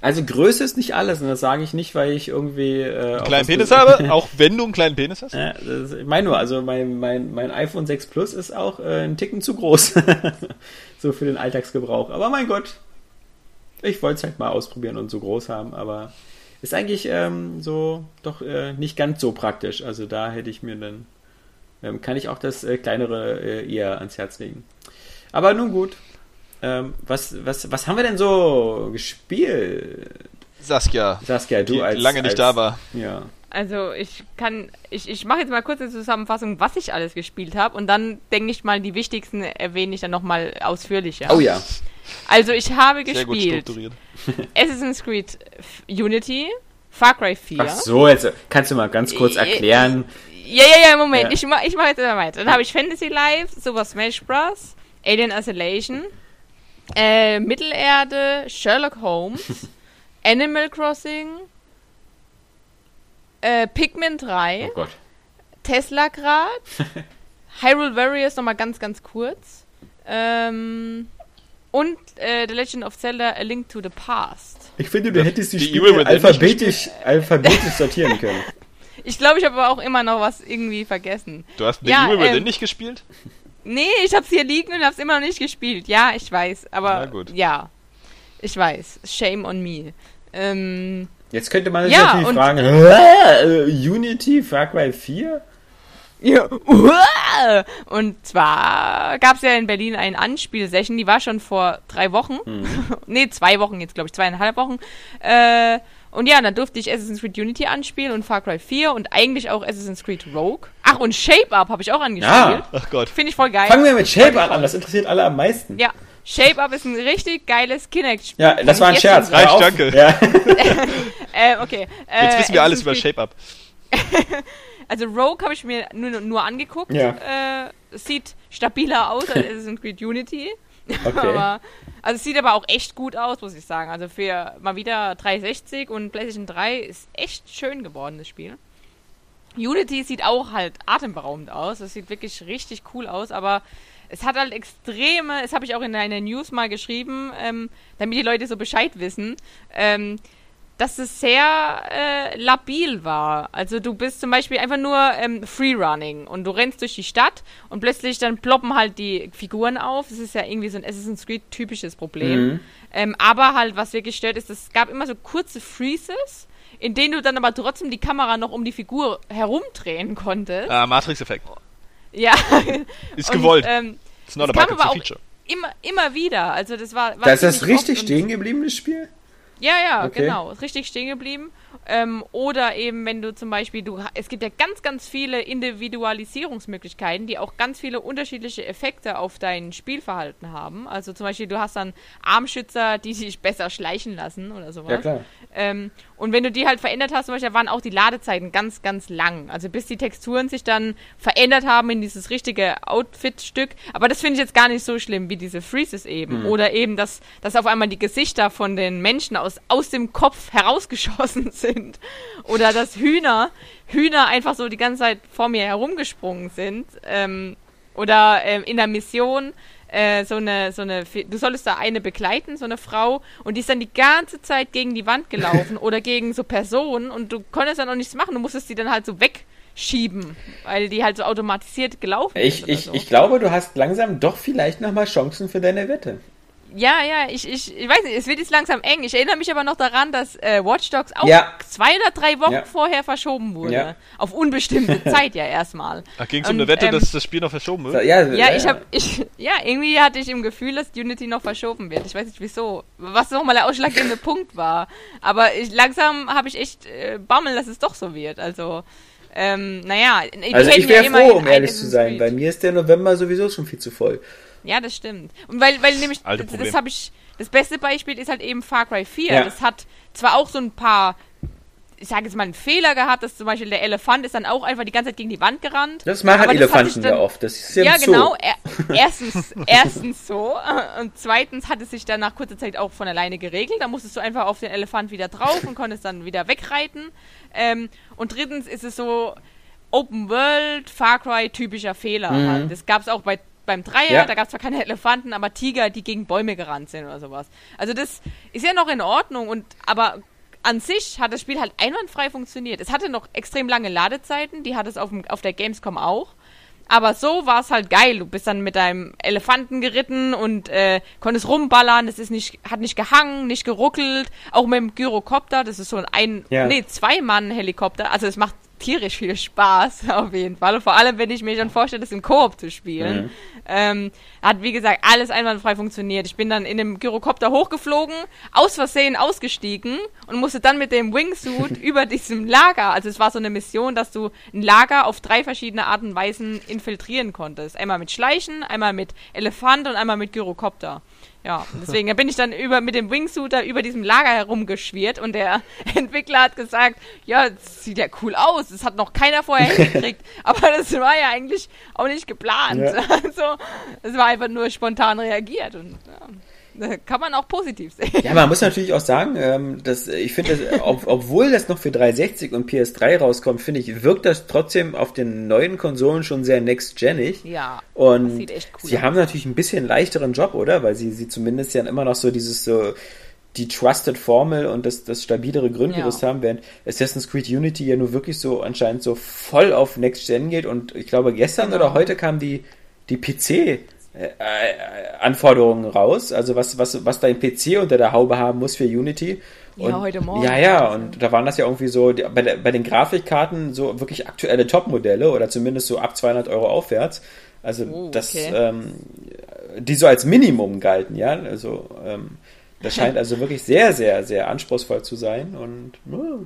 Also Größe ist nicht alles, und das sage ich nicht, weil ich irgendwie. Äh, auf Kleinen Penis habe, <laughs> auch wenn du einen kleinen Penis hast. Ja, das, ich meine nur, also mein, mein, mein iPhone 6 Plus ist auch äh, ein Ticken zu groß. <laughs> so für den Alltagsgebrauch. Aber mein Gott, ich wollte es halt mal ausprobieren und so groß haben, aber ist eigentlich ähm, so doch äh, nicht ganz so praktisch. Also da hätte ich mir dann, ähm, kann ich auch das äh, kleinere äh, eher ans Herz legen. Aber nun gut. Ähm, was, was, was haben wir denn so gespielt? Saskia, Saskia, du die als lange nicht als, da war. Ja. Also ich kann, ich, ich mache jetzt mal kurz eine Zusammenfassung, was ich alles gespielt habe und dann denke ich mal, die wichtigsten erwähne ich dann nochmal ausführlicher. Oh ja. Also ich habe Sehr gut gespielt strukturiert. <laughs> Assassin's Creed Unity, Far Cry 4. Ach so, jetzt kannst du mal ganz kurz Äh, erklären. Ja, ja, ja, Moment, Ja. ich mache ich mach jetzt mal weiter. Dann habe ich Fantasy Life, Super Smash Bros., Alien Isolation, äh, Mittelerde, Sherlock Holmes, <laughs> Animal Crossing, äh, Pikmin 3, Oh Gott. Tesla Grad, <laughs> Hyrule Warriors nochmal ganz, ganz kurz. Ähm, und äh, The Legend of Zelda A Link to the Past. Ich finde, du hättest die, Die Spiele alphabetisch, alphabetisch sortieren können. <laughs> Ich glaube, ich habe aber auch immer noch was irgendwie vergessen. Du hast The Ja, Evil Within ähm, nicht gespielt? Nee, ich hab's hier liegen und hab's immer noch nicht gespielt. Ja, ich weiß, aber Na gut. ja. Ich weiß. Shame on me. Ähm, Jetzt könnte man sich Ja, natürlich und- fragen, "Hä? Äh, Unity, Far Cry 4? ja. <laughs> Und zwar gab's ja in Berlin eine Anspielsession, die war schon vor drei Wochen. <laughs> nee, zwei Wochen jetzt, glaube ich, zweieinhalb Wochen. Äh, und ja, dann durfte ich Assassin's Creed Unity anspielen und Far Cry 4 und eigentlich auch Assassin's Creed Rogue. Ach, und Shape Up habe ich auch angespielt. Ja. Ach Gott. Finde ich voll geil. Fangen wir mit Shape Up an, das interessiert alle am meisten. Ja, Shape Up ist ein richtig geiles Kinect-Spiel. Ja, das war ein Scherz. Reicht, danke. Ja. <laughs> äh, okay. Äh, Jetzt wissen wir es alles über Shape Up. <laughs> Also Rogue habe ich mir nur, nur angeguckt. Ja. Äh, es sieht stabiler aus als Assassin's Creed Unity. <laughs> Okay. aber, also es sieht aber auch echt gut aus, muss ich sagen. Also für mal wieder 360 und PlayStation 3 ist echt schön geworden, das Spiel. Unity sieht auch halt atemberaubend aus. Es sieht wirklich richtig cool aus, aber es hat halt extreme, das habe ich auch in einer News mal geschrieben, ähm, damit die Leute so Bescheid wissen, ähm, dass es sehr äh, labil war. Also du bist zum Beispiel einfach nur ähm, Freerunning und du rennst durch die Stadt und plötzlich dann ploppen halt die Figuren auf. Das ist ja irgendwie so ein Assassin's Creed typisches Problem. Mhm. Ähm, aber halt, was wirklich stört, ist, es gab immer so kurze Freezes, in denen du dann aber trotzdem die Kamera noch um die Figur herumdrehen konntest. Ah, Matrix-Effekt. Ja. <laughs> Ist Und, gewollt. Ähm, It's not a es a feature. immer, immer wieder. Also das war. war Da ist das richtig stehen geblieben, das Spiel? Ja, ja, Okay. genau. Ist richtig stehen geblieben. Ähm, oder eben, wenn du zum Beispiel, du, es gibt ja ganz, ganz viele Individualisierungsmöglichkeiten, die auch ganz viele unterschiedliche Effekte auf dein Spielverhalten haben. Also zum Beispiel, du hast dann Armschützer, die <laughs> sich besser schleichen lassen oder sowas. Ja, klar. Ähm, und wenn du die halt verändert hast, zum Beispiel, waren auch die Ladezeiten ganz, ganz lang. Also bis die Texturen sich dann verändert haben in dieses richtige Outfit-Stück. Aber das finde ich jetzt gar nicht so schlimm wie diese Freezes eben. Oder eben, dass, dass auf einmal die Gesichter von den Menschen aus, aus dem Kopf <laughs> herausgeschossen sind. Oder dass Hühner, Hühner einfach so die ganze Zeit vor mir herumgesprungen sind. Ähm, oder ähm, in der Mission äh, so eine, so eine, du solltest da eine begleiten, so eine Frau, und die ist dann die ganze Zeit gegen die Wand gelaufen <laughs> oder gegen so Personen und du konntest dann auch nichts machen, du musstest die dann halt so wegschieben, weil die halt so automatisiert gelaufen ist. Ich, oder ich, so. ich glaube, du hast langsam doch vielleicht nochmal Chancen für deine Wette. Ja, ja, ich, ich, ich weiß nicht, es wird jetzt langsam eng. Ich erinnere mich aber noch daran, dass äh, Watch Dogs auch Ja. zwei oder drei Wochen Ja. vorher verschoben wurde. Ja. Auf unbestimmte <laughs> Zeit ja erstmal. Ach, ging es um eine Wette, ähm, dass das Spiel noch verschoben So, wird? ja, Ja, ich habe, ich, ja, irgendwie hatte ich im Gefühl, dass Unity noch verschoben wird. Ich weiß nicht wieso. Was nochmal der ausschlaggebende <laughs> Punkt war. Aber ich, langsam habe ich echt äh, Bammel, dass es doch so wird. Also, ähm, naja. Also ich wäre ja froh, um ehrlich zu sein. Bei mir ist der November sowieso schon viel zu voll. Ja, das stimmt. Und weil, weil nämlich, Alte das, das habe ich, das beste Beispiel ist halt eben Far Cry 4. Ja. Das hat zwar auch so ein paar, ich sage jetzt mal, einen Fehler gehabt, dass zum Beispiel der Elefant ist dann auch einfach die ganze Zeit gegen die Wand gerannt. Das machen sich Elefanten dann- ja oft. Das ist ja, Ja, genau. Er, <laughs> erstens, erstens so. Und zweitens hat es sich dann nach kurzer Zeit auch von alleine geregelt. Da musstest du einfach auf den Elefant wieder drauf und konntest dann wieder wegreiten. Ähm, und drittens ist es so Open World, Far Cry typischer Fehler. Mhm. Halt. Das gab es auch bei beim Dreier, Ja. da gab es zwar keine Elefanten, aber Tiger, die gegen Bäume gerannt sind oder sowas. Also das ist ja noch in Ordnung und aber an sich hat das Spiel halt einwandfrei funktioniert. Es hatte noch extrem lange Ladezeiten, die hat es auf, dem, auf der Gamescom auch. Aber so war es halt geil. Du bist dann mit deinem Elefanten geritten und äh, konntest rumballern. Es ist nicht, hat nicht gehangen, nicht geruckelt. Auch mit dem Gyrocopter, das ist so ein, ein Ja. nee, zwei Mann Helikopter. Also es macht tierisch viel Spaß <laughs> auf jeden Fall. Und vor allem, wenn ich mir schon vorstelle, das im Koop zu spielen. Mhm. Ähm, hat wie gesagt alles einwandfrei funktioniert. Ich bin dann in dem Gyrocopter hochgeflogen, aus Versehen ausgestiegen und musste dann mit dem Wingsuit <laughs> über diesem Lager, also es war so eine Mission, dass du ein Lager auf drei verschiedene Arten und Weisen infiltrieren konntest. Einmal mit Schleichen, einmal mit Elefant und einmal mit Gyrocopter. Ja, deswegen bin ich dann über mit dem Wingsuit da über diesem Lager herumgeschwirrt und der <laughs> Entwickler hat gesagt, ja, das sieht ja cool aus, das hat noch keiner vorher <laughs> hingekriegt, aber das war ja eigentlich auch nicht geplant. Ja. <laughs> Also, es war einfach nur spontan reagiert und ja, <laughs> kann man auch positiv sehen. Ja, man muss natürlich auch sagen, ähm, dass ich finde, ob, obwohl das noch für 360 und PS3 rauskommt, finde ich, wirkt das trotzdem auf den neuen Konsolen schon sehr next-genig. Ja, Und das sieht echt cool sie aus. haben natürlich ein bisschen leichteren Job, oder? Weil sie, sie zumindest ja immer noch so dieses so die Trusted Formel und das, das stabilere Grundgerüst Ja. haben, während Assassin's Creed Unity ja nur wirklich so anscheinend so voll auf Next Gen geht und ich glaube gestern Genau. oder heute kam die, die PC äh, äh, Anforderungen raus, also was, was, was dein PC unter der Haube haben muss für Unity. Ja, Und- heute Morgen Ja, ja, und da waren das ja irgendwie so, bei, der, bei den Grafikkarten so wirklich aktuelle Top-Modelle oder zumindest so ab 200 Euro aufwärts. Also Oh, das, okay. ähm, die so als Minimum galten, ja. Also ähm, das <laughs> scheint also wirklich sehr, sehr, sehr anspruchsvoll zu sein und ja,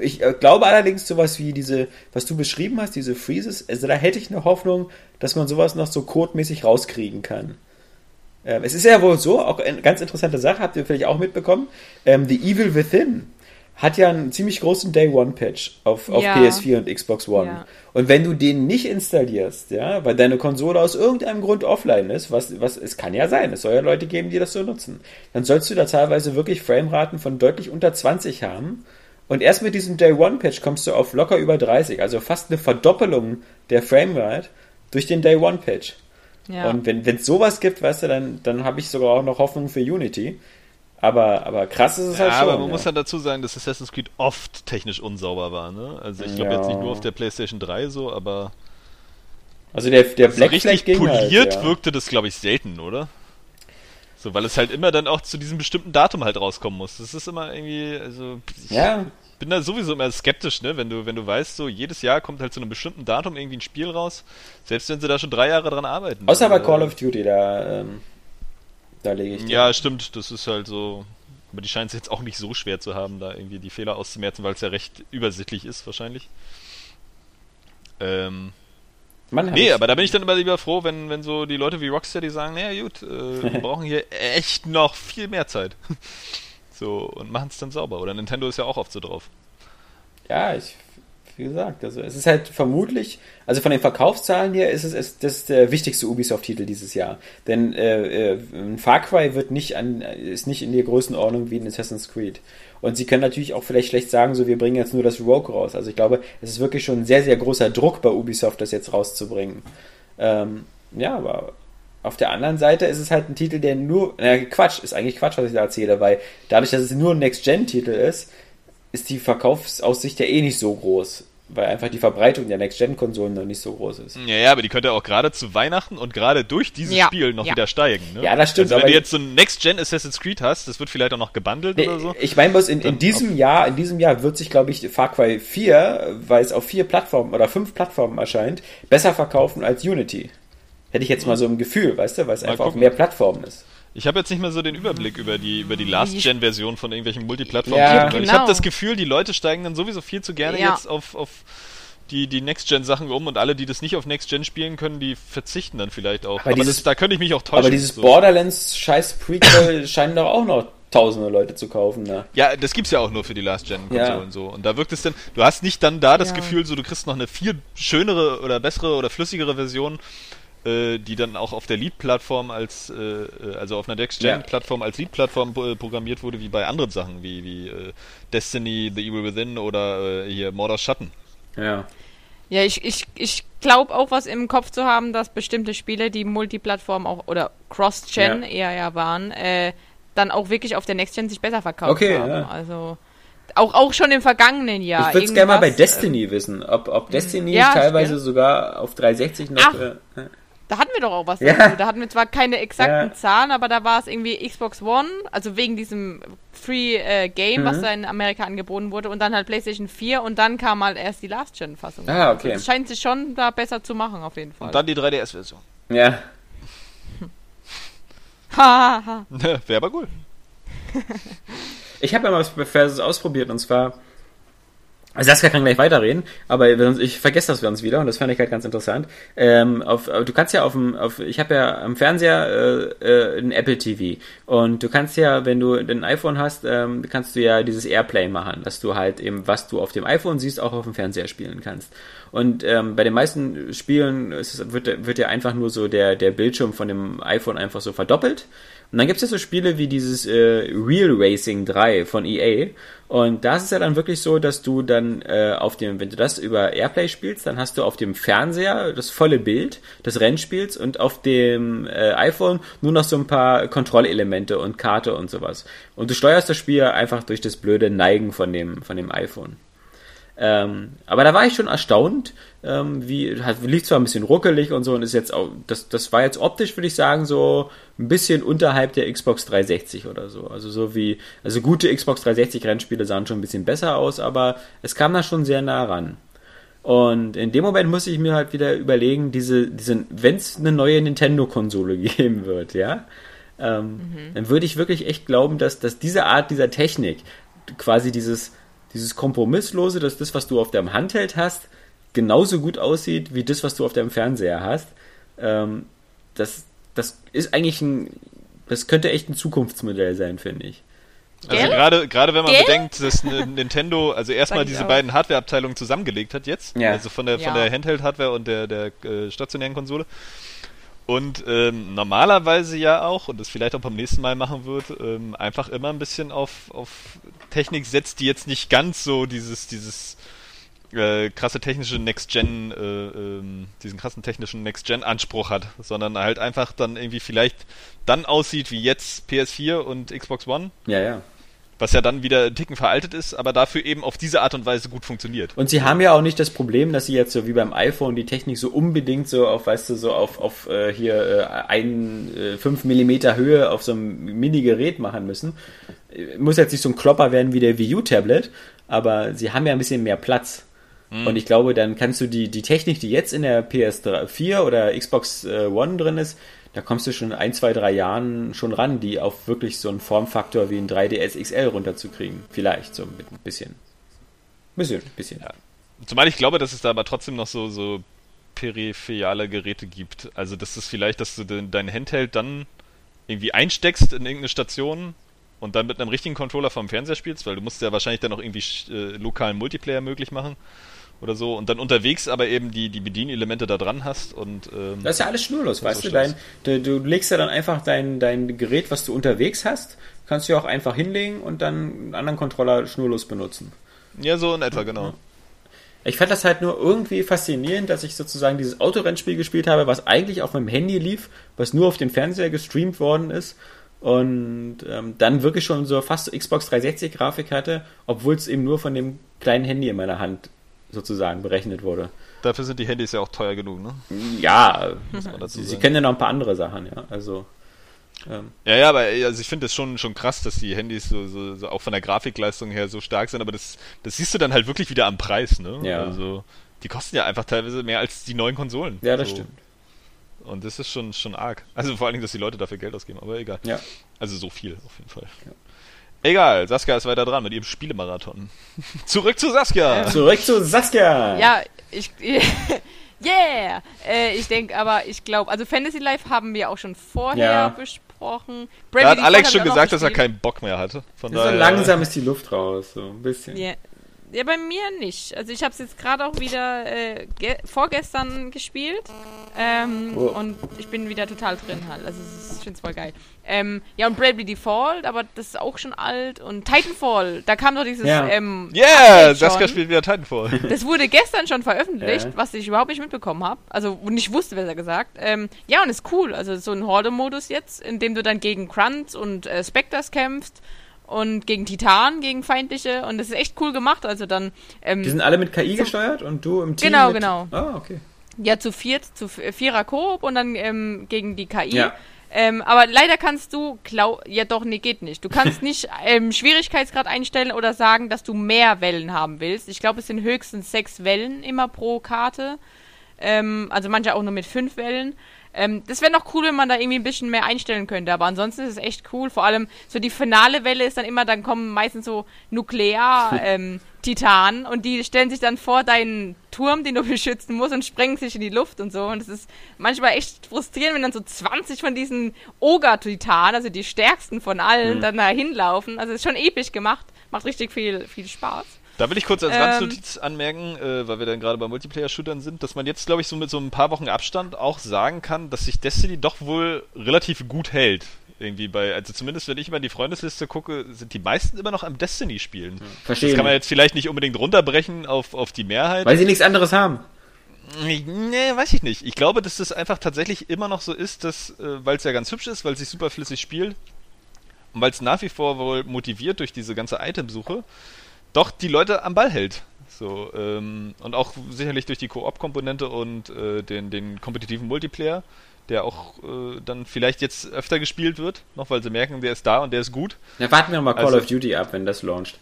ich glaube allerdings sowas wie diese, was du beschrieben hast, diese Freezes, also da hätte ich eine Hoffnung, dass man sowas noch so codemäßig rauskriegen kann. Ähm, es ist ja wohl so, auch eine ganz interessante Sache, habt ihr vielleicht auch mitbekommen, ähm, The Evil Within hat ja einen ziemlich großen Day One Patch auf, auf ja. PS4 und Xbox One. Ja. Und wenn du den nicht installierst, ja, weil deine Konsole aus irgendeinem Grund offline ist, was, was, es kann ja sein, es soll ja Leute geben, die das so nutzen, dann sollst du da teilweise wirklich Frameraten von deutlich unter 20 haben. Und erst mit diesem Day One Patch kommst du auf locker über 30, also fast eine Verdoppelung der Framerate durch den Day One Patch. Ja. Und wenn es sowas gibt, weißt du, dann, dann habe ich sogar auch noch Hoffnung für Unity. Aber, aber krass ist es ja, halt schon. Aber man ja. muss dann dazu sagen, dass Assassin's Creed oft technisch unsauber war. Ne? Also ich glaube ja. jetzt nicht nur auf der PlayStation 3 so, aber. Also der, der Black so richtig Flag poliert halt, wirkte das, glaube ich, selten, oder? So, weil es halt immer dann auch zu diesem bestimmten Datum halt rauskommen muss. Das ist immer irgendwie, also. Ja. bin da sowieso immer skeptisch, ne? Wenn du, wenn du weißt, so jedes Jahr kommt halt zu einem bestimmten Datum irgendwie ein Spiel raus, selbst wenn sie da schon drei Jahre dran arbeiten. Außer bei Call of Duty, da ähm, da lege ich. Ja, stimmt. Das ist halt so. Aber die scheint es jetzt auch nicht so schwer zu haben, da irgendwie die Fehler auszumerzen, weil es ja recht übersichtlich ist, wahrscheinlich. Ähm. Mann, nee, aber da bin ich dann immer lieber froh, wenn, wenn so die Leute wie Rocksteady sagen, naja gut, äh, wir <laughs> brauchen hier echt noch viel mehr Zeit. <laughs> so, und machen es dann sauber. Oder Nintendo ist ja auch oft so drauf. Ja, ich wie gesagt, also es ist halt vermutlich, also von den Verkaufszahlen her ist es, es das ist der wichtigste Ubisoft-Titel dieses Jahr. Denn äh, äh, Far Cry wird nicht an, ist nicht in der Größenordnung wie ein Assassin's Creed. Und sie können natürlich auch vielleicht schlecht sagen, so wir bringen jetzt nur das Rogue raus. Also ich glaube, es ist wirklich schon ein sehr, sehr großer Druck bei Ubisoft, das jetzt rauszubringen. Ähm, ja, aber auf der anderen Seite ist es halt ein Titel, der nur, na Quatsch, ist eigentlich Quatsch, was ich da erzähle, weil dadurch, dass es nur ein Next-Gen-Titel ist, ist die Verkaufsaussicht ja eh nicht so groß, weil einfach die Verbreitung der Next-Gen-Konsolen noch nicht so groß ist. Ja, ja, aber die könnte auch gerade zu Weihnachten und gerade durch dieses ja. Spiel noch ja. wieder steigen. Ne? Ja, das stimmt. Also wenn du jetzt so ein Next-Gen Assassin's Creed hast, das wird vielleicht auch noch gebundelt nee, oder so. Ich meine bloß, in, in diesem Jahr, in diesem Jahr wird sich, glaube ich, Far Cry 4, weil es auf vier Plattformen oder fünf Plattformen erscheint, besser verkaufen als Unity. Hätte ich jetzt mal so ein Gefühl, weißt du, weil es einfach gucken. auf mehr Plattformen ist. Ich habe jetzt nicht mehr so den Überblick über die über die Last-Gen-Version von irgendwelchen Multiplattformen. Ja, genau. Ich habe das Gefühl, die Leute steigen dann sowieso viel zu gerne ja. jetzt auf, auf die, die Next-Gen-Sachen um und alle, die das nicht auf Next-Gen spielen können, die verzichten dann vielleicht auch. Aber, aber dieses, das, da könnte ich mich auch täuschen. Aber dieses so. Borderlands-Scheiß-Prequel <coughs> scheinen doch auch noch tausende Leute zu kaufen. Ne? Ja, das gibt's ja auch nur für die Last-Gen-Konsolen ja. so. Und da wirkt es dann, du hast nicht dann da das ja. Gefühl, so du kriegst noch eine viel schönere oder bessere oder flüssigere Version äh, die dann auch auf der Lead-Plattform als, äh, äh also auf einer Next-Gen-Plattform als Lead-Plattform programmiert wurde, wie bei anderen Sachen, wie, wie äh, Destiny, The Evil Within oder äh, hier Mordor Schatten. Ja. Ja, ich, ich, ich glaube auch, was im Kopf zu haben, dass bestimmte Spiele, die Multiplattform auch oder Cross-Gen ja. eher ja waren, äh, dann auch wirklich auf der Next-Gen sich besser verkauft okay, haben. Ja. Also auch, auch schon im vergangenen Jahr. Ich würde es gerne mal bei Destiny äh, wissen, ob, ob Destiny ja, teilweise sogar auf 360 noch. Ach, äh, da hatten wir doch auch was ja. dazu. Da hatten wir zwar keine exakten ja. Zahlen, aber da war es irgendwie Xbox One, also wegen diesem Free äh, Game, mhm. was da in Amerika angeboten wurde, und dann halt PlayStation 4 und dann kam halt erst die Last-Gen-Fassung. Ah, okay. Also scheint sich schon da besser zu machen, auf jeden Fall. Und dann die 3DS-Version. Ja. Hahaha. <laughs> <laughs> Wäre aber cool. ich habe ja mal was ausprobiert und zwar also Saskia kann gleich weiterreden, aber ich vergesse das für uns wieder und das fand ich halt ganz interessant. Ähm, auf, du kannst ja auf dem, auf, ich habe ja am Fernseher äh, äh, ein Apple TV und du kannst ja, wenn du ein iPhone hast, ähm, kannst du ja dieses Airplay machen, dass du halt eben, was du auf dem iPhone siehst, auch auf dem Fernseher spielen kannst. Und ähm, bei den meisten Spielen es, wird, wird ja einfach nur so der, der Bildschirm von dem iPhone einfach so verdoppelt. Und dann gibt es ja so Spiele wie dieses äh, Real Racing 3 von EA. Und da ist es ja dann wirklich so, dass du dann äh, auf dem, wenn du das über Airplay spielst, dann hast du auf dem Fernseher das volle Bild des Rennspiels und auf dem äh, iPhone nur noch so ein paar Kontrollelemente und Karte und sowas. Und du steuerst das Spiel einfach durch das blöde Neigen von dem, von dem iPhone. Ähm, aber da war ich schon erstaunt, ähm, wie, hat, lief zwar ein bisschen ruckelig und so und ist jetzt auch, das, das war jetzt optisch, würde ich sagen, so ein bisschen unterhalb der Xbox 360 oder so. Also so wie, also gute Xbox 360 Rennspiele sahen schon ein bisschen besser aus, aber es kam da schon sehr nah ran. Und in dem Moment muss ich mir halt wieder überlegen, diese, diese wenn es eine neue Nintendo-Konsole <laughs> geben wird, ja, ähm, mhm. dann würde ich wirklich echt glauben, dass, dass diese Art dieser Technik, quasi dieses, dieses Kompromisslose, dass das, was du auf deinem Handheld hast, genauso gut aussieht wie das, was du auf deinem Fernseher hast. Ähm, das, das ist eigentlich ein, das könnte echt ein Zukunftsmodell sein, finde ich. Also gerade gerade wenn man Gell? bedenkt, dass <laughs> Nintendo also erstmal diese auch. beiden Hardware-Abteilungen zusammengelegt hat jetzt, Ja. also von der von Ja. der Handheld-Hardware und der der äh, stationären Konsole. Und ähm, normalerweise ja auch, und das vielleicht auch beim nächsten Mal machen wird, ähm, einfach immer ein bisschen auf, auf Technik setzt, die jetzt nicht ganz so dieses, dieses äh, krasse technische Next-Gen, äh, ähm, diesen krassen technischen Next-Gen-Anspruch hat, sondern halt einfach dann irgendwie vielleicht dann aussieht wie jetzt PS4 und Xbox One, Ja, ja. Was ja dann wieder ein Ticken veraltet ist, aber dafür eben auf diese Art und Weise gut funktioniert. Und sie haben ja auch nicht das Problem, dass sie jetzt so wie beim iPhone die Technik so unbedingt so auf, weißt du, so auf, auf äh, hier äh, ein, äh, 5 Millimeter Höhe auf so einem Mini-Gerät machen müssen. Äh, Muss jetzt nicht so ein Klopper werden wie der Wii U-Tablet, aber sie haben ja ein bisschen mehr Platz. Und ich glaube, dann kannst du die, die Technik, die jetzt in der PS4 oder Xbox äh, One drin ist, da kommst du schon ein, zwei, drei Jahren schon ran, die auf wirklich so einen Formfaktor wie ein 3DS XL runterzukriegen. Vielleicht so mit ein bisschen. Bisschen, bisschen. Ja. Zumal ich glaube, dass es da aber trotzdem noch so, so peripherale Geräte gibt. Also, das ist vielleicht, dass du den, dein Handheld dann irgendwie einsteckst in irgendeine Station und dann mit einem richtigen Controller vom Fernseher spielst, weil du musst ja wahrscheinlich dann auch irgendwie äh, lokalen Multiplayer möglich machen oder so und dann unterwegs aber eben die, die Bedienelemente da dran hast und ähm, Das ist ja alles schnurlos, weißt so du, dein, du? Du legst ja dann einfach dein, dein Gerät, was du unterwegs hast, kannst du ja auch einfach hinlegen und dann einen anderen Controller schnurlos benutzen. ja, so in etwa, genau. Ich fand das halt nur irgendwie faszinierend, dass ich sozusagen dieses Autorennspiel gespielt habe, was eigentlich auf meinem Handy lief, was nur auf den Fernseher gestreamt worden ist und ähm, dann wirklich schon so fast so Xbox 360 Grafik hatte, obwohl es eben nur von dem kleinen Handy in meiner Hand sozusagen berechnet wurde. Dafür sind die Handys ja auch teuer genug, ne? Ja, sie, sie kennen ja noch ein paar andere Sachen, ja. Also ähm, Ja, ja, aber also ich finde es schon, schon krass, dass die Handys so, so, so auch von der Grafikleistung her so stark sind, aber das, das siehst du dann halt wirklich wieder am Preis, ne? Ja. Also, die kosten ja einfach teilweise mehr als die neuen Konsolen. ja, das so. stimmt. Und das ist schon, schon arg. Also vor allen Dingen, dass die Leute dafür Geld ausgeben, aber egal. Ja. Also so viel auf jeden Fall. Egal, Saskia ist weiter dran mit ihrem Spielemarathon. <laughs> Zurück zu Saskia! Zurück zu Saskia. Ja, ich. <laughs> Yeah! Äh, ich denke aber, ich glaube, also Fantasy Life haben wir auch schon vorher Ja. besprochen. Da Bravely hat Default Alex schon gesagt, dass er keinen Bock mehr hatte. Von So daher, langsam ist die Luft raus, so ein bisschen. Ja. Ja, bei mir nicht. Also ich habe es jetzt gerade auch wieder äh, ge- vorgestern gespielt ähm, Oh. und ich bin wieder total drin halt. Also ich finde es voll geil. Ähm, ja und Bravely Default, aber das ist auch schon alt und Titanfall, da kam doch dieses Ja. ähm, Yeah! Saskia spielt wieder Titanfall. <laughs> <laughs> Das wurde gestern schon veröffentlicht, Ja. was ich überhaupt nicht mitbekommen habe. Also nicht wusste, besser gesagt. Ähm, ja, und ist cool. Also so ein Horde-Modus jetzt, in dem du dann gegen Grunts und äh, Spectres kämpfst und gegen Titanen, gegen feindliche. Und das ist echt cool gemacht. Also dann ähm, Die sind alle mit KI gesteuert und du im Team. Genau, mit... genau. Ah, okay. ja zu viert, zu vierer Koop und dann ähm, gegen die KI. Ja. Ähm, aber leider kannst du, klau ja doch, nee, geht nicht. Du kannst <laughs> nicht ähm, Schwierigkeitsgrad einstellen oder sagen, dass du mehr Wellen haben willst. Ich glaube, es sind höchstens sechs Wellen immer pro Karte. Ähm, also manche auch nur mit fünf Wellen. Ähm, das wäre noch cool, wenn man da irgendwie ein bisschen mehr einstellen könnte. Aber ansonsten ist es echt cool. Vor allem so die finale Welle ist dann immer, dann kommen meistens so Nuklear-Titanen <laughs> und die stellen sich dann vor deinen Turm, den du <laughs> beschützen musst und sprengen sich in die Luft und so. Und es ist manchmal echt frustrierend, wenn dann so 20 von diesen Oger-Titanen, also die stärksten von allen, dann da hinlaufen. Also es ist schon episch gemacht. Macht richtig viel, viel Spaß. Da will ich kurz als Ähm. Randnotiz anmerken, äh, weil wir dann gerade bei Multiplayer-Shootern sind, dass man jetzt, glaube ich, so mit so ein paar Wochen Abstand auch sagen kann, dass sich Destiny doch wohl relativ gut hält. Irgendwie bei, also zumindest wenn ich mal in die Freundesliste gucke, sind die meisten immer noch am Destiny spielen. Verstehe. Das kann man jetzt vielleicht nicht unbedingt runterbrechen auf, auf die Mehrheit. Weil sie nichts anderes haben. Nee, weiß ich nicht. Ich glaube, dass das einfach tatsächlich immer noch so ist, dass, äh, weil es ja ganz hübsch ist, weil es sich super flüssig spielt und weil es nach wie vor wohl motiviert durch diese ganze Itemsuche, doch die Leute am Ball hält. So, ähm, und auch sicherlich durch die Koop-Komponente und äh, den, den kompetitiven Multiplayer, der auch äh, dann vielleicht jetzt öfter gespielt wird, noch weil sie merken, der ist da und der ist gut. Ja, warten wir mal Call Also- of Duty ab, wenn das launcht.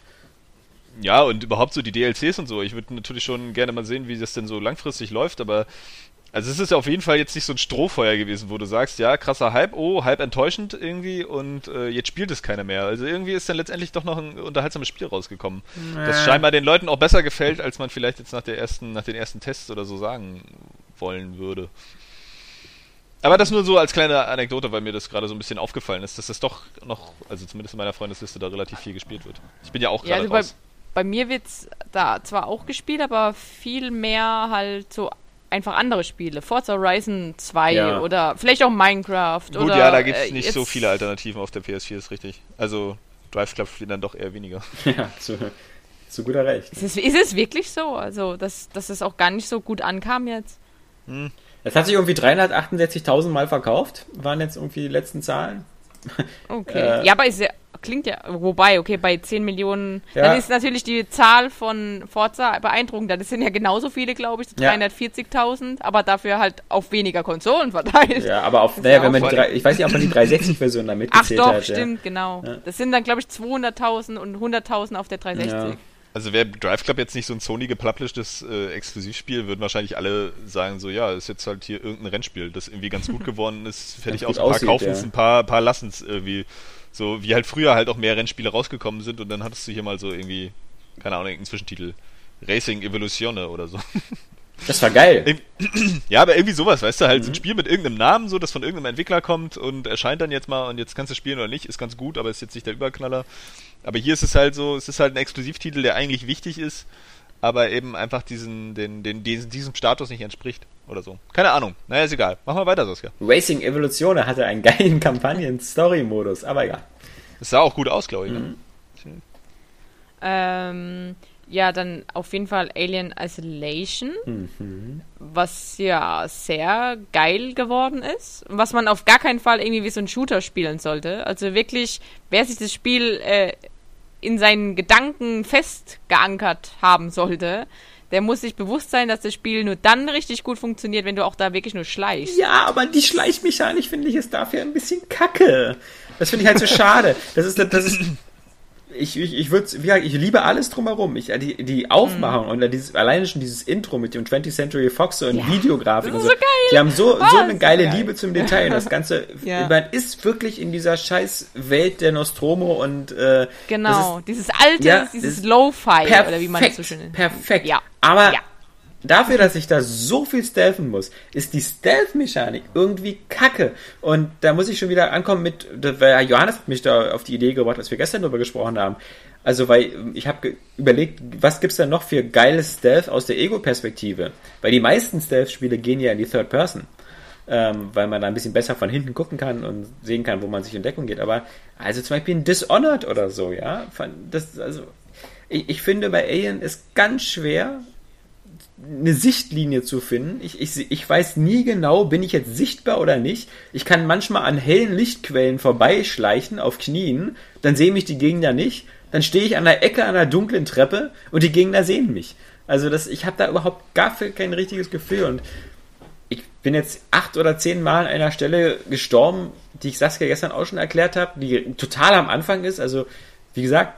Ja, und überhaupt so die DLCs und so. Ich würde natürlich schon gerne mal sehen, wie das denn so langfristig läuft, aber Also es ist ja auf jeden Fall jetzt nicht so ein Strohfeuer gewesen, wo du sagst, ja, krasser Hype, oh, Hype enttäuschend irgendwie und äh, jetzt spielt es keiner mehr. Also irgendwie ist dann letztendlich doch noch ein unterhaltsames Spiel rausgekommen. Äh. Das scheinbar den Leuten auch besser gefällt, als man vielleicht jetzt nach der ersten, nach den ersten Tests oder so sagen wollen würde. Aber das nur so als kleine Anekdote, weil mir das gerade so ein bisschen aufgefallen ist, dass das doch noch, also zumindest in meiner Freundesliste, da relativ viel gespielt wird. Ich bin ja auch Ja, gerade also bei, raus. bei mir wird's da zwar auch gespielt, aber viel mehr halt so einfach andere Spiele. Forza Horizon 2 Ja. oder vielleicht auch Minecraft Gut, oder ja, da gibt's äh, nicht so jetzt- viele Alternativen auf der PS4, ist richtig. Also Drive Club spielen dann doch eher weniger. <laughs> Ja, zu, zu guter Recht. Ist es, ist es wirklich so? Also, dass, dass es auch gar nicht so gut ankam jetzt? Es hat sich irgendwie 368.000 Mal verkauft, waren jetzt irgendwie die letzten Zahlen. Okay. Äh, ja, aber ist ja, klingt ja, wobei, okay, bei 10 Millionen, Ja. dann ist natürlich die Zahl von Forza beeindruckend. Das sind ja genauso viele, glaube ich, so Ja. 340.000, aber dafür halt auf weniger Konsolen verteilt. Ja, aber auf, naja, ja wenn man die drei, ich weiß nicht, ob man die 360-Version da Ach mitgezählt doch, hat. stimmt, genau. Ja. Das sind dann, glaube ich, 200.000 und 100.000 auf der 360. Ja. Also wäre Drive Club jetzt nicht so ein Sony gepublishtes äh, Exklusivspiel, würden wahrscheinlich alle sagen so, ja, ist jetzt halt hier irgendein Rennspiel, das irgendwie ganz gut <laughs> geworden ist, fertig aus, ein paar kaufen es, ja. ein paar, paar lassen es irgendwie. So wie halt früher halt auch mehr Rennspiele rausgekommen sind und dann hattest du hier mal so irgendwie, keine Ahnung, irgendeinen Zwischentitel. Racing Evolutione oder so. <laughs> Das war geil. <clears throat> Ja, aber irgendwie sowas, weißt du, halt so Mhm. ein Spiel mit irgendeinem Namen, so, das von irgendeinem Entwickler kommt und erscheint dann jetzt mal und jetzt kannst du spielen oder nicht, ist ganz gut, aber ist jetzt nicht der Überknaller. Aber hier ist es halt so, es ist halt ein Exklusivtitel, der eigentlich wichtig ist, aber eben einfach diesen, den, den, diesen, diesem Status nicht entspricht oder so. Keine Ahnung. Naja, ist egal. Machen wir weiter, Saskia. Racing Evolution hatte einen geilen Kampagnen-Story-Modus, aber egal. Es sah auch gut aus, glaube ich. Mhm. Ne? Ähm, ja, dann auf jeden Fall Alien Isolation, was ja sehr geil geworden ist. und Was man auf gar keinen Fall irgendwie wie so ein Shooter spielen sollte. Also wirklich, wer sich das Spiel äh, in seinen Gedanken fest geankert haben sollte, der muss sich bewusst sein, dass das Spiel nur dann richtig gut funktioniert, wenn du auch da wirklich nur schleichst. Ja, aber die Schleichmechanik finde ich ist dafür ein bisschen kacke. Das finde ich halt so schade. Das ist, das ist, ich, ich, ich würde, ich liebe alles drumherum. Ich, die, die Aufmachung und dieses, alleine schon dieses Intro mit dem 20th Century Fox und Ja, Videografik und ist so. so. Die haben so, Oh, so eine ist geile so. Liebe zum Detail und das Ganze, <laughs> Ja. man ist wirklich in dieser scheiß Welt der Nostromo und, äh, Genau, das dieses alte, Ja, dieses ist Lo-Fi oder wie man das so schön nennt. perfekt. Ja. Aber Ja. Dafür, dass ich da so viel stealthen muss, ist die Stealth-Mechanik irgendwie kacke. Und da muss ich schon wieder ankommen mit, weil Johannes hat mich da auf die Idee gebracht, als wir gestern darüber gesprochen haben. Also, weil ich habe überlegt, was gibt's da noch für geiles Stealth aus der Ego-Perspektive? Weil die meisten Stealth-Spiele gehen ja in die Third Person. Ähm, weil man da ein bisschen besser von hinten gucken kann und sehen kann, wo man sich in Deckung geht. Aber also zum Beispiel ein Dishonored oder so, ja. Das, also, ich, ich finde bei Alien ist ganz schwer, eine Sichtlinie zu finden. Ich, ich, ich weiß nie genau, bin ich jetzt sichtbar oder nicht. Ich kann manchmal an hellen Lichtquellen vorbeischleichen auf Knien, dann sehen mich die Gegner nicht. Dann stehe ich an der Ecke einer dunklen Treppe und die Gegner sehen mich. Also das, ich habe da überhaupt gar kein richtiges Gefühl und ich bin jetzt acht oder zehn Mal an einer Stelle gestorben, die ich Saskia gestern auch schon erklärt habe, die total am Anfang ist. Also, wie gesagt,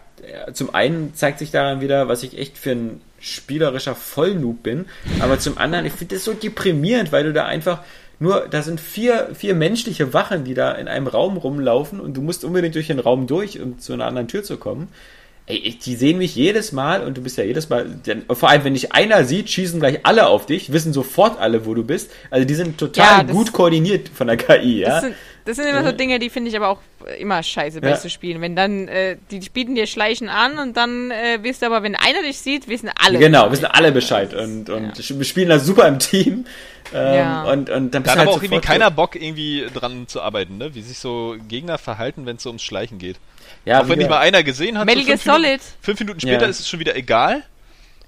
zum einen zeigt sich daran wieder, was ich echt für ein spielerischer Vollnoob bin, aber zum anderen, ich finde das so deprimierend, weil du da einfach nur, da sind vier, vier menschliche Wachen, die da in einem Raum rumlaufen und du musst unbedingt durch den Raum durch, um zu einer anderen Tür zu kommen. Ey, die sehen mich jedes Mal und du bist ja jedes Mal, denn, vor allem wenn dich einer sieht, schießen gleich alle auf dich, wissen sofort alle, wo du bist. Also die sind total Ja, gut koordiniert von der KI, ja. Das sind, immer so Dinge, die finde ich aber auch immer scheiße bei Ja. so Spielen. Wenn dann, äh, die bieten dir Schleichen an und dann äh, wirst du aber, wenn einer dich sieht, wissen alle. Genau, wissen alle Bescheid und, und wir spielen da super im Team. Ähm, Ja. und, und dann Da bist hat du halt aber auch irgendwie keiner Bock, irgendwie dran zu arbeiten, ne? Wie sich so Gegner verhalten, wenn es so ums Schleichen geht. ja, auch wenn dich mal einer gesehen hat, Metal so fünf, Minuten, Solid. fünf Minuten später Ja. ist es schon wieder egal.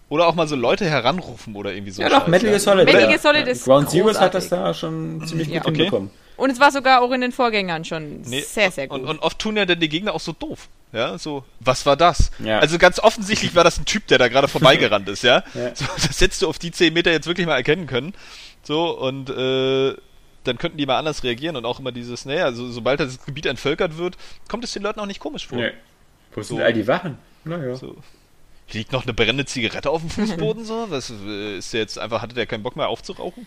Oder auch mal so Leute heranrufen oder irgendwie so. Ja, doch, Metal Gear Solid. Metal ja. Gear Solid ja. ist Ground Zeroes hat das da schon ziemlich Ja. gut Okay. hinbekommen. Und es war sogar auch in den Vorgängern schon Nee, sehr, sehr gut. Und, und oft tun ja dann die Gegner auch so doof. Ja, so, was war das? Ja. Also ganz offensichtlich war das ein Typ, der da gerade vorbeigerannt ist, ja. <laughs> Ja. So, das hättest du auf die 10 Meter jetzt wirklich mal erkennen können. So, und äh, dann könnten die mal anders reagieren und auch immer dieses, naja, also, sobald das Gebiet entvölkert wird, kommt es den Leuten auch nicht komisch vor. Nee. Wo sind So. all die Wachen? Naja. So. Liegt noch eine brennende Zigarette auf dem Fußboden so? Was äh, ist der jetzt einfach, hatte der keinen Bock mehr aufzurauchen?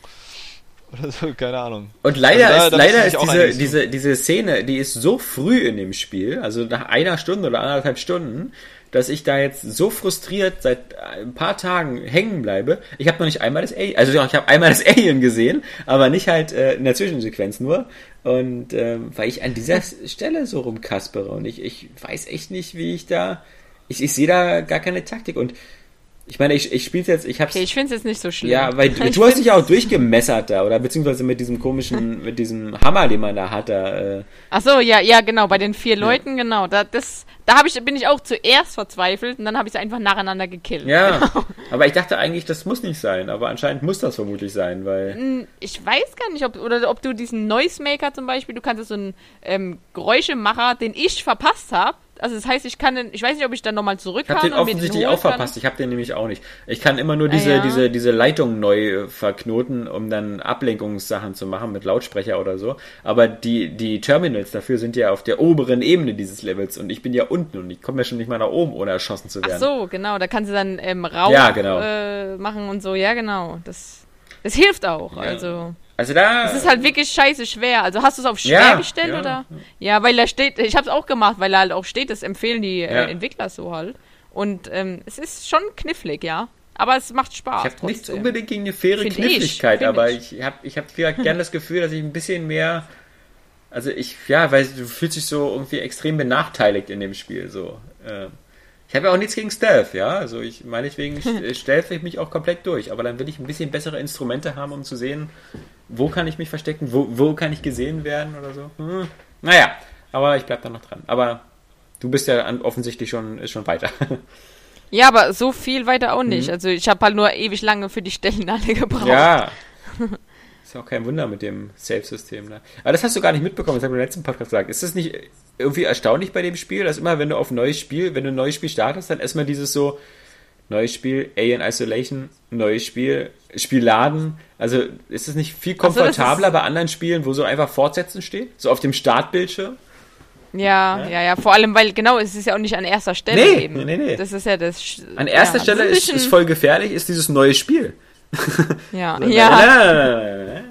Oder so, keine Ahnung. Und leider Also da- ist, da leider ist diese, diese, diese Szene, die ist so früh in dem Spiel, also nach einer Stunde oder anderthalb Stunden, dass ich da jetzt so frustriert seit ein paar Tagen hängen bleibe. Ich habe noch nicht einmal das Alien, also ich habe einmal das Alien gesehen, aber nicht halt äh, in der Zwischensequenz nur. Und ähm, weil ich an dieser <laughs> Stelle so rumkaspere und ich, ich weiß echt nicht, wie ich da, ich, ich sehe da gar keine Taktik und ich meine, ich, ich spiele jetzt, ich hab's Okay, ich finde es jetzt nicht so schlimm. ja, weil du, <laughs> Ich du hast dich ja auch durchgemessert da, oder beziehungsweise mit diesem komischen, <laughs> mit diesem Hammer, den man da hat, da, äh, Ach so, ja, ja, genau, bei den vier Leuten, genau. Da, das, da hab ich, bin ich auch zuerst verzweifelt und dann habe ich sie einfach nacheinander gekillt. ja. <laughs> Aber ich dachte eigentlich, das muss nicht sein, aber anscheinend muss das vermutlich sein, weil, Ich weiß gar nicht, ob, oder ob du diesen Noisemaker zum Beispiel, du kannst so einen ähm, Geräuschemacher, den ich verpasst habe. Also das heißt, ich kann den, ich weiß nicht, ob ich dann nochmal zurück ich habe den offensichtlich auch verpasst, ich habe den nämlich auch nicht. Ich kann immer nur Ah, diese, ja. diese, diese Leitung neu äh, verknoten, um dann Ablenkungssachen zu machen mit Lautsprecher oder so, aber die, die Terminals dafür sind ja auf der oberen Ebene dieses Levels und ich bin ja unten und ich komme ja schon nicht mal nach oben, ohne erschossen zu Ach werden. so, genau, da kannst du dann ähm, Rauch Ja, genau. äh, machen und so, ja genau. Das, das hilft auch, Ja. also. Also da... Es ist halt wirklich scheiße schwer. Also hast du es auf schwer Ja, gestellt ja. oder? Ja, weil da steht, ich habe es auch gemacht, weil da halt auch steht, das empfehlen die äh, Entwickler so halt. Und ähm, es ist schon knifflig, ja. Aber es macht Spaß. Ich habe nichts unbedingt gegen eine faire Find ich, Kniffligkeit, find aber ich. ich habe ich hab gerne das Gefühl, dass ich ein bisschen mehr. Also ich, ja, weil du fühlst dich so irgendwie extrem benachteiligt in dem Spiel. So. Äh, Ich habe ja auch nichts gegen Stealth, ja. Also ich meinetwegen <laughs> äh, stealth ich mich auch komplett durch, aber dann will ich ein bisschen bessere Instrumente haben, um zu sehen, wo kann ich mich verstecken, wo, wo kann ich gesehen werden oder so. Hm. Naja, aber ich bleib da noch dran. Aber du bist ja offensichtlich schon, ist schon weiter. <laughs> Ja, aber so viel weiter auch nicht. Mhm. Also ich habe halt nur ewig lange für die Stellen <laughs> alle gebraucht. Ja. <laughs> Ist auch kein Wunder mit dem Save-System. Ne? Aber das hast du gar nicht mitbekommen, das haben wir im letzten Podcast gesagt. Ist das nicht irgendwie erstaunlich bei dem Spiel, dass immer, wenn du auf ein neues Spiel, wenn du ein neues Spiel startest, dann erstmal dieses so, neues Spiel, Alien Isolation, neues Spiel, Spiel laden. Also ist es nicht viel komfortabler bei anderen Spielen, wo so einfach Fortsetzen steht? So auf dem Startbildschirm? Ja, ja, ja, vor allem, weil genau, es ist ja auch nicht an erster Stelle Nee, eben. nee, nee. Das ist ja das. Sch- An erster ja, Stelle ist, ist voll gefährlich, ist dieses neue Spiel. Ja, ja.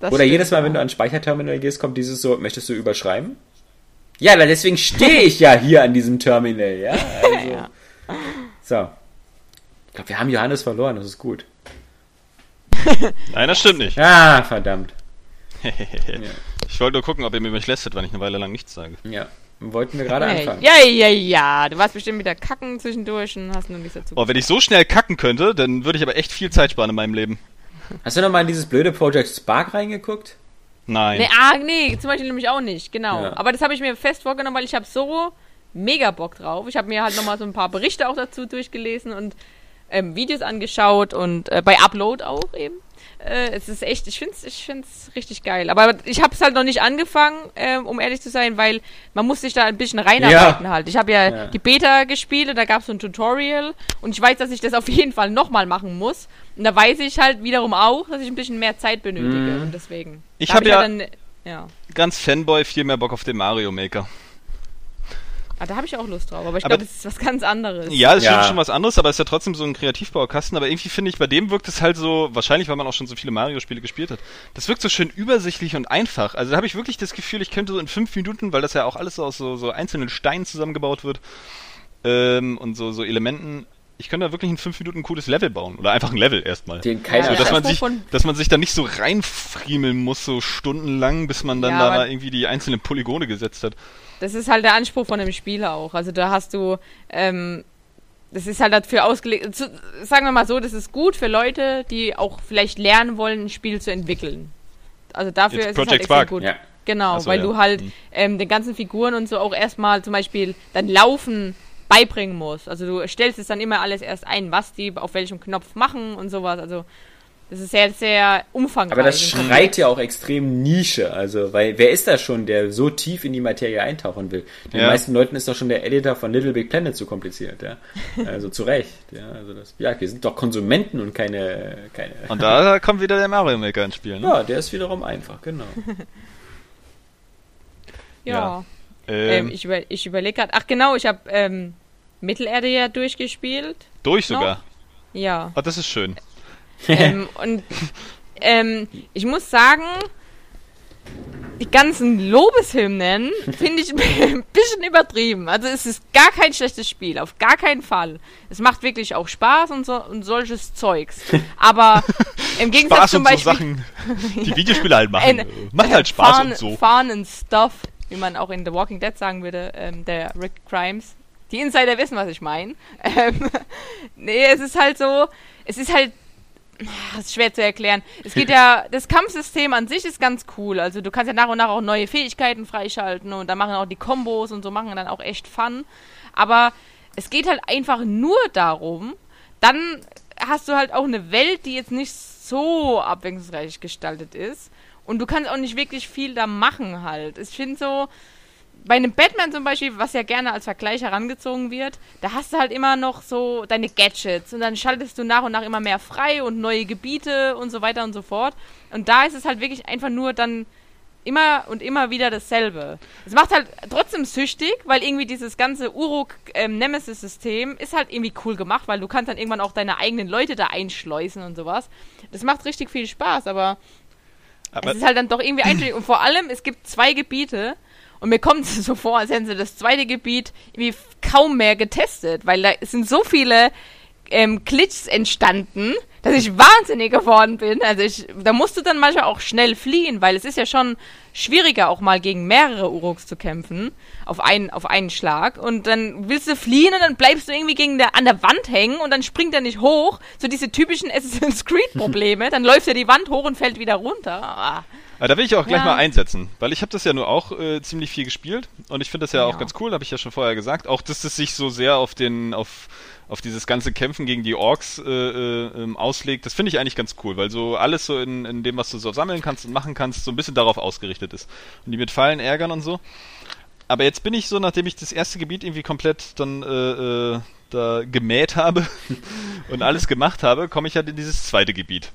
Oder stimmt, jedes Mal, ja. wenn du an Speicherterminal gehst, kommt dieses so, möchtest du überschreiben? Ja, weil deswegen stehe ich ja hier an diesem Terminal, ja? Also, Ja. So. Ich glaube, wir haben Johannes verloren, das ist gut. <laughs> Nein, das stimmt nicht. Ah, verdammt. <laughs> Ich wollte nur gucken, ob ihr mir mich lästet, wenn ich eine Weile lang nichts sage. Ja, wollten wir gerade Hey, anfangen. ja, ja, ja. Du warst bestimmt wieder kacken zwischendurch und hast nur nichts dazu. Oh, wenn ich so schnell kacken könnte, dann würde ich aber echt viel Zeit sparen in meinem Leben. Hast du noch mal in dieses blöde Project Spark reingeguckt? Nein. Nee, ah, nee, zum Beispiel nämlich auch nicht, genau. Ja. Aber das habe ich mir fest vorgenommen, weil ich habe so mega Bock drauf. Ich habe mir halt nochmal so ein paar Berichte auch dazu durchgelesen und ähm, Videos angeschaut und äh, bei Upload auch eben. Äh, es ist echt, ich finde es ich find's richtig geil. Aber ich habe es halt noch nicht angefangen, ähm, um ehrlich zu sein, weil man muss sich da ein bisschen reinarbeiten Ja. halt. Ich habe ja, Ja. die Beta gespielt und da gab es so ein Tutorial und ich weiß, dass ich das auf <laughs> jeden Fall nochmal machen muss. Und da weiß ich halt wiederum auch, dass ich ein bisschen mehr Zeit benötige Mhm. und deswegen. Ich da hab ja- halt dann, ja. Ganz Fanboy, viel mehr Bock auf den Mario Maker. Ah, da habe ich auch Lust drauf, aber ich glaube, das ist was ganz anderes. Ja, das ist Ja. schon was anderes, aber es ist ja trotzdem so ein Kreativbaukasten. Aber irgendwie finde ich, bei dem wirkt es halt so, wahrscheinlich, weil man auch schon so viele Mario-Spiele gespielt hat, das wirkt so schön übersichtlich und einfach. Also da habe ich wirklich das Gefühl, ich könnte so in fünf Minuten, weil das ja auch alles so aus so, so einzelnen Steinen zusammengebaut wird ähm, und so, so Elementen, ich könnte da wirklich in fünf Minuten ein cooles Level bauen. Oder einfach ein Level erstmal. Den Ja, keiner So, dass das man, ist sich, dass man sich da nicht so reinfriemeln muss, so stundenlang, bis man dann Ja, da irgendwie die einzelnen Polygone gesetzt hat. Das ist halt der Anspruch von dem Spiel auch. Also da hast du, ähm, das ist halt dafür ausgelegt, zu, sagen wir mal so, das ist gut für Leute, die auch vielleicht lernen wollen, ein Spiel zu entwickeln. Also dafür Jetzt ist Project es halt extrem Spark. gut. Ja. Genau, so, weil ja. du halt Hm. ähm, den ganzen Figuren und so auch erstmal zum Beispiel dann Laufen beibringen musst. Also du stellst es dann immer alles erst ein, was die auf welchem Knopf machen und sowas. Also das ist sehr, sehr umfangreich. Aber das schreit ja auch extrem Nische. Also, weil wer ist das schon, der so tief in die Materie eintauchen will? Den Ja. meisten Leuten ist doch schon der Editor von Little Big Planet zu kompliziert, ja. Also zu Recht. Ja, also das, ja, wir sind doch Konsumenten und keine. keine <laughs> Und da kommt wieder der Mario Maker ins Spiel. Ne? ja, der ist wiederum einfach, genau. <laughs> Ja. Ähm, Ähm, ich über, ich überlege gerade. Ach genau, ich habe ähm, Mittelerde ja durchgespielt. durch noch? sogar. Ja. Oh, das ist schön. <laughs> ähm, und ähm, ich muss sagen, die ganzen Lobeshymnen <laughs> finde ich <laughs> ein bisschen übertrieben. Also es ist gar kein schlechtes Spiel, auf gar keinen Fall. Es macht wirklich auch Spaß und, so, und solches Zeugs. Aber im Gegensatz Spaß zum und so Beispiel Sachen, die Videospiele halt machen. Ein- Macht halt Spaß Fun, und so. Fun and Stuff, wie man auch in The Walking Dead sagen würde, ähm, der Rick Grimes. Die Insider wissen, was ich meine. Ähm, nee, es ist halt so, es ist halt, das ist schwer zu erklären. Es geht <laughs> ja, das Kampfsystem an sich ist ganz cool. Also du kannst ja nach und nach auch neue Fähigkeiten freischalten und dann machen auch die Kombos und so machen dann auch echt Fun. Aber es geht halt einfach nur darum, dann hast du halt auch eine Welt, die jetzt nicht so abwechslungsreich gestaltet ist. Und du kannst auch nicht wirklich viel da machen halt. Ich finde so, bei einem Batman zum Beispiel, was ja gerne als Vergleich herangezogen wird, da hast du halt immer noch so deine Gadgets und dann schaltest du nach und nach immer mehr frei und neue Gebiete und so weiter und so fort. Und da ist es halt wirklich einfach nur dann immer und immer wieder dasselbe. Es macht halt trotzdem süchtig, weil irgendwie dieses ganze Uruk-Nemesis-System ist halt irgendwie cool gemacht, weil du kannst dann irgendwann auch deine eigenen Leute da einschleusen und sowas. Das macht richtig viel Spaß, aber, Aber es ist halt dann doch irgendwie einschlägig. Und vor allem, es gibt zwei Gebiete und mir kommt es <laughs> so vor, als hätten sie das zweite Gebiet irgendwie kaum mehr getestet, weil da sind so viele ähm, Glitches entstanden, dass ich wahnsinnig geworden bin. Also ich, da musst du dann manchmal auch schnell fliehen, weil es ist ja schon schwieriger, auch mal gegen mehrere Uruks zu kämpfen, auf einen, auf einen Schlag. Und dann willst du fliehen und dann bleibst du irgendwie gegen der, an der Wand hängen und dann springt er nicht hoch. So diese typischen Assassin's Creed-Probleme. dann läuft er die Wand hoch und fällt wieder runter. Ah. Aber da will ich auch gleich Ja. mal einsetzen, weil ich habe das ja nur auch äh, ziemlich viel gespielt und ich finde das ja, auch Ja. ganz cool, habe ich ja schon vorher gesagt. Auch, dass es sich so sehr auf den, auf, auf dieses ganze Kämpfen gegen die Orks äh, äh, ähm, auslegt, das finde ich eigentlich ganz cool, weil so alles so in, in dem, was du so sammeln kannst und machen kannst, so ein bisschen darauf ausgerichtet ist. Und die mit Fallen ärgern und so. Aber jetzt bin ich so, nachdem ich das erste Gebiet irgendwie komplett dann äh, äh, da gemäht habe <laughs> und alles gemacht habe, komme ich halt in dieses zweite Gebiet.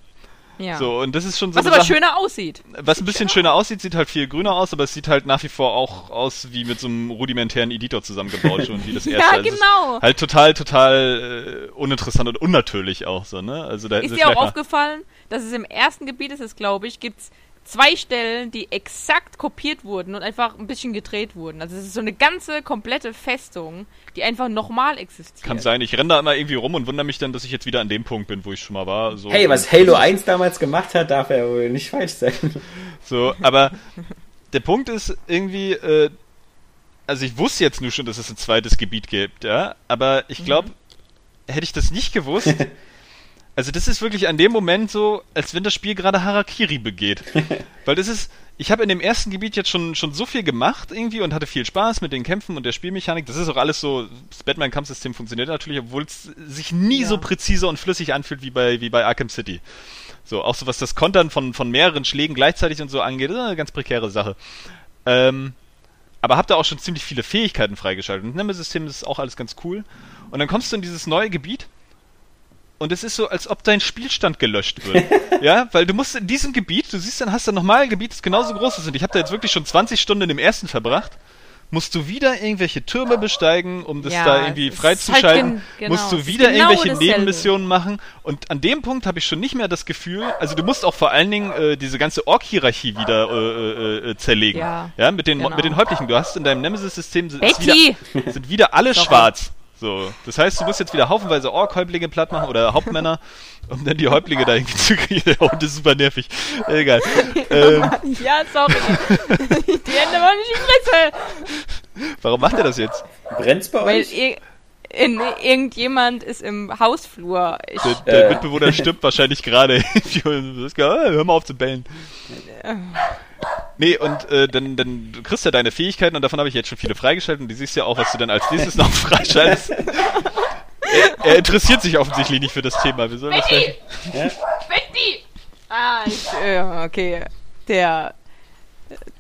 Ja. So, und das ist schon so Was aber Sache- schöner aussieht. was ein bisschen schöner aussieht, sieht halt viel grüner aus, aber es sieht halt nach wie vor auch aus wie mit so einem rudimentären Editor zusammengebaut schon, wie das <laughs> erste. Ja, Also es genau. Halt total, total äh, uninteressant und unnatürlich auch so, ne? Also da Ist dir auch aufgefallen, dass es im ersten Gebiet ist es, glaube ich, gibt's zwei Stellen, die exakt kopiert wurden und einfach ein bisschen gedreht wurden. Also es ist so eine ganze komplette Festung, die einfach nochmal existiert. Kann sein, ich renne da immer irgendwie rum und wundere mich dann, dass ich jetzt wieder an dem Punkt bin, wo ich schon mal war. So, Hey, was Halo 1 damals gemacht hat, darf ja wohl nicht falsch sein. So, aber der Punkt ist irgendwie, äh, also ich wusste jetzt nur schon, dass es ein zweites Gebiet gibt, ja, aber ich glaube, hätte ich das nicht gewusst, <laughs> also das ist wirklich an dem Moment so, als wenn das Spiel gerade Harakiri begeht. <laughs> Weil das ist, ich habe in dem ersten Gebiet jetzt schon, schon so viel gemacht irgendwie und hatte viel Spaß mit den Kämpfen und der Spielmechanik. Das ist auch alles so, das Batman-Kampfsystem funktioniert natürlich, obwohl es sich nie Ja. so präzise und flüssig anfühlt wie bei, wie bei Arkham City. So, auch so was das Kontern von, von mehreren Schlägen gleichzeitig und so angeht, ist eine ganz prekäre Sache. Ähm, aber hab da auch schon ziemlich viele Fähigkeiten freigeschaltet. Und Nemesis-System ist auch alles ganz cool. Und dann kommst du in dieses neue Gebiet und es ist so, als ob dein Spielstand gelöscht wird. <laughs> ja, weil du musst in diesem Gebiet, du siehst dann, hast dann nochmal ein Gebiet, das genauso groß ist. Und ich habe da jetzt wirklich schon 20 Stunden im ersten verbracht. Musst du wieder irgendwelche Türme besteigen, um das Ja, da irgendwie ist freizuschalten? halt gen- genau, musst du wieder genau irgendwelche dasselbe. Nebenmissionen machen? Und an dem Punkt habe ich schon nicht mehr das Gefühl, also du musst auch vor allen Dingen äh, diese ganze Ork-Hierarchie wieder äh, äh, äh, zerlegen. Ja, ja mit, den, genau. mit den Häuptlichen. Du hast in deinem Nemesis-System sind wieder, sind wieder alle schwarz. So, das heißt, du musst jetzt wieder haufenweise Ork-Häuptlinge platt machen oder Hauptmänner, um dann die Häuptlinge da irgendwie <laughs> zu kriegen. Der Hund ist super nervig. Egal. ähm, <laughs> ja, sorry. Die Hände waren nicht in Fresse. warum macht er das jetzt? Brennt's bei Weil euch? ir in, irgendjemand ist im Hausflur. Ich, Der, der Äh. Mitbewohner stirbt wahrscheinlich gerade. <laughs> Hör mal auf zu bellen. Nee, und äh, dann, dann du kriegst ja deine Fähigkeiten und davon habe ich jetzt schon viele freigeschaltet und die siehst ja auch, was du dann als nächstes noch <laughs> freischaltest. <laughs> er, er interessiert sich offensichtlich nicht für das Thema. Wir sollen das Betty! gleich- Betty! Ah, ich, äh, okay. Der,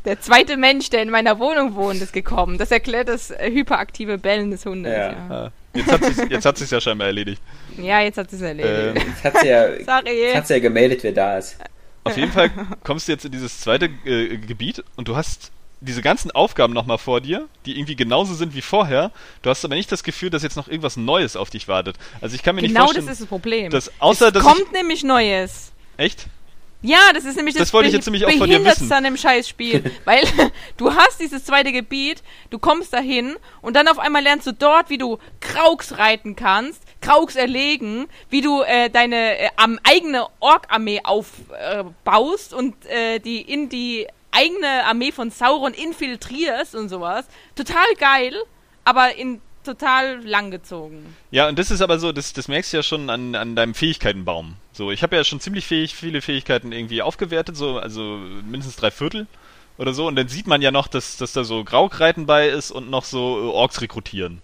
der zweite Mensch, der in meiner Wohnung wohnt, ist gekommen. Das erklärt das hyperaktive Bellen des Hundes. Ja. Ja, Ah, jetzt hat sie's, jetzt hat ja scheinbar erledigt. ja jetzt hat es erledigt. Ähm, Jetzt hat sie ja, <laughs> Sorry. jetzt hat sie ja gemeldet, wer da ist. Auf jeden Fall kommst du jetzt in dieses zweite äh, Gebiet und du hast diese ganzen Aufgaben nochmal vor dir, die irgendwie genauso sind wie vorher. Du hast aber nicht das Gefühl, dass jetzt noch irgendwas Neues auf dich wartet. Also ich kann mir nicht genau vorstellen, das ist das Problem. dass außer es dass kommt nämlich Neues. ich echt Ja, das ist nämlich das, das wollte ich jetzt nämlich auch von dir wissen. an dem Scheißspiel, <laughs> weil <laughs> du hast dieses zweite Gebiet, du kommst dahin und dann auf einmal lernst du dort, wie du Krauks reiten kannst, Krauks erlegen, wie du äh, deine äh, eigene Ork-Armee aufbaust äh, und äh, die in die eigene Armee von Sauron infiltrierst und sowas. Total geil, aber in total langgezogen. Ja, und das ist aber so, das, das merkst du ja schon an, an deinem Fähigkeitenbaum. So, ich habe ja schon ziemlich fähig, viele Fähigkeiten irgendwie aufgewertet, so, also mindestens drei Viertel oder so. Und dann sieht man ja noch, dass, dass da so Graukreiten bei ist und noch so äh, Orks rekrutieren.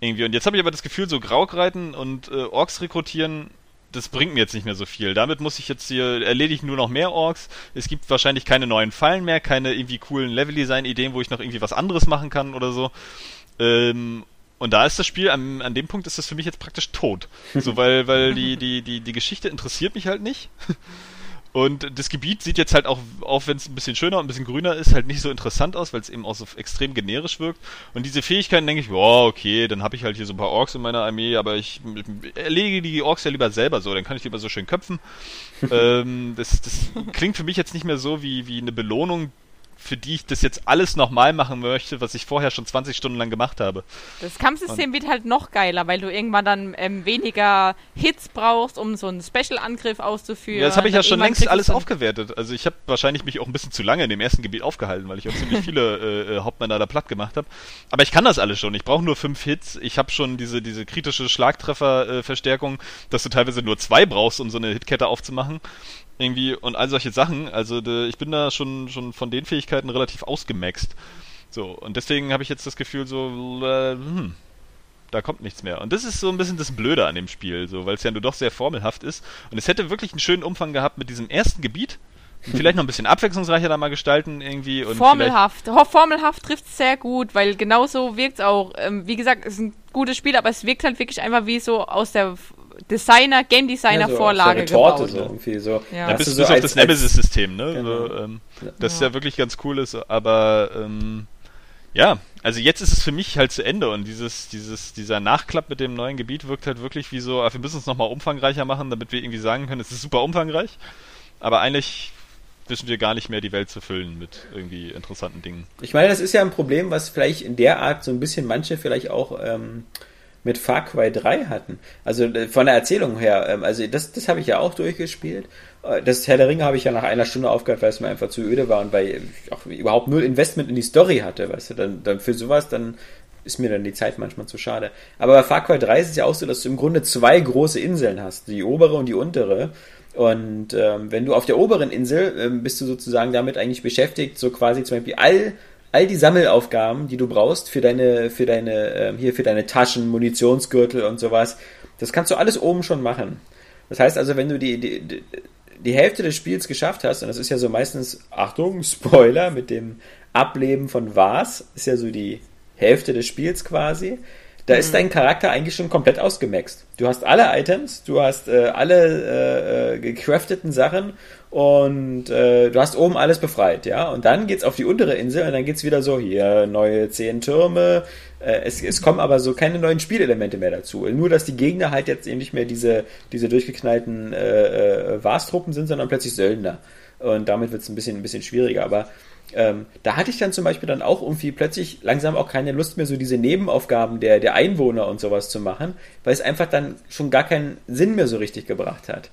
Irgendwie. Und jetzt habe ich aber das Gefühl, so Graukreiten und äh, Orks rekrutieren, das bringt mir jetzt nicht mehr so viel. Damit muss ich jetzt hier erledigen nur noch mehr Orks. Es gibt wahrscheinlich keine neuen Fallen mehr, keine irgendwie coolen Level-Design-Ideen, wo ich noch irgendwie was anderes machen kann oder so. Ähm, und da ist das Spiel, an, an dem Punkt ist das für mich jetzt praktisch tot. So, weil, weil die, die, die, die Geschichte interessiert mich halt nicht. Und das Gebiet sieht jetzt halt auch, auch wenn es ein bisschen schöner und ein bisschen grüner ist, halt nicht so interessant aus, weil es eben auch so extrem generisch wirkt. Und diese Fähigkeiten denke ich, ja, okay, dann habe ich halt hier so ein paar Orks in meiner Armee, aber ich erlege die Orks ja lieber selber so, dann kann ich lieber so schön köpfen. <laughs> ähm, das, das klingt für mich jetzt nicht mehr so wie, wie eine Belohnung, für die ich das jetzt alles nochmal machen möchte, was ich vorher schon 20 Stunden lang gemacht habe. Das Kampfsystem und wird halt noch geiler, weil du irgendwann dann ähm, weniger Hits brauchst, um so einen Special-Angriff auszuführen. Ja, das habe ich ja schon längst alles aufgewertet. Also ich habe wahrscheinlich mich auch ein bisschen zu lange in dem ersten Gebiet aufgehalten, weil ich auch ziemlich <laughs> viele äh, äh, Hauptmänner da platt gemacht habe. Aber ich kann das alles schon. Ich brauche nur fünf Hits. Ich habe schon diese, diese kritische Schlagtreffer-Verstärkung, äh, dass du teilweise nur zwei brauchst, um so eine Hitkette aufzumachen irgendwie und all solche Sachen. Also de, ich bin da schon, schon von den Fähigkeiten relativ ausgemaxt. So, und deswegen habe ich jetzt das Gefühl, so, äh, hm, da kommt nichts mehr. Und das ist so ein bisschen das Blöde an dem Spiel, so, weil es ja nur doch sehr formelhaft ist. Und es hätte wirklich einen schönen Umfang gehabt mit diesem ersten Gebiet. <laughs> Vielleicht noch ein bisschen abwechslungsreicher da mal gestalten irgendwie. Und formelhaft. Formelhaft trifft es sehr gut, weil genauso wirkt es auch. Ähm, wie gesagt, es ist ein gutes Spiel, aber es wirkt halt wirklich einfach wie so aus der Designer, Game Designer ja, so Vorlage so Torte, gebaut. So irgendwie so. Ja, ja bis, bis so auf als, das Nemesis-System, ne? Genau. So, ähm, das ja. ja wirklich ganz cool ist, aber ähm, ja, also jetzt ist es für mich halt zu Ende und dieses, dieses, dieser Nachklapp mit dem neuen Gebiet wirkt halt wirklich wie so, ah, wir müssen es nochmal umfangreicher machen, damit wir irgendwie sagen können, es ist super umfangreich, aber eigentlich wissen wir gar nicht mehr, die Welt zu füllen mit irgendwie interessanten Dingen. Ich meine, das ist ja ein Problem, was vielleicht in der Art so ein bisschen manche vielleicht auch ähm, mit Far Cry 3 hatten. Also äh, von der Erzählung her, ähm, also das, das habe ich ja auch durchgespielt. Äh, das Herr der Ringe habe ich ja nach einer Stunde aufgehört, weil es mir einfach zu öde war und weil ich auch überhaupt null Investment in die Story hatte, weißt du, dann, dann für sowas, dann ist mir dann die Zeit manchmal zu schade. Aber bei Far Cry 3 ist es ja auch so, dass du im Grunde zwei große Inseln hast, die obere und die untere. Und ähm, wenn du auf der oberen Insel ähm, bist du sozusagen damit eigentlich beschäftigt, so quasi zum Beispiel all all die Sammelaufgaben, die du brauchst für deine, für deine, äh, hier für deine Taschen, Munitionsgürtel und sowas, das kannst du alles oben schon machen. Das heißt also, wenn du die, die, die Hälfte des Spiels geschafft hast, und das ist ja so meistens, Achtung, <laughs> Spoiler, mit dem Ableben von Vars, ist ja so die Hälfte des Spiels quasi, da ist mhm. dein Charakter eigentlich schon komplett ausgemaxt. Du hast alle Items, du hast äh, alle äh, äh, gecrafteten Sachen und äh, du hast oben alles befreit, ja. Und dann geht's auf die untere Insel und dann geht's wieder so, hier, neue zehn Türme. Äh, es, es kommen aber so keine neuen Spielelemente mehr dazu. Nur, dass die Gegner halt jetzt eben nicht mehr diese, diese durchgeknallten äh, äh, Vars-Truppen sind, sondern plötzlich Söldner. Und damit wird's ein bisschen, ein bisschen schwieriger. Aber ähm, da hatte ich dann zum Beispiel dann auch irgendwie plötzlich langsam auch keine Lust mehr, so diese Nebenaufgaben der, der Einwohner und sowas zu machen, weil es einfach dann schon gar keinen Sinn mehr so richtig gebracht hat.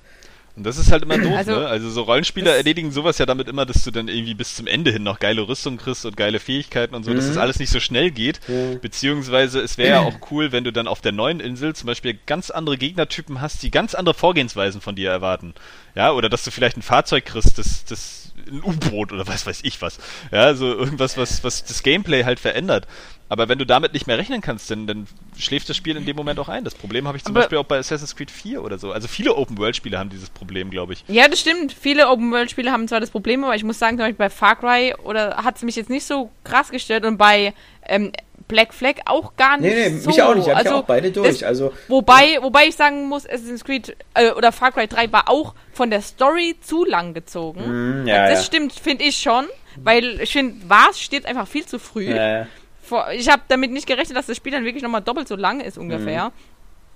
Und das ist halt immer doof, also, ne? Also so Rollenspieler erledigen sowas ja damit immer, dass du dann irgendwie bis zum Ende hin noch geile Rüstung kriegst und geile Fähigkeiten und so, mhm. dass das alles nicht so schnell geht. Mhm. Beziehungsweise es wäre ja auch cool, wenn du dann auf der neuen Insel zum Beispiel ganz andere Gegnertypen hast, die ganz andere Vorgehensweisen von dir erwarten. Ja, oder dass du vielleicht ein Fahrzeug kriegst, das, das ein U-Boot oder was weiß ich was. Ja, so irgendwas, was, was das Gameplay halt verändert. Aber wenn du damit nicht mehr rechnen kannst, dann, dann schläft das Spiel in dem Moment auch ein. Das Problem habe ich zum aber Beispiel auch bei Assassin's Creed 4 oder so. Also viele Open-World-Spiele haben dieses Problem, glaube ich. Ja, das stimmt. Viele Open-World-Spiele haben zwar das Problem, aber ich muss sagen, zum Beispiel bei Far Cry oder hat es mich jetzt nicht so krass gestört und bei ähm, Black Flag auch gar nicht nee, nee, so. mich auch nicht. Ich also, ja auch beide durch. Das, also, wobei, wobei ich sagen muss, Assassin's Creed äh, oder Far Cry 3 war auch von der Story zu lang gezogen. Mm, ja, das ja. stimmt, finde ich schon. Weil ich finde, was steht einfach viel zu früh. Ja, ich habe damit nicht gerechnet, dass das Spiel dann wirklich nochmal doppelt so lang ist ungefähr.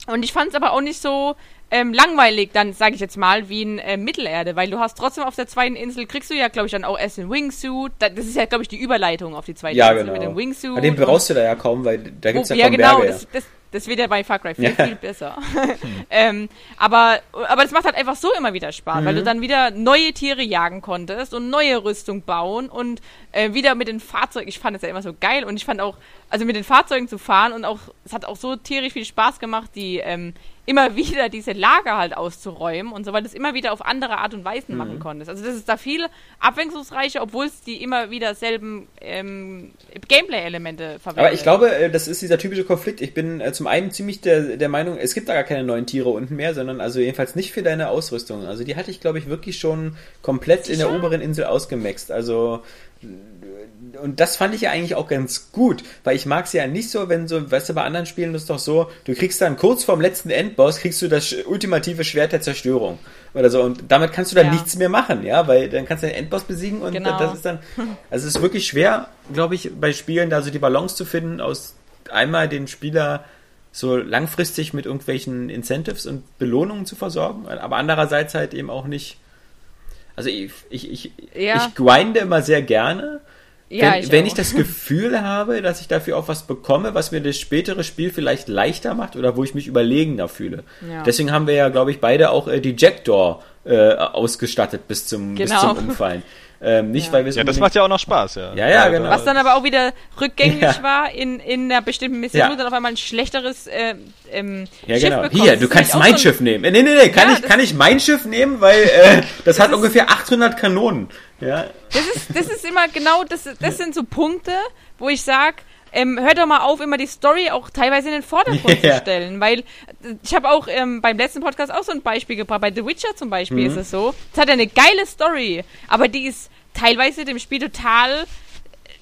Mhm. Und ich fand es aber auch nicht so ähm, langweilig, dann sage ich jetzt mal, wie in äh, Mittelerde, weil du hast trotzdem auf der zweiten Insel, kriegst du ja, glaube ich, dann auch erst den Wingsuit. Da, das ist ja, glaube ich, die Überleitung auf die zweite Ja, Insel genau. mit dem Wingsuit. Aber den brauchst du da ja kaum, weil da gibt's Oh, ja ja, kaum genau, Berge. das, das, das wird ja bei Far Cry <laughs> 4 Ja. viel besser. <laughs> ähm, aber, aber das macht halt einfach so immer wieder Spaß, weil Mhm. du dann wieder neue Tiere jagen konntest und neue Rüstung bauen und äh, wieder mit den Fahrzeugen. Ich fand es ja immer so geil und ich fand auch, also mit den Fahrzeugen zu fahren und auch, es hat auch so tierisch viel Spaß gemacht, die ähm, immer wieder diese Lager halt auszuräumen und so, weil du es immer wieder auf andere Art und Weisen Mhm. machen konntest. Also das ist da viel abwechslungsreicher, obwohl es die immer wieder selben ähm, Gameplay-Elemente verwendet. Aber ich glaube, äh, das ist dieser typische Konflikt. Ich bin äh, zum einen ziemlich der, der Meinung, es gibt da gar keine neuen Tiere unten mehr, sondern also jedenfalls nicht für deine Ausrüstung. Also die hatte ich, glaube ich, wirklich schon komplett in der Sicher? oberen Insel ausgemaxt. Also und das fand ich ja eigentlich auch ganz gut, weil ich mag es ja nicht so, wenn so, weißt du, bei anderen Spielen ist es doch so, du kriegst dann kurz vorm letzten Endboss, kriegst du das ultimative Schwert der Zerstörung oder so und damit kannst du dann Ja. nichts mehr machen, ja, weil dann kannst du den Endboss besiegen und Genau. das ist dann, also es ist wirklich schwer, glaube ich, bei Spielen da so die Balance zu finden, aus einmal den Spieler so langfristig mit irgendwelchen Incentives und Belohnungen zu versorgen, aber andererseits halt eben auch nicht, also ich, ich, ich, Ja. ich grinde immer sehr gerne, Ja, wenn, ich wenn ich das Gefühl habe, dass ich dafür auch was bekomme, was mir das spätere Spiel vielleicht leichter macht oder wo ich mich überlegener fühle. Ja. Deswegen haben wir ja, glaube ich, beide auch äh, Dejector äh, ausgestattet bis zum, bis Genau. zum Umfallen. Ähm, nicht, Ja. weil wir es Ja, das macht ja auch noch Spaß, ja. Ja, ja, genau. Was dann aber auch wieder rückgängig Ja. war in, in einer bestimmten Mission, Ja. dann auf einmal ein schlechteres äh, ähm, Ja, Schiff genau. bekommst. Hier, Das du kannst mein so Schiff nehmen. Äh, Nee, nee, nee, kann, Ja, ich, das- kann ich mein Schiff nehmen, weil äh, das hat ungefähr 800 Kanonen. Ja, Das ist, das ist immer genau, das, das sind so Punkte, wo ich sag, ähm, hört doch mal auf, immer die Story auch teilweise in den Vordergrund Ja. zu stellen, weil äh, ich habe auch ähm, beim letzten Podcast auch so ein Beispiel gebracht. Bei The Witcher zum Beispiel Mhm. ist es so, es hat eine geile Story, aber die ist teilweise dem Spiel total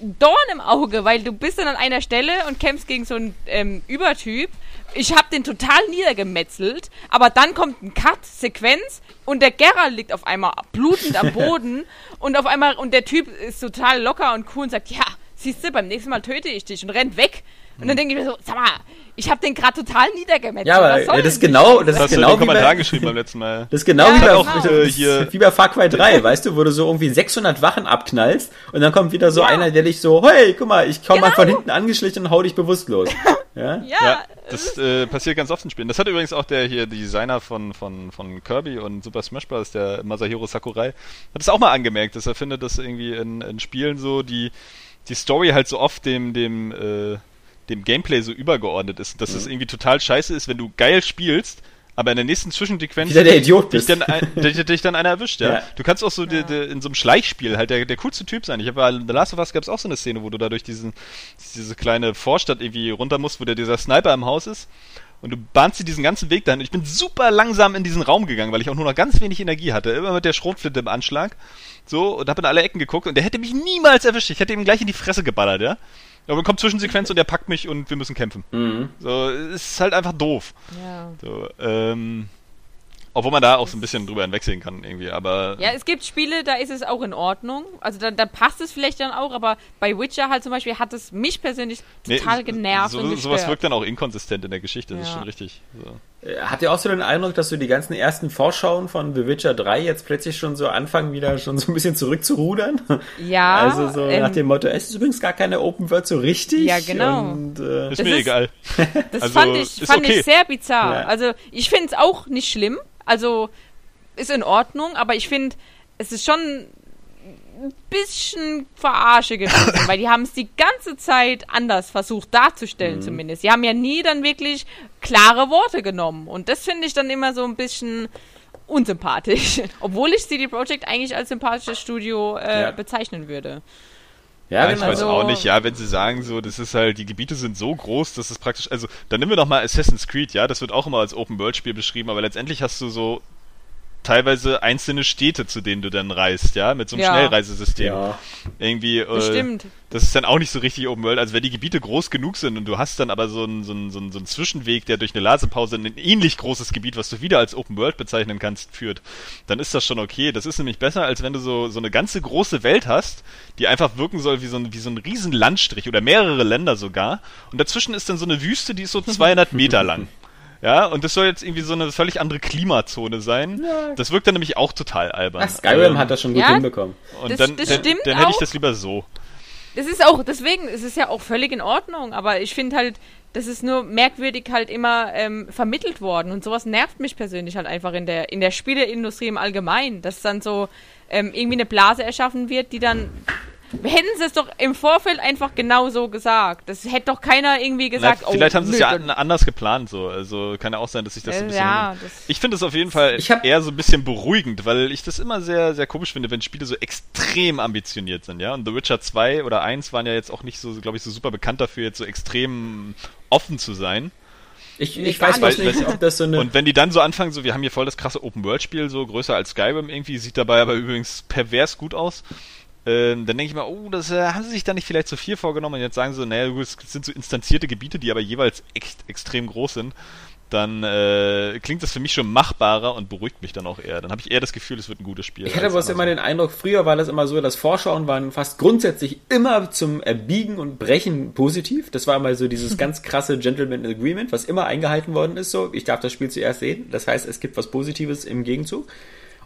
Dorn im Auge, weil du bist dann an einer Stelle und kämpfst gegen so einen ähm, Übertyp. Ich hab den total niedergemetzelt, aber dann kommt ein Cut, Sequenz und der Geralt liegt auf einmal blutend am <laughs> Boden und auf einmal und der Typ ist total locker und cool und sagt, ja, siehst du, beim nächsten Mal töte ich dich und rennt weg. Und dann denke ich mir so, sag mal, ich hab den gerade total niedergemetzelt. ja aber das ist genau, das Das ist hast du in genau wie bei, geschrieben beim letzten Mal. das ist genau Ja, wie, bei, genau. das Äh, ist hier- wie bei Far Cry 3, weißt du, wo du so irgendwie 600 Wachen abknallst und dann kommt wieder so Ja. einer, der dich so, hey, guck mal, ich komm mal Genau. von hinten angeschlichen und hau dich bewusstlos. <laughs> Ja? Ja, Ja, das äh, passiert ganz oft in Spielen. Das hat übrigens auch der hier Designer von, von, von Kirby und Super Smash Bros., der Masahiro Sakurai, hat es auch mal angemerkt, dass er findet, dass irgendwie in, in Spielen so die, die Story halt so oft dem, dem, äh, dem Gameplay so übergeordnet ist. Dass es irgendwie total scheiße ist, wenn du geil spielst, aber in der nächsten Zwischensequenz Wieder der Idiot dich bist. dann, ein, <laughs> dich, dich dann einer erwischt, ja. Ja. Du kannst auch so die, die, in so einem Schleichspiel halt der, der coolste Typ sein. Ich habe bei The Last of Us gab es auch so eine Szene, wo du da durch diesen, diese kleine Vorstadt irgendwie runter musst, wo der dieser Sniper im Haus ist. Und du bahnst dir diesen ganzen Weg dahin. Ich bin super langsam in diesen Raum gegangen, weil ich auch nur noch ganz wenig Energie hatte. Immer mit der Schrotflinte im Anschlag. So, und hab in alle Ecken geguckt und der hätte mich niemals erwischt. Ich hätte ihm gleich in die Fresse geballert, ja. Aber dann kommt Zwischensequenz und der packt mich und wir müssen kämpfen. Mhm. So, es ist halt einfach doof. ja. So, ähm, obwohl man da auch so ein bisschen drüber hinwegsehen kann, irgendwie, aber. Ja, es gibt Spiele, da ist es auch in Ordnung. Also da, da passt es vielleicht dann auch, aber bei Witcher halt zum Beispiel hat es mich persönlich Nee, total genervt so, und Sowas gestört. wirkt dann auch inkonsistent in der Geschichte, das ist Ja. schon richtig. So. Äh, Habt ihr auch so den Eindruck, dass so die ganzen ersten Vorschauen von The Witcher 3 jetzt plötzlich schon so anfangen, wieder schon so ein bisschen zurückzurudern? Ja, <laughs> Also so ähm, nach dem Motto, es ist übrigens gar keine Open World so richtig. Ja, genau. Und, äh, Ist Das mir ist- egal. <laughs> Das Also, fand, ich, fand okay. ich sehr bizarr. Ja. Also ich finde es auch nicht schlimm. Also ist in Ordnung, aber ich finde, es ist schon ein bisschen Verarsche gewesen, weil die haben es die ganze Zeit anders versucht darzustellen Mhm. zumindest. Die haben ja nie dann wirklich klare Worte genommen und das finde ich dann immer so ein bisschen unsympathisch, <laughs> obwohl ich CD Projekt eigentlich als sympathisches Studio äh, Ja. bezeichnen würde. ja, Ja, ich genau. weiß Also- auch nicht, ja, wenn sie sagen so, das ist halt, die Gebiete sind so groß, dass es praktisch, also, dann nehmen wir doch mal Assassin's Creed, ja, das wird auch immer als Open-World-Spiel beschrieben, aber letztendlich hast du so teilweise einzelne Städte, zu denen du dann reist, ja, mit so einem Ja. Schnellreisesystem. Ja. Irgendwie, Das äh, stimmt. das ist dann auch nicht so richtig Open World. Also wenn die Gebiete groß genug sind und du hast dann aber so einen, so einen, so einen, so einen Zwischenweg, der durch eine Lasepause in ein ähnlich großes Gebiet, was du wieder als Open World bezeichnen kannst, führt, dann ist das schon okay. Das ist nämlich besser, als wenn du so, so eine ganze große Welt hast, die einfach wirken soll wie so ein, wie so ein riesen Landstrich oder mehrere Länder sogar. Und dazwischen ist dann so eine Wüste, die ist so <laughs> 200 Meter lang. Ja, und das soll jetzt irgendwie so eine völlig andere Klimazone sein. Ja. Das wirkt dann nämlich auch total albern. Ach, Skyrim Ähm, hat das schon gut ja, hinbekommen. Und Das- dann, das dann, stimmt dann hätte ich auch. das lieber so. Das ist auch, deswegen, es ist ja auch völlig in Ordnung, aber ich finde halt, das ist nur merkwürdig halt immer ähm, vermittelt worden und sowas nervt mich persönlich halt einfach in der, in der Spieleindustrie im Allgemeinen, dass dann so ähm, irgendwie eine Blase erschaffen wird, die dann. Hätten sie es doch im Vorfeld einfach genau so gesagt. Das hätte doch keiner irgendwie gesagt. Na, vielleicht oh, haben sie es ja anders geplant so. Also kann ja auch sein, dass sich das ein äh, bisschen. ja, das, Ich finde es auf jeden Fall Ich eher so ein bisschen beruhigend, weil ich das immer sehr, sehr komisch finde, wenn Spiele so extrem ambitioniert sind, ja. Und The Witcher 2 oder 1 waren ja jetzt auch nicht so, glaube ich, so super bekannt dafür, jetzt so extrem offen zu sein. Ich, ich gar weiß nicht. nicht, ob das so eine. Und wenn die dann so anfangen, so, wir haben hier voll das krasse Open-World-Spiel, so größer als Skyrim irgendwie, sieht dabei aber übrigens pervers gut aus. Ähm, dann denke ich mal, oh, das äh, haben sie sich da nicht vielleicht zu viel vorgenommen und jetzt sagen sie so, naja, gut, es sind so instanzierte Gebiete, die aber jeweils ex extrem groß sind. Dann äh, klingt das für mich schon machbarer und beruhigt mich dann auch eher. Dann habe ich eher das Gefühl, es wird ein gutes Spiel. Ich hatte bloß immer den Eindruck, früher war das immer so, dass Vorschauen waren fast grundsätzlich immer zum Erbiegen und Brechen positiv. Das war immer so dieses <laughs> ganz krasse Gentleman Agreement, was immer eingehalten worden ist. So, ich darf das Spiel zuerst sehen. Das heißt, es gibt was Positives im Gegenzug.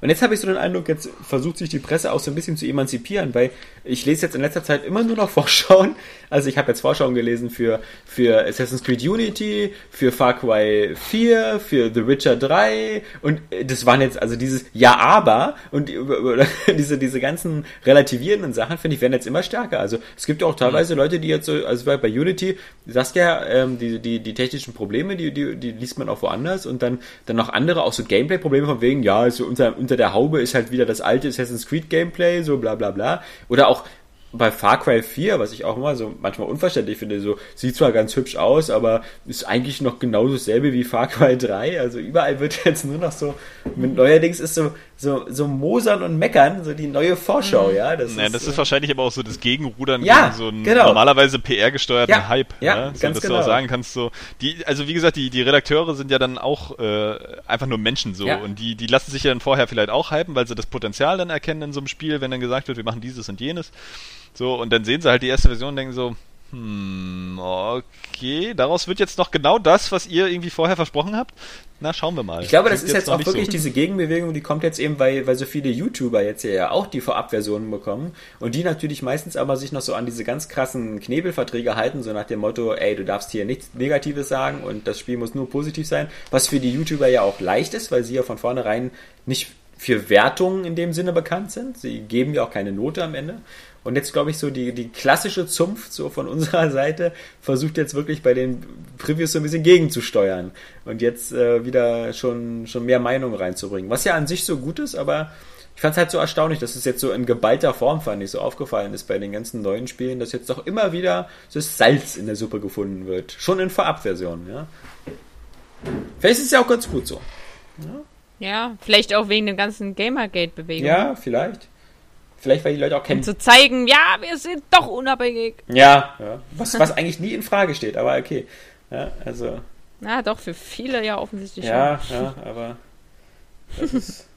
Und jetzt habe ich so den Eindruck, jetzt versucht sich die Presse auch so ein bisschen zu emanzipieren, weil ich lese jetzt in letzter Zeit immer nur noch <laughs> Vorschauen. Also ich habe jetzt Vorschauen gelesen für, für Assassin's Creed Unity, für Far Cry 4, für The Witcher 3 und äh, das waren jetzt also dieses Ja, aber und <laughs> oder diese, diese ganzen relativierenden Sachen, finde ich, werden jetzt immer stärker. Also es gibt ja auch teilweise Leute, die jetzt so, also bei, Unity, du sagst ja, ähm, die, die, die technischen Probleme, die, die, die liest man auch woanders und dann, dann noch andere, auch so Gameplay-Probleme von wegen, ja, also unter, unter der Haube ist halt wieder das alte Assassin's Creed Gameplay, so bla bla bla. Oder auch bei Far Cry 4, was ich auch immer so manchmal unverständlich finde, so sieht zwar ganz hübsch aus, aber ist eigentlich noch genauso dasselbe wie Far Cry 3. Also überall wird <laughs> jetzt nur noch so, mit neuerdings ist so, so, so Mosern und Meckern, so die neue Vorschau, ja. Das Naja, das ist äh, wahrscheinlich aber auch so das Gegenrudern Ja, gegen so einen genau. normalerweise PR-gesteuerten Ja, Hype. ja, So, ganz dass du genau. auch sagen kannst, so, die, also wie gesagt, die, die Redakteure sind ja dann auch äh, einfach nur Menschen so Ja. und die, die lassen sich ja dann vorher vielleicht auch hypen, weil sie das Potenzial dann erkennen in so einem Spiel, wenn dann gesagt wird, wir machen dieses und jenes. So, und dann sehen sie halt die erste Version und denken so, hm, okay, daraus wird jetzt noch genau das, was ihr irgendwie vorher versprochen habt. Na, schauen wir mal. Ich glaube, das Klingt ist jetzt noch auch wirklich so. diese Gegenbewegung, die kommt jetzt eben, weil, weil so viele YouTuber jetzt ja auch die Vorabversionen bekommen und die natürlich meistens aber sich noch so an diese ganz krassen Knebelverträge halten, so nach dem Motto, ey, du darfst hier nichts Negatives sagen und das Spiel muss nur positiv sein, was für die YouTuber ja auch leicht ist, weil sie ja von vornherein nicht für Wertungen in dem Sinne bekannt sind. Sie geben ja auch keine Note am Ende. Und jetzt glaube ich so die, die klassische Zunft so von <laughs> unserer Seite versucht jetzt wirklich bei den Previews so ein bisschen gegenzusteuern und jetzt äh, wieder schon, schon mehr Meinung reinzubringen. Was ja an sich so gut ist, aber ich fand es halt so erstaunlich, dass es jetzt so in geballter Form, fand ich, so aufgefallen ist bei den ganzen neuen Spielen, dass jetzt doch immer wieder so das Salz in der Suppe gefunden wird. Schon in Vorabversionen, ja. Vielleicht ist es ja auch ganz gut so. ja, vielleicht auch wegen dem ganzen Gamergate-Bewegung. Ja, vielleicht. Vielleicht, weil die Leute auch kennen. Um zu zeigen, ja, wir sind doch unabhängig. Ja, ja. Was, was eigentlich nie in Frage steht, aber okay. Ja, also, Na doch, für viele ja offensichtlich ja, ja, aber das ist,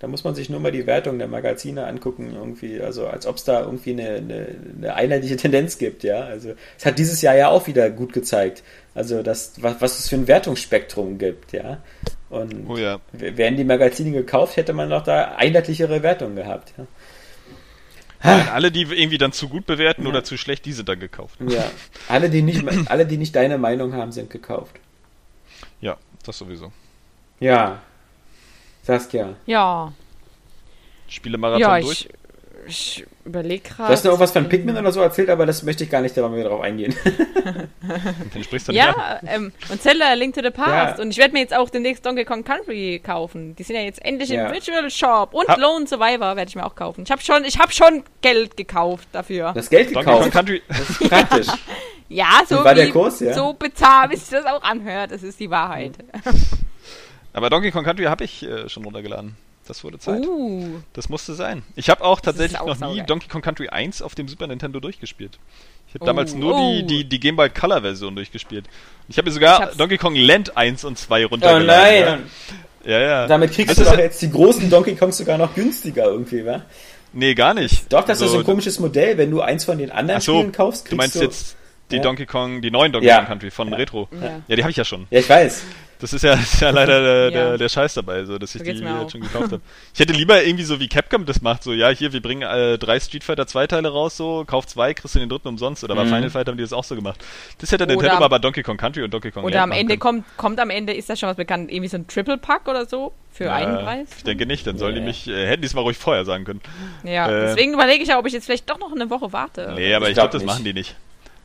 da muss man sich nur mal die Wertung der Magazine angucken, irgendwie, also als ob es da irgendwie eine, eine, eine einheitliche Tendenz gibt, ja. Also es hat dieses Jahr ja auch wieder gut gezeigt. Also das, was, was es für ein Wertungsspektrum gibt, ja. Und Oh ja. wären die Magazine gekauft, hätte man noch da einheitlichere Wertungen gehabt, ja. Nein, alle, die irgendwie dann zu gut bewerten oder zu schlecht, die sind dann gekauft. Ja. Alle, die nicht, alle, die nicht deine Meinung haben, sind gekauft. Ja, das sowieso. Ja. Saskia. Ja, Spiele-Marathon ja, durch. ich, ich überlege gerade. Du hast noch irgendwas von Pikmin oder so erzählt, aber das möchte ich gar nicht da mehr drauf eingehen. <laughs> Den sprichst du nicht. Ja, ähm, und Zelda Link to the Past. Ja. Und ich werde mir jetzt auch demnächst Donkey Kong Country kaufen. Die sind ja jetzt endlich Ja. im Virtual Shop. Und Ha- Lone Survivor werde ich mir auch kaufen. Ich habe schon, ich hab schon Geld gekauft dafür. Das Geld Donkey Kong gekauft. Country. Das ist praktisch. <laughs> ja, so war der wie- Kurs, ja? so bezahlt, wie sich das auch anhört. Das ist die Wahrheit. <laughs> Aber Donkey Kong Country habe ich äh, schon runtergeladen. Das wurde Zeit. Uh, Das musste sein. Ich habe auch tatsächlich auch noch nie saugeil. Donkey Kong Country 1 auf dem Super Nintendo durchgespielt. Ich habe Oh, damals nur oh. die, die, die Game Boy Color Version durchgespielt. Ich habe mir sogar Donkey Kong Land 1 und 2 Oh runtergeladen. nein, Ja, ja. ja. damit kriegst Das du ist doch ja- jetzt die großen Donkey Kongs sogar noch günstiger irgendwie, wa? Nee, gar nicht. Doch, das ist Also, so ein komisches Modell. Wenn du eins von den anderen so, Spielen kaufst, kriegst Du meinst du... jetzt die Ja. Donkey Kong, die neuen Donkey Ja. Kong Country von Ja. Retro. Ja. Ja, die habe ich ja schon. Ja, ich weiß. Das ist ja, ist ja leider der, <laughs> Ja. der, der Scheiß dabei, so dass ich So die auch. schon gekauft habe. Ich hätte lieber irgendwie so wie Capcom das macht, so ja, hier, wir bringen äh, drei Street Fighter 2 Teile raus, so, kauf zwei, kriegst du den dritten umsonst. Oder bei Mhm. Final Fight haben die das auch so gemacht. Das hätte Nintendo mal bei Donkey Kong Country und Donkey Kong Oder am Ende kommt, kommt am Ende, ist das schon was bekannt, irgendwie so ein Triple Pack oder so für Ja, einen Preis? Ich denke nicht, dann sollen die Nee. mich, äh, hätten die es mal ruhig vorher sagen können. Ja, Äh, deswegen überlege ich ja, ob ich jetzt vielleicht doch noch eine Woche warte. Nee, aber Ich ich glaube, glaub das machen die nicht.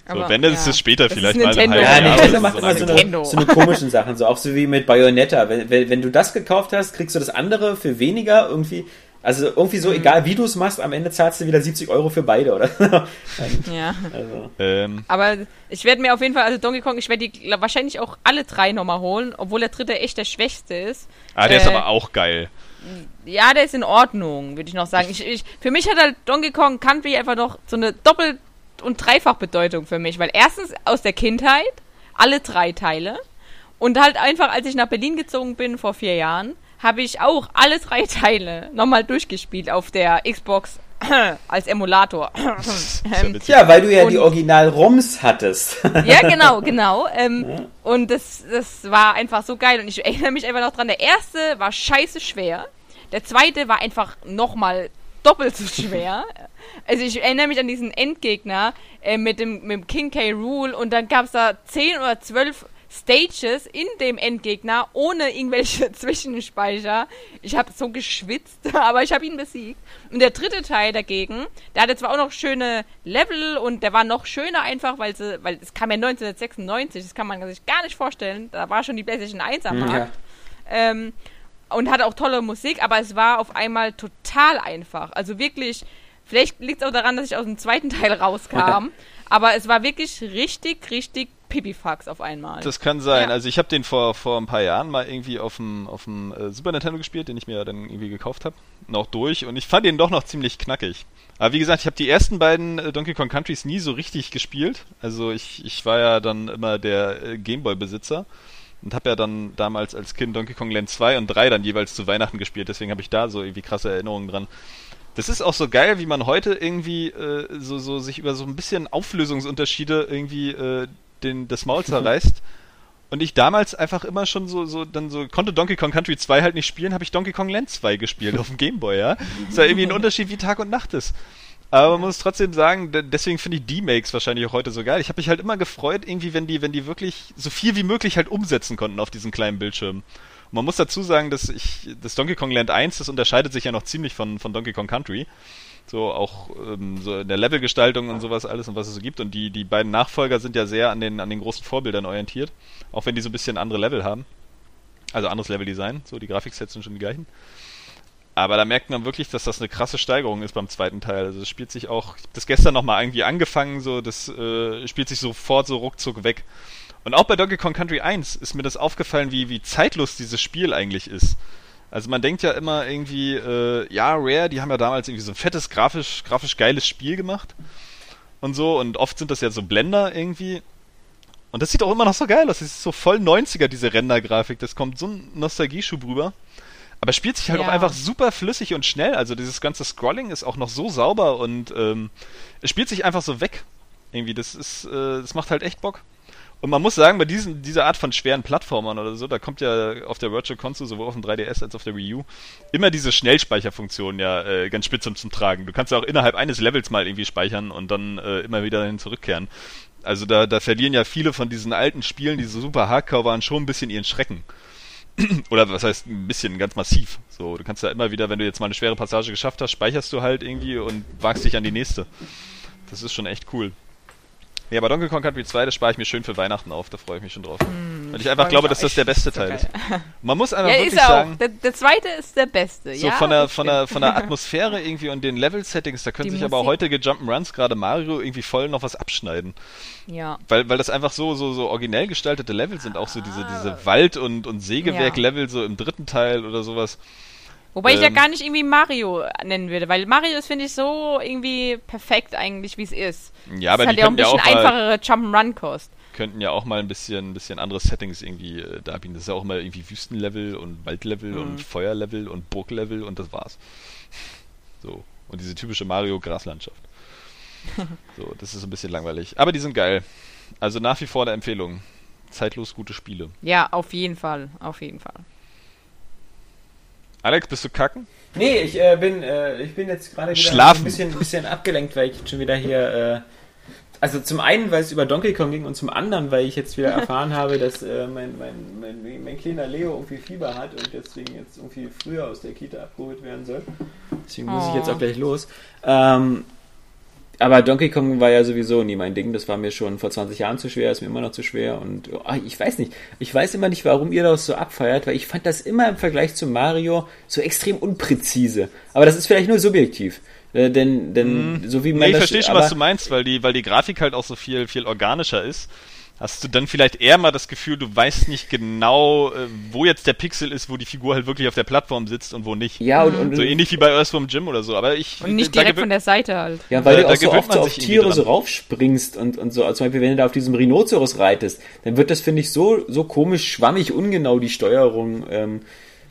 So, Aber, wenn, dann ist ja. es später Das ist vielleicht mal in einem Nintendo. Ja, Jahr, Nintendo macht das ist immer so so eine, so eine komischen Sachen, so auch so wie mit Bayonetta. Wenn, wenn, wenn du das gekauft hast, kriegst du das andere für weniger irgendwie. Also irgendwie Mhm. so, egal wie du es machst, am Ende zahlst du wieder 70 Euro für beide, oder? <laughs> Ja. also, ähm, Aber ich werde mir auf jeden Fall, also Donkey Kong, ich werde die wahrscheinlich auch alle drei nochmal holen, obwohl der dritte echt der schwächste ist. ah, der ist Äh, aber auch geil. Ja, der ist in Ordnung, würde ich noch sagen. Ich, ich, für mich hat halt Donkey Kong Country einfach noch so eine Doppel- und Dreifachbedeutung für mich, weil erstens aus der Kindheit, alle drei Teile, und halt einfach, als ich nach Berlin gezogen bin vor vier Jahren, habe ich auch alle drei <laughs> Teile nochmal durchgespielt auf der Xbox <clears throat> als Emulator. <clears throat> Ja Ähm, ja, weil du ja die Original-ROMs hattest. <laughs> ja, genau, genau. Ähm, Und das, das war einfach so geil. Und ich erinnere mich einfach noch dran, der erste war scheiße schwer. Der zweite war einfach nochmal doppelt so <laughs> schwer. Also ich erinnere mich an diesen Endgegner äh, mit, dem, mit dem King K. Rule und dann gab es da 10 oder 12 Stages in dem Endgegner ohne irgendwelche <laughs> Zwischenspeicher. Ich habe so geschwitzt, <laughs> aber ich habe ihn besiegt. Und der dritte Teil dagegen, der hatte zwar auch noch schöne Level und der war noch schöner einfach, weil sie, weil es kam ja 1996, das kann man sich gar nicht vorstellen. Da war schon die PlayStation 1 am Markt. ja. Ähm, und hatte auch tolle Musik, aber es war auf einmal total einfach. Also wirklich, vielleicht liegt es auch daran, dass ich aus dem zweiten Teil rauskam, <laughs> aber es war wirklich richtig, richtig Pipifax auf einmal. Das kann sein. Ja. Also ich habe den vor, vor ein paar Jahren mal irgendwie auf dem, auf dem äh, Super Nintendo gespielt, den ich mir dann irgendwie gekauft habe. Noch durch und ich fand den doch noch ziemlich knackig. Aber wie gesagt, ich habe die ersten beiden äh, Donkey Kong Countries nie so richtig gespielt. Also ich, ich war ja dann immer der äh, Gameboy-Besitzer und habe ja dann damals als Kind Donkey Kong Land 2 und 3 dann jeweils zu Weihnachten gespielt. Deswegen habe ich da so irgendwie krasse Erinnerungen dran. Das ist auch so geil, wie man heute irgendwie äh, so, so sich über so ein bisschen Auflösungsunterschiede irgendwie äh, den, das Maul <laughs> zerreißt. Und ich damals einfach immer schon so, so, dann so, konnte Donkey Kong Country 2 halt nicht spielen, habe ich Donkey Kong Land 2 gespielt auf dem Gameboy, ja. Ist ja irgendwie ein Unterschied wie Tag und Nacht ist. Aber man muss trotzdem sagen, de- deswegen finde ich D-Makes wahrscheinlich auch heute so geil. Ich habe mich halt immer gefreut, irgendwie, wenn die, wenn die wirklich so viel wie möglich halt umsetzen konnten auf diesen kleinen Bildschirmen. Und man muss dazu sagen, dass ich, das Donkey Kong Land 1, das unterscheidet sich ja noch ziemlich von, von Donkey Kong Country. So auch ähm, so in der Levelgestaltung und sowas alles und was es so gibt. Und die, die beiden Nachfolger sind ja sehr an den, an den großen Vorbildern orientiert. Auch wenn die so ein bisschen andere Level haben. Also anderes Leveldesign. So, die Grafiksets sind schon die gleichen. Aber da merkt man wirklich, dass das eine krasse Steigerung ist beim zweiten Teil. Also es spielt sich auch, ich habe das gestern nochmal irgendwie angefangen, so das äh, spielt sich sofort so ruckzuck weg. Und auch bei Donkey Kong Country 1 ist mir das aufgefallen, wie, wie zeitlos dieses Spiel eigentlich ist. Also man denkt ja immer irgendwie, äh, ja, Rare, die haben ja damals irgendwie so ein fettes, grafisch, grafisch geiles Spiel gemacht und so und oft sind das ja so Blender irgendwie. Und das sieht auch immer noch so geil aus. Das ist so voll 90er, diese Render-Grafik. Das kommt so ein Nostalgieschub rüber. Aber es spielt sich halt Ja. auch einfach super flüssig und schnell. Also dieses ganze Scrolling ist auch noch so sauber und ähm, es spielt sich einfach so weg. Irgendwie, das ist, äh, das macht halt echt Bock. Und man muss sagen, bei diesen, dieser Art von schweren Plattformern oder so, da kommt ja auf der Virtual Console, sowohl auf dem 3DS als auch auf der Wii U, immer diese Schnellspeicherfunktion ja äh, ganz spitz zum Tragen. Du kannst ja auch innerhalb eines Levels mal irgendwie speichern und dann äh, immer wieder dahin zurückkehren. Also da, da verlieren ja viele von diesen alten Spielen, die so super hardcore waren, schon ein bisschen ihren Schrecken. <clears throat> Oder was heißt ein bisschen, ganz massiv. So, du kannst ja immer wieder, wenn du jetzt mal eine schwere Passage geschafft hast, speicherst du halt irgendwie und wagst dich an die nächste. Das ist schon echt cool. Ja, aber Donkey Kong Country 2, das spare ich mir schön für Weihnachten auf, da freue ich mich schon drauf. Weil ich einfach glaube, dass das der beste so Teil geil. ist. Man muss einfach Ja, wirklich ist sagen. Der, der zweite ist der beste. so ja, von der, von der, von der <laughs> Atmosphäre irgendwie und den Level-Settings, da können Die sich aber auch Musik. heutige Jump'n'Runs, gerade Mario, irgendwie voll noch was abschneiden. Ja. Weil, weil das einfach so, so, so originell gestaltete Level sind, auch so diese, Ah. diese Wald- und, und Sägewerk-Level so im dritten Teil oder sowas. Wobei ich ja Ähm. gar nicht irgendwie Mario nennen würde, weil Mario ist, finde ich, so irgendwie perfekt eigentlich, wie es ist. Ja, aber es die hat ja auch ein ja bisschen auch mal, einfachere Jump'n'Run-Kost. könnten ja auch mal ein bisschen, ein bisschen andere Settings irgendwie äh, darbieten. Das ist ja auch immer irgendwie Wüstenlevel und Waldlevel Mhm. und Feuerlevel und Burglevel und das war's. So. Und diese typische Mario-Graslandschaft. <laughs> so, das ist ein bisschen langweilig. Aber die sind geil. Also nach wie vor eine Empfehlung. zeitlos gute Spiele. Ja, auf jeden Fall. Auf jeden Fall. Alex, bist du kacken? Nee, ich äh, bin, äh, ich bin jetzt gerade wieder Schlafen. ein bisschen, bisschen abgelenkt, weil ich jetzt schon wieder hier. Äh, also zum einen, weil es über Donkey Kong ging und zum anderen, weil ich jetzt wieder <laughs> erfahren habe, dass äh, mein, mein, mein, mein kleiner Leo irgendwie Fieber hat und deswegen jetzt irgendwie früher aus der Kita abgeholt werden soll. Deswegen muss ich Oh. jetzt auch gleich los. Ähm, aber Donkey Kong war ja sowieso nie mein Ding. Das war mir schon vor 20 Jahren zu schwer, ist mir immer noch zu schwer. Und oh, ich weiß nicht, ich weiß immer nicht, warum ihr das so abfeiert, weil ich fand das immer im Vergleich zu Mario so extrem unpräzise. Aber das ist vielleicht nur subjektiv. Äh, denn, denn so wie man Nee, ich das, verstehe schon, was du meinst, weil die, weil die Grafik halt auch so viel, viel organischer ist. Hast du dann vielleicht eher mal das Gefühl, du weißt nicht genau, äh, wo jetzt der Pixel ist, wo die Figur halt wirklich auf der Plattform sitzt und wo nicht. Ja, und, und So ähnlich wie bei Earthworm Jim oder so. Aber ich Und nicht direkt von der Seite halt. Ja, weil Da- du da auch so oft man so auf Tiere so raufspringst und, und so. Also zum Beispiel, wenn du da auf diesem Rhinoceros reitest, dann wird das, finde ich, so, so komisch, schwammig, ungenau, die Steuerung. Ähm,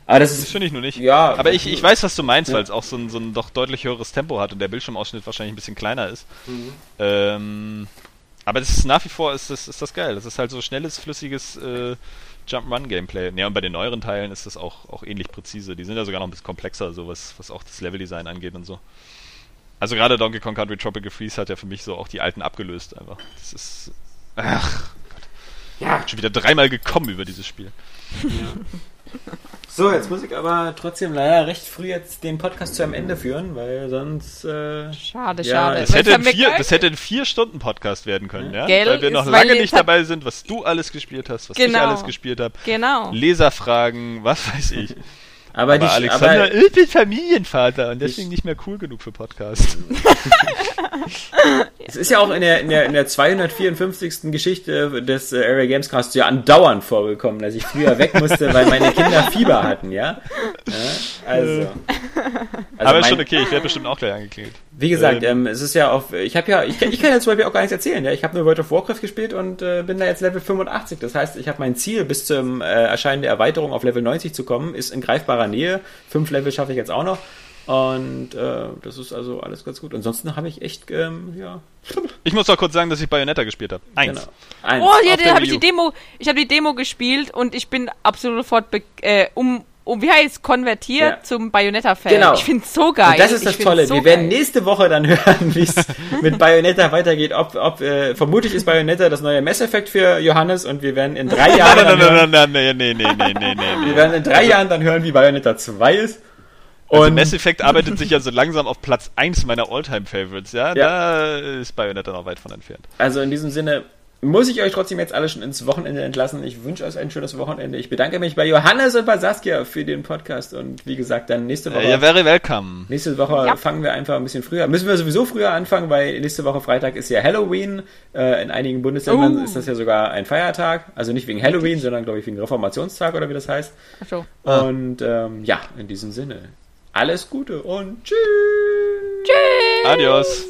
aber das Das ist, finde ich nur nicht. Ja. Aber ich, ich weiß, was du meinst, Ja. weil es auch so ein, so ein doch deutlich höheres Tempo hat und der Bildschirmausschnitt wahrscheinlich ein bisschen kleiner ist. Mhm. Ähm, aber das ist nach wie vor ist das, ist das geil. Das ist halt so schnelles, flüssiges äh, Jump-Run-Gameplay. Ja, und bei den neueren Teilen ist das auch, auch ähnlich präzise. Die sind ja sogar noch ein bisschen komplexer, so was, was auch das Leveldesign angeht und so. Also gerade Donkey Kong Country Tropical Freeze hat ja für mich so auch die alten abgelöst einfach. Das ist. Ach Gott. Ja. Schon wieder dreimal gekommen über dieses Spiel. <laughs> So, jetzt muss ich aber trotzdem leider recht früh jetzt den Podcast zu einem Ende führen, weil sonst. Äh, Schade, Ja, schade. Das hätte, vier, das hätte ein Vier-Stunden-Podcast werden können, ja? Gell? Weil wir noch lange nicht dabei sind, was du alles gespielt hast, was ich Genau. alles gespielt habe. Genau. Leserfragen, was weiß ich. <laughs> aber, Aber die, Alexander aber ich bin Familienvater und deswegen Ich- nicht mehr cool genug für Podcast. <laughs> es ist ja auch in der, in der, in der 254. Geschichte des äh, Area Games Casts ja andauernd vorgekommen, dass ich früher weg musste, weil meine Kinder <laughs> Fieber hatten, ja? ja also. also Aber ist mein- schon okay, ich werde bestimmt auch gleich angeklingelt. Wie gesagt, Ähm, ähm, es ist ja auf, ich habe ja, ich, kann- ich kann ja zum Beispiel auch gar nichts erzählen, ja. Ich habe nur World of Warcraft gespielt und äh, bin da jetzt Level 85. Das heißt, ich habe mein Ziel, bis zum äh, Erscheinen der Erweiterung auf Level 90 zu kommen, ist in greifbarer Nähe. Fünf Level schaffe ich jetzt auch noch. Und äh, das ist also alles ganz gut. Ansonsten habe ich echt, ähm, ja, Ich muss doch kurz sagen, dass ich Bayonetta gespielt habe. Eins. genau. Eins. Oh, ja, da habe ich die Demo, ich habe die Demo gespielt und ich bin absolut sofort äh, um, um, wie heißt konvertiert Ja. zum Bayonetta-Fan. Genau. Ich finde so geil. Und das ist das Ich Tolle. so Wir werden geil. nächste Woche dann <laughs> hören, wie es <laughs> mit Bayonetta weitergeht. Ob, ob äh, vermutlich ist Bayonetta das neue Mass Effect für Johannes und wir werden in drei <laughs> Nein, Jahren nein, dann nein, hören, nein, nein, nee, nee, nee, nee, nee, wir werden in drei Jahren dann hören, wie Bayonetta 2 ist. Also Und Mass Effect arbeitet sich ja so langsam auf Platz 1 meiner Alltime-Favorites, ja? Ja. Da ist Bayonetta noch weit von entfernt. Also in diesem Sinne muss ich euch trotzdem jetzt alle schon ins Wochenende entlassen. Ich wünsche euch ein schönes Wochenende. Ich bedanke mich bei Johannes und bei Saskia für den Podcast und wie gesagt, dann nächste Woche. Äh, ja, very welcome. Nächste Woche Ja. fangen wir einfach ein bisschen früher. Müssen wir sowieso früher anfangen, weil nächste Woche Freitag ist ja Halloween. Äh, in einigen Bundesländern Oh. ist das ja sogar ein Feiertag. Also nicht wegen Halloween, sondern glaube ich wegen Reformationstag oder wie das heißt. Ach so. Ah. Und ähm, ja, in diesem Sinne. Alles Gute und tschüss. Tschüss. Adios.